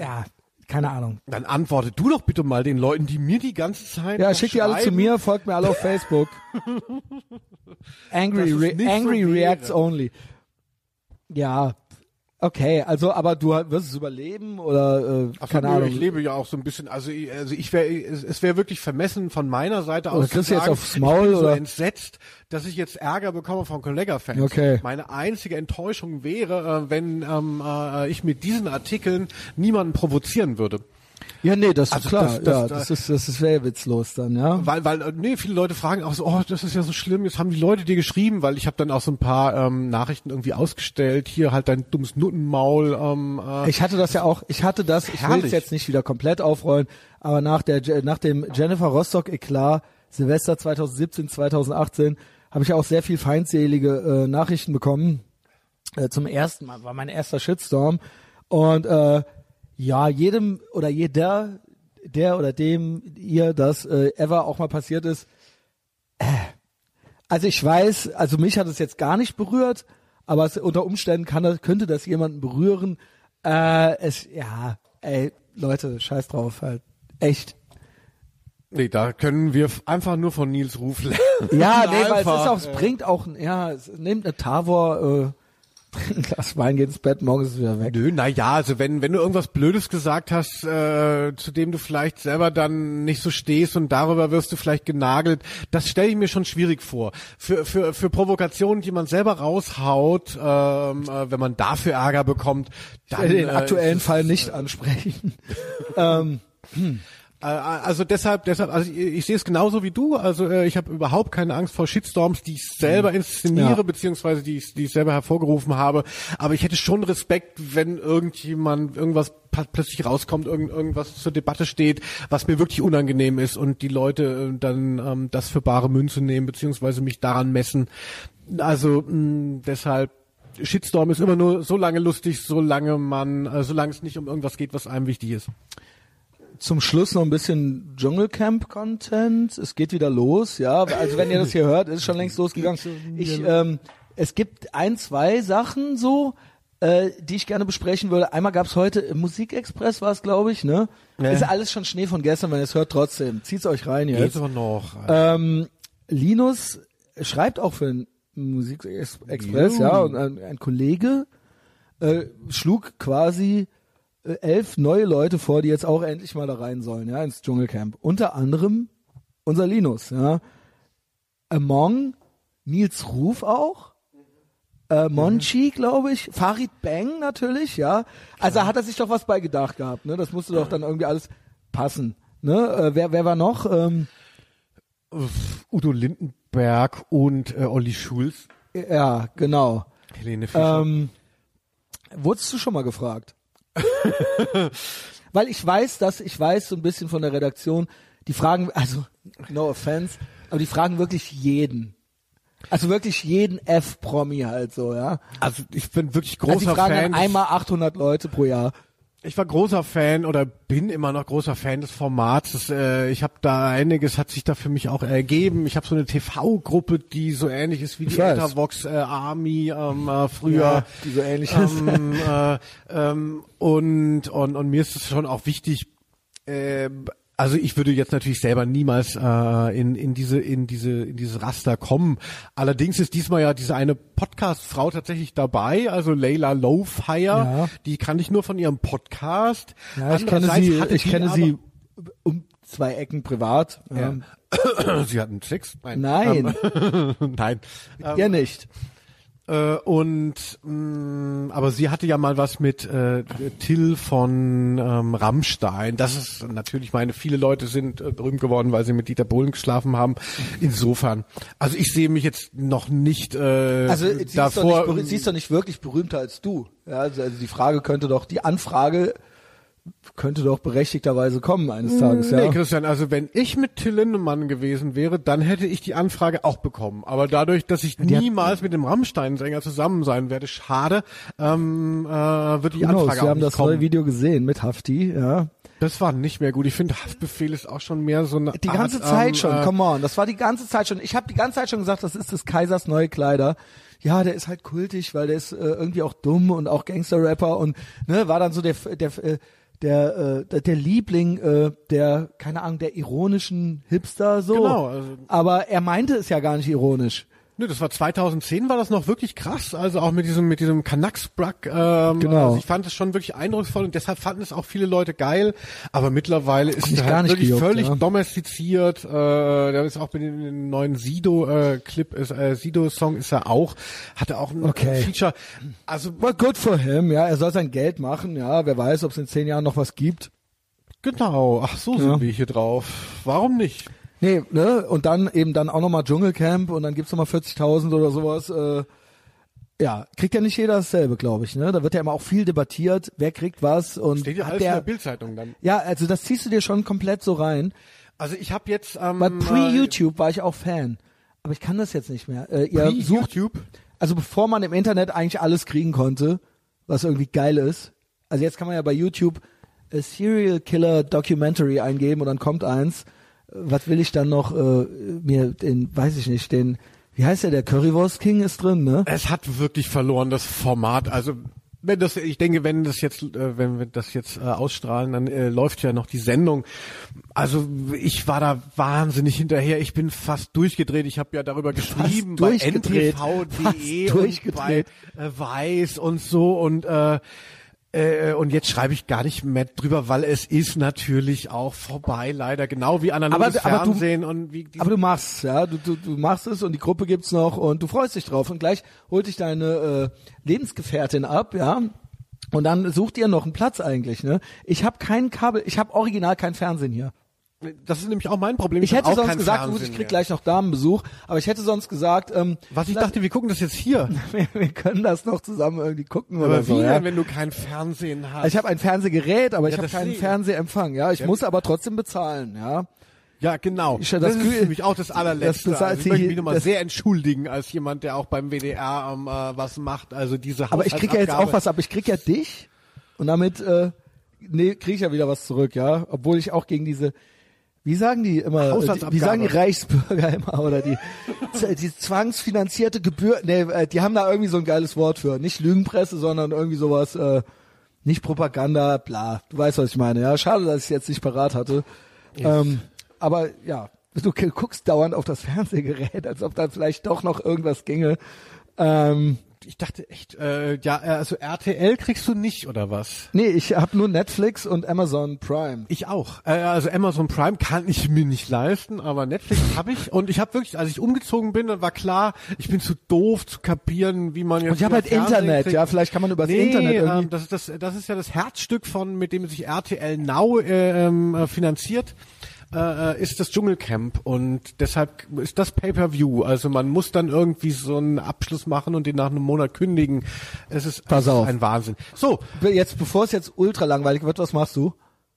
ja, keine Ahnung. Dann antworte du doch bitte mal den Leuten, die mir die ganze Zeit Ja, noch schickt die alle zu mir, folgt mir alle auf Facebook. Angry, Re Angry so. Reacts Only. Ja, okay, also, aber du wirst es überleben oder, äh, Ach so, keine nö, Ahnung. Ich lebe ja auch so ein bisschen, also ich, also ich wäre, es, es wäre wirklich vermessen von meiner Seite Oder aus. kriegst zu du jetzt aufs Maul, ich bin so oder? entsetzt, dass ich jetzt Ärger bekomme von Kollega-Fans. Okay. Meine einzige Enttäuschung wäre, äh, wenn ähm, äh, ich mit diesen Artikeln niemanden provozieren würde. Ja, nee, das ist Also klar. das- das- ja, das ist, das ist sehr witzlos dann, ja. Weil, weil, nee, viele Leute fragen auch so, oh, das ist ja so schlimm, jetzt haben die Leute dir geschrieben, weil ich habe dann auch so ein paar ähm, Nachrichten irgendwie ausgestellt, hier halt dein dummes Nuttenmaul. Ähm, äh, Ich hatte das ja auch, ich hatte das, ich will es jetzt nicht wieder komplett aufrollen, aber nach der nach dem Jennifer Rostock Eklat Silvester 2017, 2018 habe ich auch sehr viel feindselige äh, Nachrichten bekommen. Äh, zum ersten Mal war mein erster Shitstorm und äh, ja, jedem oder jeder, der oder dem ihr das äh, ever auch mal passiert ist, äh, also ich weiß, also mich hat es jetzt gar nicht berührt, aber es, unter Umständen kann das, könnte das jemanden berühren. Äh, es, ja, ey, Leute, scheiß drauf, halt. Echt. nee, da können wir einfach nur von Nils Ruf lernen. Ja, nee, weil es ist auch, es bringt auch, ja, es nimmt eine Tavor, äh, ein Glas Wein, geht ins Bett, morgen ist es wieder weg. Nö, na ja, also wenn wenn du irgendwas Blödes gesagt hast, äh, zu dem du vielleicht selber dann nicht so stehst und darüber wirst du vielleicht genagelt, das stelle ich mir schon schwierig vor. Für für für Provokationen, die man selber raushaut, ähm, äh, wenn man dafür Ärger bekommt, dann Den äh, aktuellen Fall nicht ansprechen. ähm, Äh, Also deshalb, deshalb, also ich, ich sehe es genauso wie du. Also äh, ich habe überhaupt keine Angst vor Shitstorms, die ich selber inszeniere, Mhm. Ja. beziehungsweise die ich, die ich selber hervorgerufen habe. Aber ich hätte schon Respekt, wenn irgendjemand irgendwas plötzlich rauskommt, irgend, irgendwas zur Debatte steht, was mir wirklich unangenehm ist und die Leute äh, dann ähm, das für bare Münze nehmen, beziehungsweise mich daran messen. Also mh, deshalb. Shitstorm ist immer nur so lange lustig, solange man, äh, solange es nicht um irgendwas geht, was einem wichtig ist. Zum Schluss noch ein bisschen Dschungelcamp-Content. Es geht wieder los, ja. Also wenn ihr das hier hört, ist es schon längst losgegangen. Ich, ähm, es gibt ein, zwei Sachen so, äh, die ich gerne besprechen würde. Einmal gab's heute im Musikexpress, war es, glaube ich, ne? Ja. Ist alles schon Schnee von gestern, wenn ihr es hört, trotzdem. Zieht's euch rein Geht's jetzt. aber noch. Ähm, Linus schreibt auch für den Musikexpress, ja, und ein, ein Kollege äh, schlug quasi elf neue Leute vor, die jetzt auch endlich mal da rein sollen, ja, ins Dschungelcamp. Unter anderem unser Linus, ja. Among Nils Ruf auch. Äh, Monchi, glaube ich, Farid Bang natürlich, ja. Also hat er sich doch was bei gedacht gehabt, ne? Das musste doch dann irgendwie alles passen, ne? Äh, wer, wer war noch? Ähm, Udo Lindenberg und äh, Olli Schulz. ja, genau. Helene Fischer. Ähm, wurdest du schon mal gefragt? Weil ich weiß, dass ich weiß so ein bisschen von der Redaktion, die fragen, also no offense, aber die fragen wirklich jeden. Also wirklich jeden F-Promi halt so, ja. also ich bin wirklich Also die großer fragen Fan. dann einmal 800 Leute pro Jahr. Ich war großer Fan oder bin immer noch großer Fan des Formats. Das, äh, ich habe da einiges hat sich da für mich auch ergeben. Ich habe so eine TV-Gruppe, die so ähnlich ist wie Ich die. Ethervox äh, Army ähm, äh, früher. Ja, die so ähnlich ist. ähm, äh, ähm, und, und und mir ist es schon auch wichtig. Äh, Also ich würde jetzt natürlich selber niemals äh, in, in diese in diese in dieses Raster kommen. Allerdings ist diesmal ja diese eine Podcast-Frau tatsächlich dabei, also Layla Lowfire. Ja. Die kann ich nur von ihrem Podcast. Ja, ich kenne sie, ich kenne sie um zwei Ecken privat. Ja. Sie hatten Sex? Nein, Ähm, nein. ja nicht. Äh, und mh, aber sie hatte ja mal was mit äh, Till von ähm, Rammstein. Das ist natürlich, ich meine, viele Leute sind äh, berühmt geworden, weil sie mit Dieter Bohlen geschlafen haben. Insofern, also ich sehe mich jetzt noch nicht äh, Also sie ist, doch davor. nicht, berühmt- sie ist doch nicht wirklich berühmter als du. Ja, also, also die Frage könnte doch, die Anfrage könnte doch berechtigterweise kommen eines Tages. Nee, Ja. Christian, also wenn ich mit Till Lindemann gewesen wäre, dann hätte ich die Anfrage auch bekommen. Aber dadurch, dass ich hat- niemals mit dem Rammstein-Sänger zusammen sein werde, schade, ähm, äh, wird die knows? Anfrage Wir auch haben nicht das kommen. neue Video gesehen mit Hafti, ja. Das war nicht mehr gut. Ich finde, Haftbefehl ist auch schon mehr so eine Die Art, ganze Zeit ähm, schon, äh, come on, das war die ganze Zeit schon. Ich habe die ganze Zeit schon gesagt, das ist des Kaisers neue Kleider. Ja, der ist halt kultig, weil der ist äh, irgendwie auch dumm und auch Gangster-Rapper und ne, war dann so der der äh, der äh, der, Liebling äh, der keine Ahnung der ironischen Hipster so. Genau, also- Aber er meinte es ja gar nicht ironisch. Nö, das war 2010, war das noch wirklich krass. Also auch mit diesem mit diesem Kanaksbrack. Ähm, Genau. Also ich fand es schon wirklich eindrucksvoll und deshalb fanden es auch viele Leute geil. Aber mittlerweile ist gar halt wirklich gejuckt, völlig ja. domestiziert. Äh, der ist auch mit dem, neuen Sido-Clip, ist äh, Sido-Song ist er auch. Hatte auch ein Okay. Feature. Also Well, good for him, ja. Er soll sein Geld machen, ja. Wer weiß, ob es in zehn Jahren noch was gibt. genau. Ach so Ja. sind wir hier drauf. Warum nicht? Nee, ne? Und dann eben dann auch nochmal Dschungelcamp und dann gibt's nochmal 40.000 oder sowas. Äh, ja, kriegt ja nicht jeder dasselbe, glaube ich. Ne? Da wird ja immer auch viel debattiert, wer kriegt was und Steht ja hat alles in der der, Bildzeitung dann. ja, also das ziehst du dir schon komplett so rein. Also ich habe jetzt ähm, Bei Pre-YouTube war ich auch Fan, aber ich kann das jetzt nicht mehr. Äh, ihr sucht, also bevor man im Internet eigentlich alles kriegen konnte, was irgendwie geil ist. Also jetzt kann man ja bei YouTube äh, Serial Killer Documentary eingeben und dann kommt eins. Was will ich dann noch äh, mir den, weiß ich nicht, den, wie heißt der, der Currywurst King ist drin, ne? Es hat wirklich verloren das Format. Also wenn das, ich denke, wenn das jetzt, äh, wenn wir das jetzt äh, ausstrahlen, dann äh, läuft ja noch die Sendung. Also ich war da wahnsinnig hinterher. Ich bin fast durchgedreht. Ich habe ja darüber geschrieben bei ntv.de und bei äh, Weiß und so und äh, äh, und jetzt schreibe ich gar nicht mehr drüber, weil es ist natürlich auch vorbei, leider genau wie analoges Aber- aber du- Fernsehen und wie Aber du machst, ja, du, du, du machst es und die Gruppe gibt's noch und du freust dich drauf und gleich holt dich deine äh, Lebensgefährtin ab, ja. Und dann sucht ihr noch einen Platz eigentlich, ne? Ich habe kein Kabel, ich habe original kein Fernsehen hier. Das ist nämlich auch mein Problem. Ich hab hätte sonst gesagt, gut, ich krieg mehr. gleich noch Damenbesuch, aber ich hätte sonst gesagt, ähm, Was ich dachte, wir gucken das jetzt hier. wir, wir können das noch zusammen irgendwie gucken Aber oder so. wie Ja? denn, wenn du kein Fernsehen hast? Ich habe ein Fernsehgerät, aber ich Ja, habe keinen. Fernsehempfang. Ja, ich muss aber trotzdem bezahlen. Ja, ja, genau. Ich- das, das ist für mich auch das allerletzte. das bezahlt also ich möchte mich nochmal das- sehr entschuldigen als jemand, der auch beim WDR ähm, äh, was macht. Also diese aber ich krieg ja jetzt auch was ab. Ich krieg ja dich und damit äh, nee, krieg ich ja wieder was zurück. Ja, obwohl ich auch gegen diese wie sagen die immer? äh, Haushaltsabgabe. Wie sagen die Reichsbürger immer oder die die zwangsfinanzierte Gebühr? Nee, äh, die haben da irgendwie so ein geiles Wort für. Nicht Lügenpresse, sondern irgendwie sowas. Äh, nicht Propaganda, bla. Du weißt, was ich meine. Ja, schade, dass ich jetzt nicht parat hatte. Ähm, aber ja, du guckst dauernd auf das Fernsehgerät, als ob da vielleicht doch noch irgendwas ginge. Ähm, Ich dachte echt, äh, ja, äh, also RTL kriegst du nicht oder was? nee, ich habe nur Netflix und Amazon Prime. Ich auch. Äh, also Amazon Prime kann ich mir nicht leisten, aber Netflix habe ich. Und ich habe wirklich, als ich umgezogen bin, dann war klar, ich bin zu doof zu kapieren, wie man jetzt. Und ich habe über halt Fernsehen Internet, kriegt. ja, vielleicht kann man übers Nee, Internet irgendwie. ähm, das, ist das, das ist ja das Herzstück von, mit dem sich RTL Now äh, ähm, äh, finanziert, äh, ist das Dschungelcamp und deshalb ist das Pay-per-View. Also man muss dann irgendwie so einen Abschluss machen und den nach einem Monat kündigen. Es ist, Pass auf. ein Wahnsinn. So, Jetzt, bevor es jetzt ultra langweilig wird, was machst du?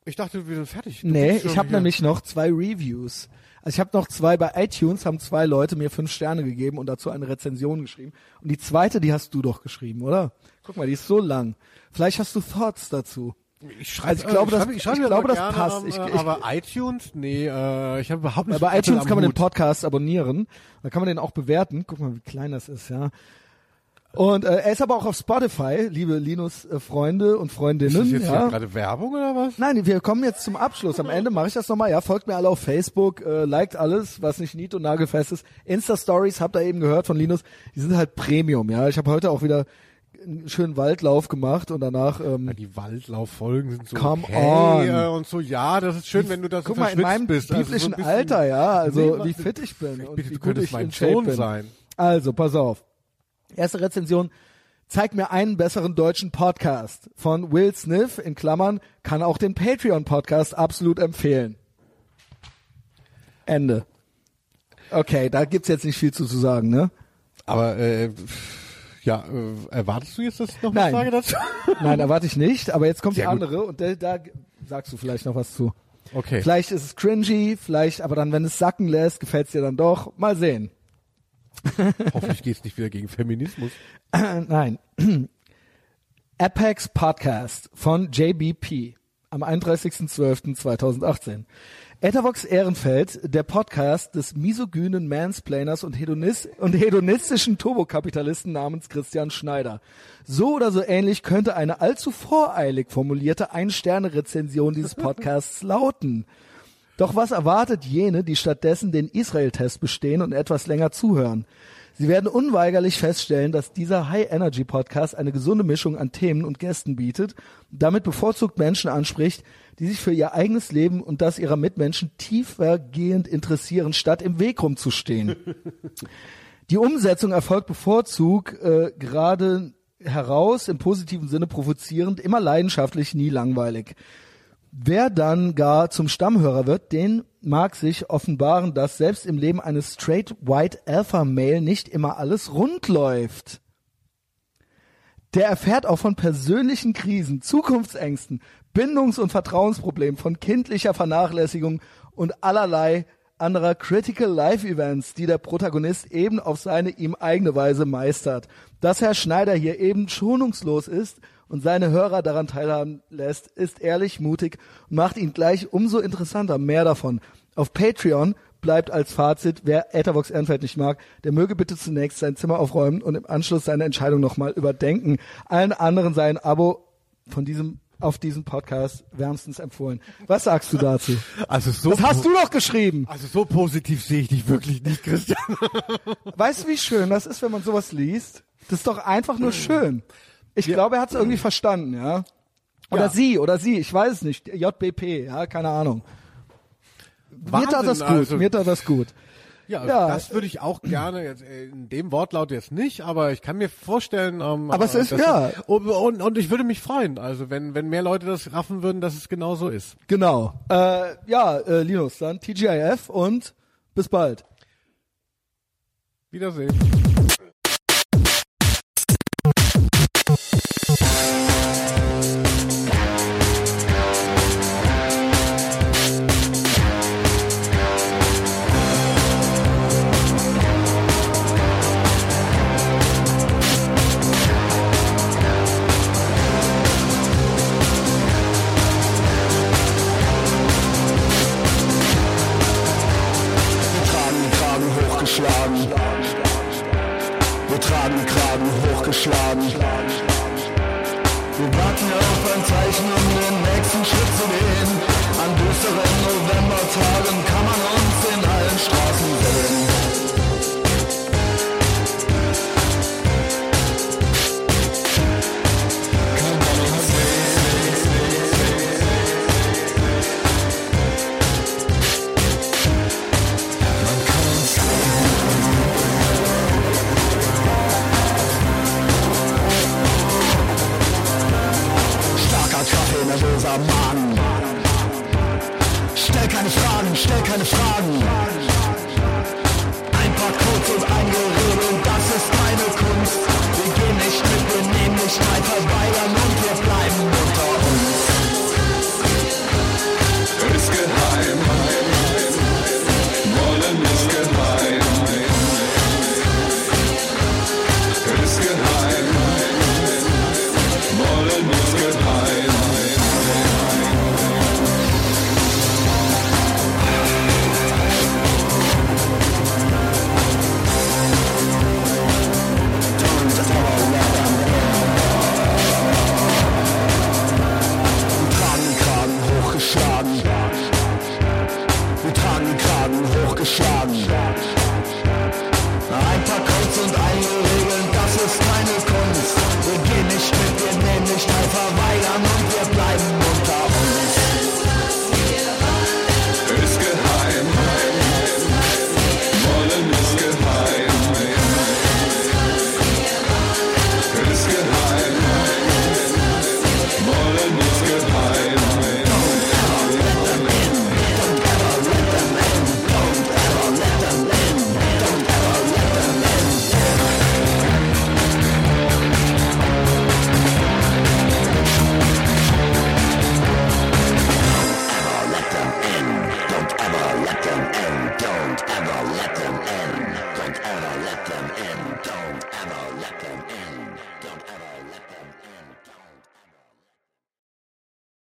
ich dachte, wir sind fertig. Du Nee, ich habe nämlich noch zwei Reviews. Also ich habe noch zwei bei iTunes, haben zwei Leute mir fünf Sterne gegeben und dazu eine Rezension geschrieben. Und die zweite, die hast du doch geschrieben, oder? Guck mal, die ist so lang. Vielleicht hast du Thoughts dazu. Ich schreibe, Also ich glaube, das- schreibe, ich schreibe glaube, immer das passt. ähm, Ich- äh, ich- aber iTunes, nee, äh, ich habe überhaupt nicht. Bei iTunes am kann man den. Podcast abonnieren. Da kann man den auch bewerten. Guck mal, wie klein das ist, ja. Und äh, er ist aber auch auf Spotify, liebe Linus-Freunde und Freundinnen. Ist das jetzt ja. hier gerade Werbung oder was? Nein, wir kommen jetzt zum Abschluss. Am Ende mache ich das nochmal. Ja, folgt mir alle auf Facebook, äh, liked alles, was nicht nied- und nagelfest ist. Insta-Stories, habt ihr eben gehört von Linus, die sind halt Premium. Ja, ich habe heute auch wieder einen schönen Waldlauf gemacht und danach ähm, Ja, die Waldlauffolgen sind so Come okay on. äh, und so. Ja, das ist schön, wenn du das guck so mal in meinem bist. Also so biblischen ein bisschen- Alter, ja, also Nee, wie fit ich bin und bitte, wie du könntest ich mein Sohn sein. Also, pass auf. Erste Rezension. Zeig mir einen besseren deutschen Podcast von Will Smith in Klammern kann auch den Patreon Podcast absolut empfehlen. Ende. Okay, da gibt's jetzt nicht viel zu, zu sagen, ne? Aber äh, ja, äh, erwartest du jetzt, dass ich noch was Nein. sage dazu? Nein, erwarte ich nicht, aber jetzt kommt Sehr die gut. andere und da, da sagst du vielleicht noch was zu. Okay. Vielleicht ist es cringy, vielleicht, aber dann, wenn es sacken lässt, gefällt's dir dann doch. Mal sehen. Hoffentlich geht's nicht wieder gegen Feminismus. Nein. Apex Podcast von JBP am 31.12.2018. Etavox Ehrenfeld, der Podcast des misogynen Mansplainers und, Hedonist und hedonistischen Turbokapitalisten namens Christian Schneider. So oder so ähnlich könnte eine allzu voreilig formulierte Ein-Sterne-Rezension dieses Podcasts lauten. Doch was erwartet jene, die stattdessen den Israel-Test bestehen und etwas länger zuhören? Sie werden unweigerlich feststellen, dass dieser High-Energy-Podcast eine gesunde Mischung an Themen und Gästen bietet, damit bevorzugt Menschen anspricht, die sich für ihr eigenes Leben und das ihrer Mitmenschen tiefergehend interessieren, statt im Weg rumzustehen. Die Umsetzung erfolgt bevorzugt äh, gerade heraus, im positiven Sinne provozierend, immer leidenschaftlich, nie langweilig. Wer dann gar zum Stammhörer wird, den mag sich offenbaren, dass selbst im Leben eines straight white alpha male nicht immer alles rund läuft. Der erfährt auch von persönlichen Krisen, Zukunftsängsten, Bindungs- und Vertrauensproblemen, von kindlicher Vernachlässigung und allerlei anderer Critical Life Events, die der Protagonist eben auf seine ihm eigene Weise meistert. Dass Herr Schneider hier eben schonungslos ist und seine Hörer daran teilhaben lässt, ist ehrlich, mutig und macht ihn gleich umso interessanter. Mehr davon. Auf Patreon bleibt als Fazit, wer Ethervox Ehrenfeld nicht mag, der möge bitte zunächst sein Zimmer aufräumen und im Anschluss seine Entscheidung nochmal überdenken. Allen anderen sei ein Abo von diesem auf diesem Podcast wärmstens empfohlen. Was sagst du dazu? Also so, Das hast du doch geschrieben. also so positiv sehe ich dich wirklich nicht, Christian. Weißt du, wie schön das ist, wenn man sowas liest? Das ist doch einfach nur schön. Ich glaube, er hat es irgendwie verstanden, ja. Oder Ja. sie, oder sie, ich weiß es nicht. JBP, ja, keine Ahnung. mir tat Wahnsinn, das gut, also. mir tat das gut. Ja, Ja. das würde ich auch gerne jetzt äh, in dem Wortlaut jetzt nicht, aber ich kann mir vorstellen, ähm, Aber es äh, ist- ja. und, und, und ich würde mich freuen, also wenn wenn mehr Leute das raffen würden, dass es genau so ist. Genau. Äh, ja, äh, Linus, dann TGIF und bis bald. Wiedersehen.